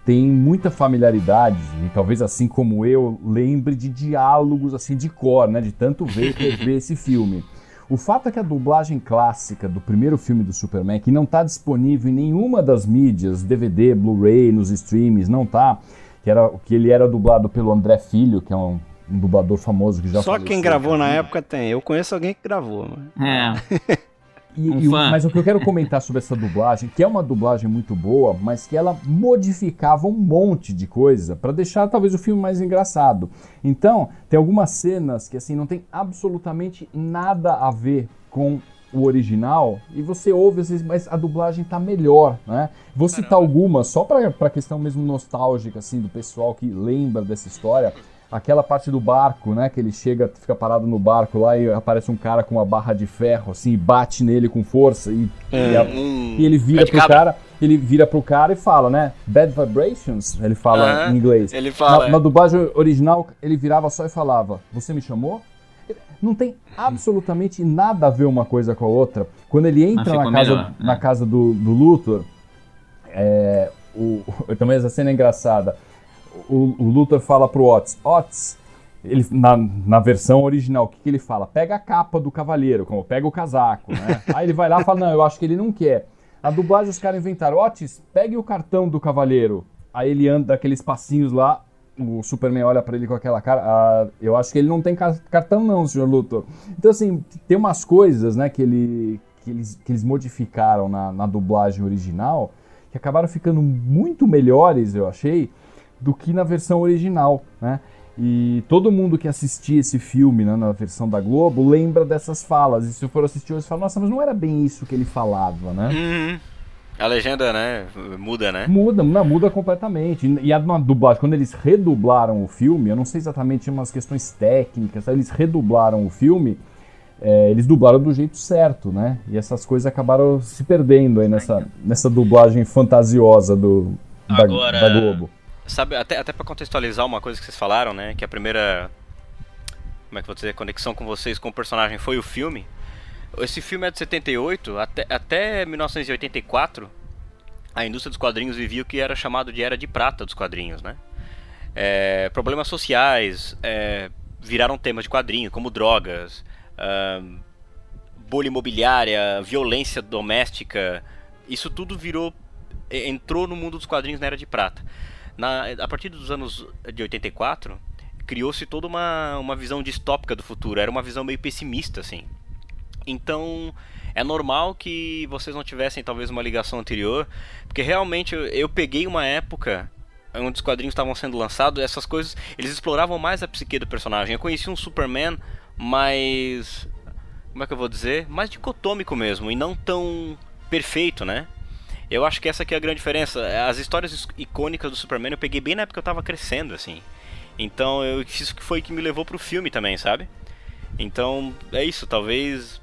tem muita familiaridade, e talvez assim como eu, lembre de diálogos, assim, de cor, né? De tanto ver [LAUGHS] e rever esse filme. O fato é que a dublagem clássica do primeiro filme do Superman, que não está disponível em nenhuma das mídias, DVD, Blu-ray, nos streams, não tá, que, era, que ele era dublado pelo André Filho, que é um, um dublador famoso que já Só faleceu, quem gravou na época tem. Eu conheço alguém que gravou. Mas... É. [LAUGHS] E- Um e mas o que eu quero comentar sobre essa dublagem, que é uma dublagem muito boa, mas que ela modificava um monte de coisa para deixar talvez o filme mais engraçado. Então, tem algumas cenas que assim não tem absolutamente nada a ver com o original e você ouve às vezes, mas a dublagem tá melhor, né? Vou citar algumas só para para questão mesmo nostálgica assim do pessoal que lembra dessa história. Aquela parte do barco, né? Que ele chega, fica parado no barco lá e aparece um cara com uma barra de ferro, assim, e bate nele com força e, e, a- Hum, e ele vira pro cabra. cara, ele vira pro cara e fala, né? Bad vibrations, ele fala Aham, em inglês. ele fala, Na, é. na dublagem original, ele virava só e falava: Você me chamou? Não tem absolutamente nada a ver uma coisa com a outra. Quando ele entra na casa, melhor, na é. casa do, do Luthor, é, o, [LAUGHS] também essa cena é engraçada. O, o Luthor fala pro Otis, Otis, ele, na, na versão original, o que, que ele fala? Pega a capa do cavaleiro, como pega o casaco, né? [LAUGHS] Aí ele vai lá e fala, não, eu acho que ele não quer. A dublagem os caras inventaram, Otis, pegue o cartão do cavaleiro. Aí ele anda daqueles passinhos lá, o Superman olha pra ele com aquela cara, ah, eu acho que ele não tem ca- cartão não, senhor Luthor. Então assim, tem umas coisas, né, que, ele, que, eles, que eles modificaram na, na dublagem original, que acabaram ficando muito melhores, eu achei, do que na versão original, né? E todo mundo que assistia esse filme né, na versão da Globo lembra dessas falas. E se for assistir hoje, fala, nossa, mas não era bem isso que ele falava, né? Uhum. A legenda, né? Muda, né? Muda, não, muda completamente. E a dublagem, quando eles redublaram o filme, eu não sei exatamente umas questões técnicas, sabe? eles redublaram o filme, é, eles dublaram do jeito certo, né? E essas coisas acabaram se perdendo aí nessa, nessa dublagem fantasiosa do, da, Agora- da Globo. Sabe, até, até pra contextualizar uma coisa que vocês falaram, né? Que a primeira. Como é que vou dizer? Conexão com vocês com o personagem foi o filme. Esse filme é de 78, até, até 1984, a indústria dos quadrinhos vivia o que era chamado de Era de Prata dos quadrinhos, né? É, problemas sociais é, viraram temas de quadrinho, como drogas, bolha imobiliária, violência doméstica. Isso tudo virou. entrou no mundo dos quadrinhos na Era de Prata. Na, a partir dos anos de 84, criou-se toda uma, uma visão distópica do futuro. Era uma visão meio pessimista, assim. Então, é normal que vocês não tivessem talvez uma ligação anterior, porque realmente eu, eu peguei uma época onde os quadrinhos estavam sendo lançados, essas coisas, eles exploravam mais a psique do personagem. Eu conheci um Superman mais como é que eu vou dizer? Mais dicotômico mesmo e não tão perfeito, né? Eu acho que essa aqui é a grande diferença. As histórias is- icônicas do Superman eu peguei bem na época que eu tava crescendo, assim. Então, eu, isso que foi que me levou pro filme também, sabe? Então, é isso. Talvez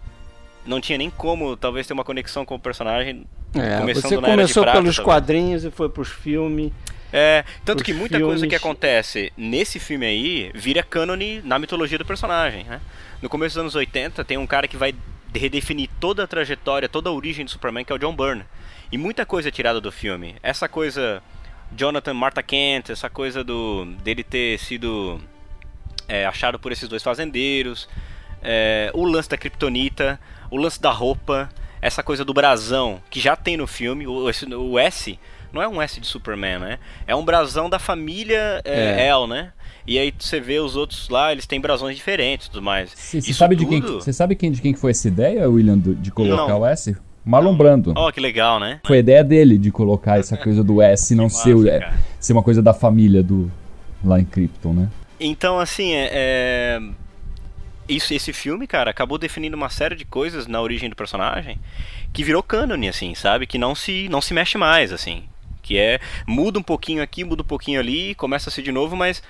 não tinha nem como, talvez, ter uma conexão com o personagem. É, começando você começou Prata, pelos talvez. quadrinhos e foi pros filmes. É, tanto que muita coisa que filmes- acontece nesse filme aí vira cânone na mitologia do personagem, né? No começo dos anos 80 tem um cara que vai redefinir toda a trajetória, toda a origem do Superman, que é o John Byrne. E muita coisa é tirada do filme. Essa coisa Jonathan Martha Kent, essa coisa do dele ter sido é, achado por esses dois fazendeiros, é, o lance da Kryptonita, o lance da roupa, essa coisa do brasão que já tem no filme, o, o S não é um S de Superman, né? É um brasão da família é, É. El, né? E aí você vê os outros lá, eles têm brasões diferentes tudo mais. Você sabe, de quem, tudo- você sabe quem, de quem que foi essa ideia, William, de colocar Não. o S? Marlon Brando. Ó, que legal, né? Foi a ideia dele de colocar essa [LAUGHS] coisa do S não ser, é, ser uma coisa da família do lá em Krypton, né? Então, assim, é, é- Isso, esse filme, cara, acabou definindo uma série de coisas na origem do personagem que virou cânone, assim, sabe? Que não se, não se mexe mais, assim. Que é. Muda um pouquinho aqui, muda um pouquinho ali, começa a ser de novo, mas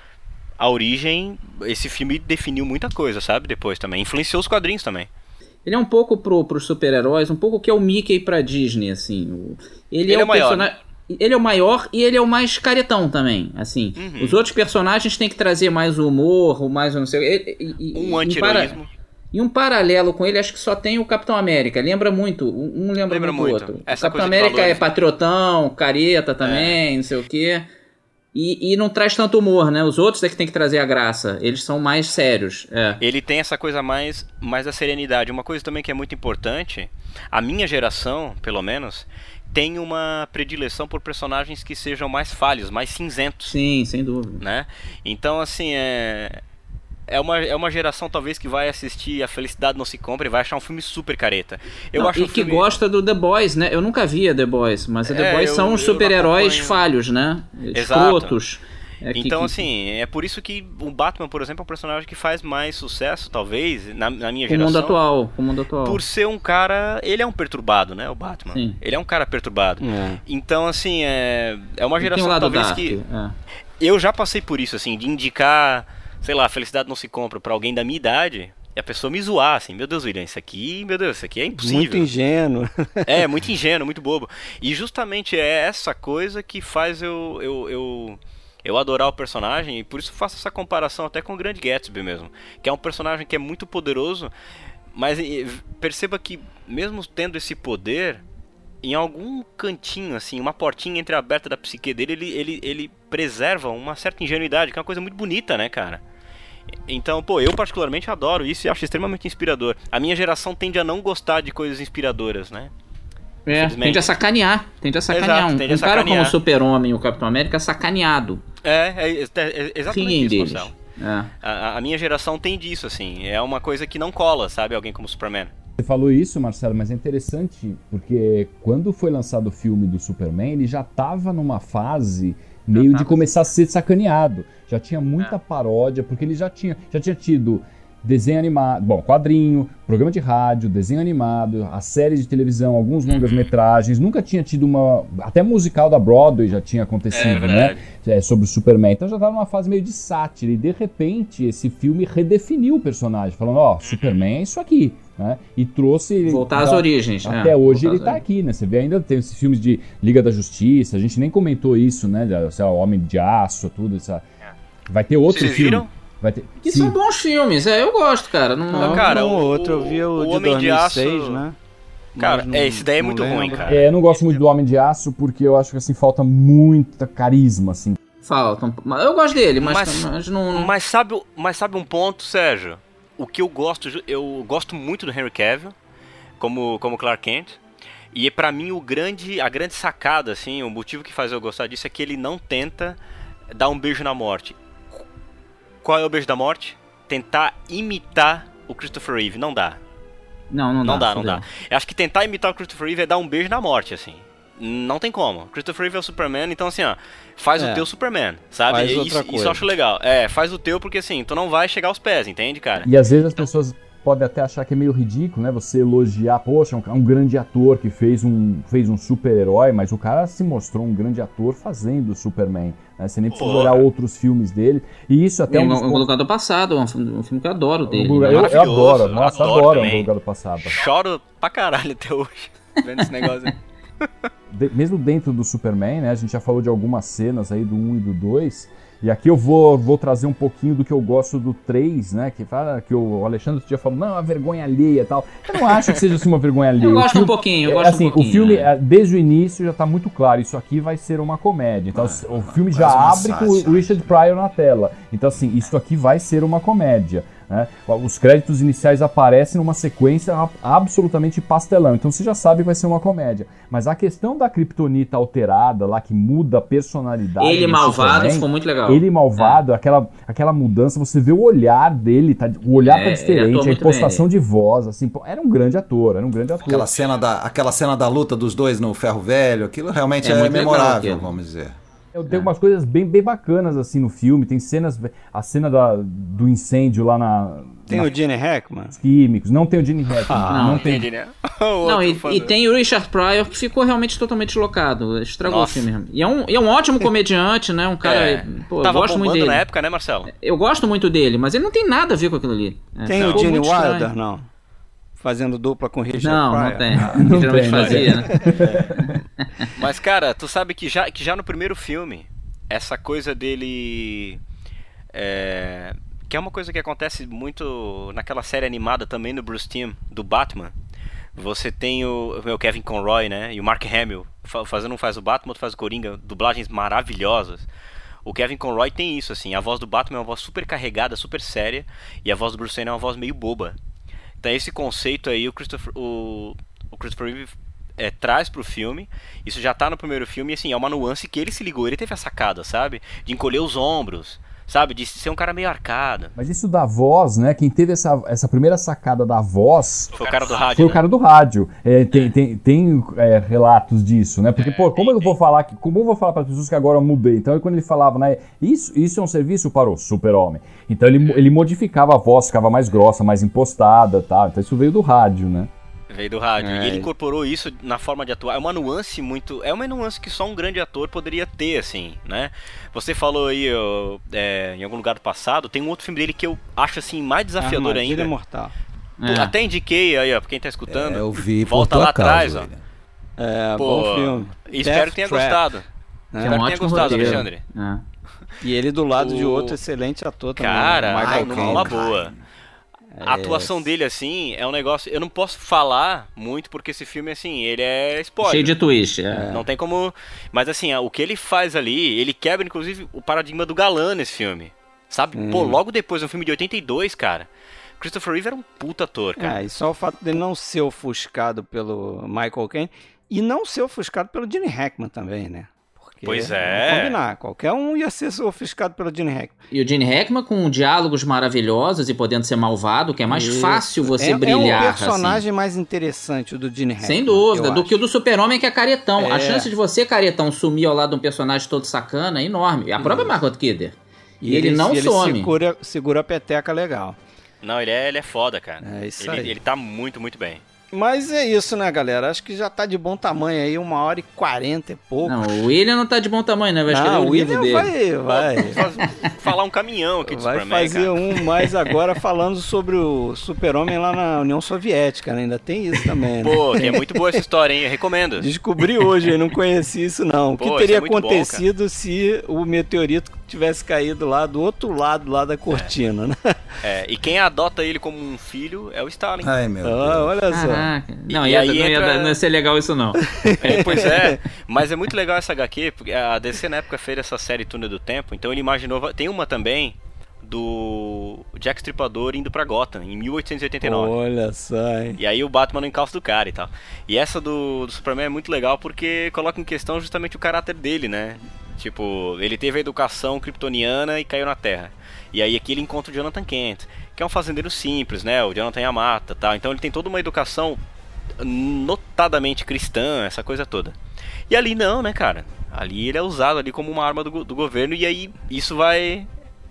a origem. Esse filme definiu muita coisa, sabe? Depois também. Influenciou os quadrinhos também. Ele é um pouco pro, pros super-heróis, um pouco que é o Mickey pra Disney, assim. O- Ele, Ele é, é o maior, personagem. Ele é o maior e ele é o mais caretão também, assim. Uhum. Os outros personagens têm que trazer mais humor, o mais não sei. e- e- Um em anti-heroísmo. para- E um paralelo com ele, acho que só tem o Capitão América. Lembra muito, um lembra, Lembra muito do muito. outro. Essa o Capitão América é valores. patriotão, careta também, não sei o quê. E, e não traz tanto humor, né? Os outros é que tem que trazer a graça. Eles são mais sérios. É. Ele tem essa coisa mais, mais da serenidade. Uma coisa também que é muito importante, a minha geração, pelo menos, tem uma predileção por personagens que sejam mais falhos, mais cinzentos, Sim, sem dúvida. né? Então, assim, é... É uma, é uma geração, talvez, que vai assistir A Felicidade Não Se Compra e vai achar um filme super careta. Eu Não, acho e um que filme... gosta do The Boys, né? Eu nunca via The Boys, mas The É, Boys eu- são não super-heróis falhos, né? Exato. Escrotos. É que- Então, que- assim, é por isso que o Batman, por exemplo, é um personagem que faz mais sucesso, talvez, na, na minha com o geração. mundo atual, o mundo atual. Por ser um cara. Ele é um perturbado, né? O Batman. Sim. Ele é um cara perturbado. É. Então, assim, é, é uma geração um lado talvez dark. que. é. Eu já passei por isso, assim, de indicar, sei lá, felicidade não se compra pra alguém da minha idade. E a pessoa me zoar, assim, meu Deus, William, isso aqui, meu Deus, isso aqui é impossível. Muito ingênuo. É, muito ingênuo, muito bobo. E justamente é essa coisa que faz eu, eu, eu, eu adorar o personagem, e por isso faço essa comparação até com o Grande Gatsby mesmo. Que é um personagem que é muito poderoso, mas perceba que, mesmo tendo esse poder, em algum cantinho, assim, uma portinha entreaberta da psique dele, ele, ele, ele preserva uma certa ingenuidade, que é uma coisa muito bonita, né, cara? Então, pô, eu particularmente adoro isso e acho extremamente inspirador. A minha geração tende a não gostar de coisas inspiradoras, né? É, tende a sacanear. Tende a sacanear. Exato, um tende a um cara como sacanear. o Super-Homem e o Capitão América é sacaneado. É, é, é, é exatamente Fim isso, deles. Marcelo. É. A, a minha geração tem disso, assim. É uma coisa que não cola, sabe? Alguém como Superman. Você falou isso, Marcelo, mas é interessante porque quando foi lançado o filme do Superman, ele já estava numa fase meio de começar a ser sacaneado. Já tinha muita paródia, porque ele já tinha, já tinha tido desenho animado, bom, quadrinho, programa de rádio, desenho animado, a série de televisão, alguns longas-metragens, nunca tinha tido uma, até musical da Broadway já tinha acontecido, né? É, sobre o Superman. Então já estava numa fase meio de sátira. E de repente esse filme redefiniu o personagem, falando, ó, Superman é isso aqui, né? E trouxe ele Voltar às da- origens. até é, hoje voltar ele tá origens. aqui, né? Você vê ainda tem esses filmes de Liga da Justiça, a gente nem comentou isso, né? de, Sei lá, Homem de Aço, tudo essa. Vai ter outro Vocês filme. viram? Vai ter... Que Sim. são bons filmes, é, eu gosto, cara. Não, Não, cara, um o- outro. Eu vi o, o de Homem de 2006, Aço- né? Cara, Mas é, esse daí é muito ruim, lembro. cara. É, eu não gosto muito do Homem de Aço porque eu acho que assim falta muita carisma, assim. Faltam. mas Eu gosto dele, mas, Mas- mas não. não- Mas sabe, mas sabe um ponto, Sérgio? O que eu gosto, eu gosto muito do Henry Cavill como como Clark Kent. E pra mim o grande, a grande sacada assim, o motivo que faz eu gostar disso é que ele não tenta dar um beijo na morte. Qual é o beijo da morte? Tentar imitar o Christopher Reeve, não dá. Não, não dá. Não dá, não fudeu. dá. Eu acho que tentar imitar o Christopher Reeve é dar um beijo na morte, assim. Não tem como. Christopher Reeve é o Superman, então assim, ó, faz É. o teu Superman, sabe? Faz isso, outra isso coisa. eu acho legal. É, faz o teu porque assim, tu não vai chegar aos pés, entende, cara? E às vezes as pessoas podem até achar que é meio ridículo, né? Você elogiar, poxa, um, um grande ator que fez um, fez um super-herói, mas o cara se mostrou um grande ator fazendo o Superman. Né? Você nem precisa olhar outros filmes dele. E isso até Tem um um, dos um lugar do passado, um, filme- um filme que eu adoro dele. Eu, né? eu, eu adoro, nossa, adoro adoro, lugar do passado. Choro pra caralho até hoje [LAUGHS] vendo esse negócio aí. [LAUGHS] de- mesmo dentro do Superman, né? A gente já falou de algumas cenas aí do 1 e do 2. E aqui eu vou, vou trazer um pouquinho do que eu gosto do 3, né? Que fala que o Alexandre já falou, não, é uma vergonha alheia e tal. Eu não acho que seja assim uma vergonha alheia. Eu gosto um filme- pouquinho, eu é, gosto assim, um pouquinho. o filme, né? desde o início, já tá muito claro. Isso aqui vai ser uma comédia. Então, o filme já abre com o Richard Pryor na tela. Então, assim, isso aqui vai ser uma comédia. Né? Os créditos iniciais aparecem numa sequência absolutamente pastelão. Então você já sabe que vai ser uma comédia. Mas a questão da Kryptonita alterada, lá que muda a personalidade. Ele do malvado Superman, ficou muito legal. Ele malvado, aquela, aquela mudança, você vê o olhar dele, tá, o olhar É, tá diferente, a impostação de voz, assim, pô, era um grande ator, era um grande ator. Aquela cena, da, aquela cena da luta dos dois no ferro velho, aquilo realmente É é, memorável, vamos dizer. Eu tenho umas coisas bem, bem bacanas assim no filme. Tem cenas. A cena da, do incêndio lá na. Tem na o Gene Hackman? Químicos. Não tem o Gene Hackman. não, não tem. Entendi, né? [LAUGHS] Não, e, e tem o Richard Pryor que ficou realmente totalmente locado. Estragou Nossa. o filme mesmo. E é um, e é um ótimo [LAUGHS] comediante, né? Um cara. É, Pô, eu tava gosto muito dele. na época, né, Marcelo? Eu gosto muito dele, mas ele não tem nada a ver com aquilo ali. É, Tem o Gene muito estranho. Wilder? Não. Fazendo dupla com o Richard Não, Pryor? não tem. Não Ele geralmente tem, não fazia, né? [LAUGHS] Mas, cara, tu sabe que já, que já no primeiro filme, essa coisa dele. É, que é uma coisa que acontece muito naquela série animada também do Bruce Timm, do Batman. Você tem o, o Kevin Conroy, né? E o Mark Hamill. fa- Fazendo um faz o Batman, outro faz o Coringa. Dublagens maravilhosas. O Kevin Conroy tem isso, assim. A voz do Batman é uma voz super carregada, super séria. E a voz do Bruce Wayne é uma voz meio boba. Então esse conceito aí o Christopher, o, o Christopher Reeve é, traz pro filme. Isso já tá no primeiro filme e assim, é uma nuance que ele se ligou, ele teve a sacada, sabe? De encolher os ombros, sabe? De ser um cara meio arcado. Mas isso da voz, né? Quem teve essa, essa primeira sacada da voz Foi o cara do rádio. foi o né? cara do rádio. É, tem tem, tem é, relatos disso, né? Porque, pô, como tem, eu vou falar que, como eu vou falar para as pessoas que agora eu mudei? Então, quando ele falava, né? Isso, isso é um serviço para o super-homem. Então ele, ele modificava a voz, ficava mais grossa, mais impostada, tal. Então isso veio do rádio, né? Veio do rádio. É. E ele incorporou isso na forma de atuar. É uma nuance muito. É uma nuance que só um grande ator poderia ter, assim, né? Você falou aí, ó, é, em algum lugar do passado, tem um outro filme dele que eu acho assim mais desafiador Armadilha ainda. Mortal. É. Até indiquei aí, ó, pra quem tá escutando. É, eu vi Volta lá atrás, ó. É, Pô, bom filme. e Espero que tenha Death Trap, gostado. né? É Espero um que tenha gostado, roteiro. Alexandre. É. E ele do lado de O- outro excelente ator também. Cara, Michael não, Caine. numa boa. A atuação dele, assim, é um negócio. Eu não posso falar muito porque esse filme, assim, ele é spoiler. Cheio de twist. É. Não tem como. Mas assim, o que ele faz ali, ele quebra, inclusive, o paradigma do galã nesse filme. Sabe? Hum. Pô, logo depois, um filme de 82, cara. Christopher Reeve era um puta ator, cara. É, e só o fato dele não ser ofuscado pelo Michael Caine e não ser ofuscado pelo Gene Hackman também, né? Porque, Pois é. Combinar, qualquer um ia ser ofuscado pelo Gene Hackman. E o Gene Hackman com diálogos maravilhosos e podendo ser malvado, que é mais Isso. fácil você é, brilhar. É um assim. personagem mais interessante, o do Gene Hackman. Sem dúvida, do acho. que o do Super-Homem, que é caretão. A É. chance de você, caretão, sumir ao lado de um personagem todo sacana é enorme. A própria Margot Kidder. E ele, não ele some. Segura, segura a peteca legal. Não, ele é, ele é foda, cara. É isso ele, aí. ele tá muito, muito bem. Mas é isso, né, galera? Acho que já tá de bom tamanho aí, uma hora e quarenta e pouco. Não, o William não tá de bom tamanho, né? Vai escrever Não, o o livro William dele. vai, [LAUGHS] vai. Falar um caminhão aqui de Vai Superman, fazer cara. um mais [LAUGHS] agora falando sobre o super-homem lá na União Soviética, né? Ainda tem isso também, né? Pô, que é muito boa essa história, hein? Eu recomendo. Descobri hoje, eu não conhecia isso não. O que teria é muito bom, acontecido se o meteorito tivesse caído lá do outro lado lá da cortina, né? É, e quem adota ele como um filho é o Stalin. Ai, meu Ah, Deus. olha só. Caraca. Não, E ia, aí não, ia, entra- dar- não ia ser legal isso, não. [LAUGHS] É, pois é, mas é muito legal essa HQ, porque a DC na época fez essa série Túnel do Tempo, então ele imaginou. Tem uma também do Jack Stripador indo pra Gotham, em 1889. Olha só, hein? E aí o Batman no encalço do cara e tal. E essa do, do Superman é muito legal porque coloca em questão justamente o caráter dele, né? Tipo, ele teve a educação kryptoniana e caiu na Terra. E aí aqui ele encontra o Jonathan Kent, que é um fazendeiro simples, né? O Jonathan Yamata, tal. Então ele tem toda uma educação notadamente cristã, essa coisa toda. E ali não, né, cara? Ali ele é usado ali como uma arma do, do governo e aí isso vai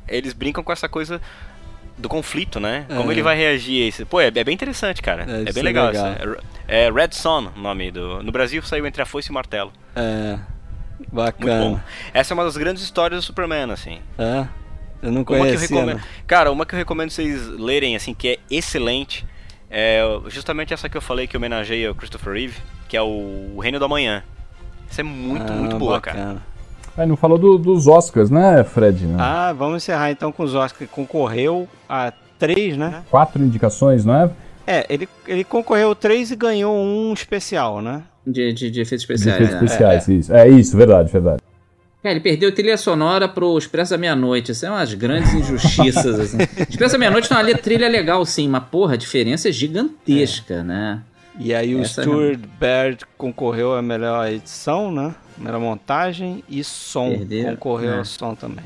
eles brincam com essa coisa do conflito, né? Como É. ele vai reagir a isso? Pô, é, é bem interessante, cara. É, É, isso bem é legal. legal. É, é Red Son o nome do. No Brasil saiu entre a foice e o martelo. É. Bacana. Essa é uma das grandes histórias do Superman, assim. É. Eu não Uma que eu conhecia. recomendo. né? Cara, uma que eu recomendo vocês lerem, assim, que é excelente. É justamente essa que eu falei que homenageia o Christopher Reeve, que é o Reino do Amanhã. Essa é muito, Ah, muito boa, cara. Aí não falou do- dos Oscars, né, Fred? Ah, vamos encerrar então com os Oscars, que concorreu a três, né? Quatro indicações, não é? É, ele, ele concorreu três e ganhou um especial, né? De, de, de efeitos De especiais. efeitos né? especiais, isso. É isso, verdade, verdade. Cara, ele perdeu trilha sonora pro Expresso da Meia-Noite. Isso é umas grandes injustiças, assim. [LAUGHS] Expresso da Meia-Noite tem uma le- trilha legal, sim, mas, porra, a diferença é gigantesca, né? E aí o Essa é Stuart Baird concorreu a melhor edição, né? Melhor montagem e som. Perderam, concorreu é. ao som também.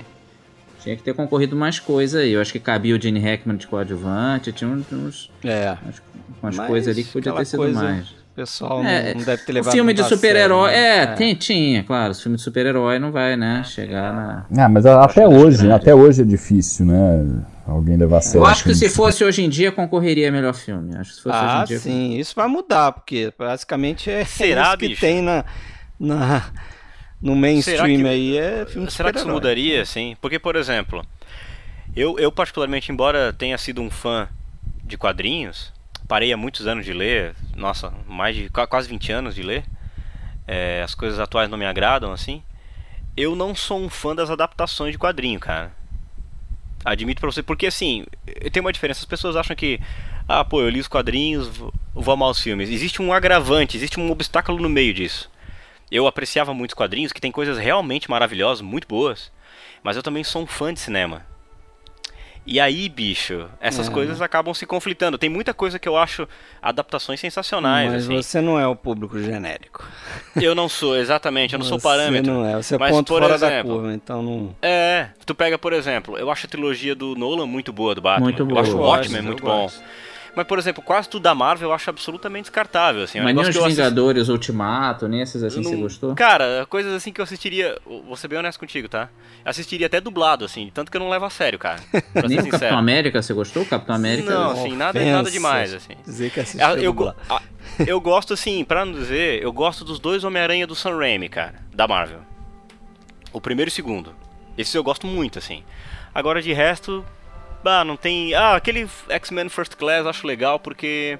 Tinha que ter concorrido mais coisa aí. Eu acho que cabia o Gene Hackman de coadjuvante, tinha uns, uns- É. umas, umas Mas coisas ali que podia ter sido coisa- mais. O pessoal É, não, não deve ter O levado filme de super-herói. né? É, tem, tinha, claro. O filme de super-herói não vai, né? Chegar na. Ah, mas a- até hoje, grande. até hoje é difícil, né? Alguém levar a sério. Eu acho que se fosse hoje em dia, concorreria a melhor filme. Acho que se fosse hoje Ah, em dia. sim, isso vai mudar, porque basicamente é Será, isso que bicho? tem na, na, no mainstream que- aí, é filme de Será que isso mudaria, assim? Porque, por exemplo, eu, eu particularmente, embora tenha sido um fã de quadrinhos, parei há muitos anos de ler, nossa, mais de qua- quase 20 anos de ler, é, as coisas atuais não me agradam, assim, eu não sou um fã das adaptações de quadrinho, cara. Admito pra você, porque assim, tem uma diferença, as pessoas acham que, ah, pô, eu li os quadrinhos, vou amar os filmes. Existe um agravante, existe um obstáculo no meio disso. Eu apreciava muitos quadrinhos que tem coisas realmente maravilhosas, muito boas, mas eu também sou um fã de cinema. E aí, bicho, essas É. coisas acabam se conflitando. Tem muita coisa que eu acho adaptações sensacionais, Mas assim. você não é o público genérico. Eu não sou, exatamente, eu não sou Você parâmetro. não é, você é Mas, ponto por fora da exemplo, curva, então não... É, tu pega, por exemplo, eu acho a trilogia do Nolan muito boa do Batman. Muito Eu boa. acho o Eu Watchmen muito eu bom. gosto. Mas, por exemplo, quase tudo da Marvel eu acho absolutamente descartável, assim. É Mas nem os que eu assisti- Vingadores, Ultimato, nem esses assim eu você não- gostou? Cara, coisas assim que eu assistiria. Vou ser bem honesto contigo, tá? Assistiria até dublado, assim, tanto que eu não levo a sério, cara. Pra [LAUGHS] Nem ser o Capitão. América você gostou? Capitão América. Não, assim, nada, nada demais, assim. Dizer que Ah, assistiu Eu, go- dublado. ah, eu gosto, assim, pra não dizer, eu gosto dos dois Homem-Aranha do Sam Raimi, cara, da Marvel. O primeiro e o segundo. Esses eu gosto muito, assim. Agora, de resto, ah, não tem... Ah, aquele X-Men First Class eu acho legal porque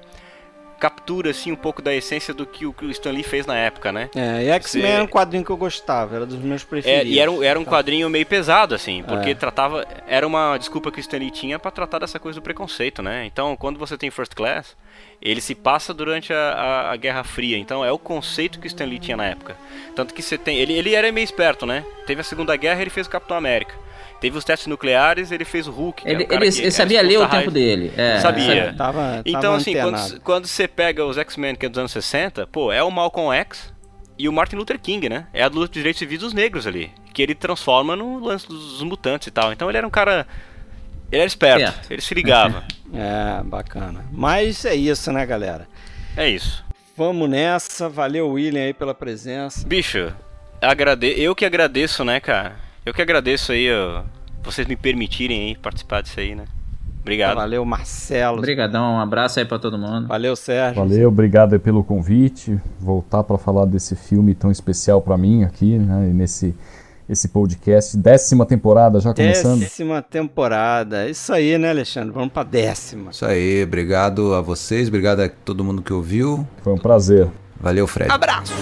captura, assim, um pouco da essência do que o Stan Lee fez na época, né? É, e X-Men era um quadrinho que eu gostava, era dos meus É, preferidos. e era, um- era um Tá. quadrinho meio pesado, assim, porque É. tratava. Era uma desculpa que o Stanley tinha pra tratar dessa coisa do preconceito, né? Então, quando você tem First Class, ele se passa durante a, a- a Guerra Fria. Então, é o conceito que o Stanley tinha na época. Tanto que você tem. Ele, ele era meio esperto, né? Teve a Segunda Guerra ele fez o Capitão América. Teve os testes nucleares ele fez o Hulk. era Ele, o cara ele- que ele era sabia ler o tempo dele. É, Sabia. Tava, Então, tava assim, quando, quando você pega os X-Men que é dos anos 60, pô, é o Malcolm X e o Martin Luther King, né? É a luta de direitos civis dos negros ali. Que ele transforma no lance dos mutantes e tal. Então ele era um cara. Ele era esperto, Esperto. ele se ligava. [LAUGHS] É, bacana. Mas é isso, né, galera? é isso. Vamos nessa. Valeu, William, aí pela presença. Bicho, agrade... eu que agradeço, né, cara? Eu que agradeço aí, ó, vocês me permitirem aí participar disso aí, né? Obrigado. Valeu, Marcelo. Obrigadão, um abraço aí pra todo mundo. Valeu, Sérgio. Valeu, obrigado aí pelo convite. Voltar para falar desse filme tão especial para mim aqui, né? e Nesse esse podcast, décima temporada já começando. Décima temporada. Isso aí, né, Alexandre? Vamos pra décima. Isso aí, obrigado a vocês, obrigado a todo mundo que ouviu. Foi um prazer. Valeu, Fred. Abraço!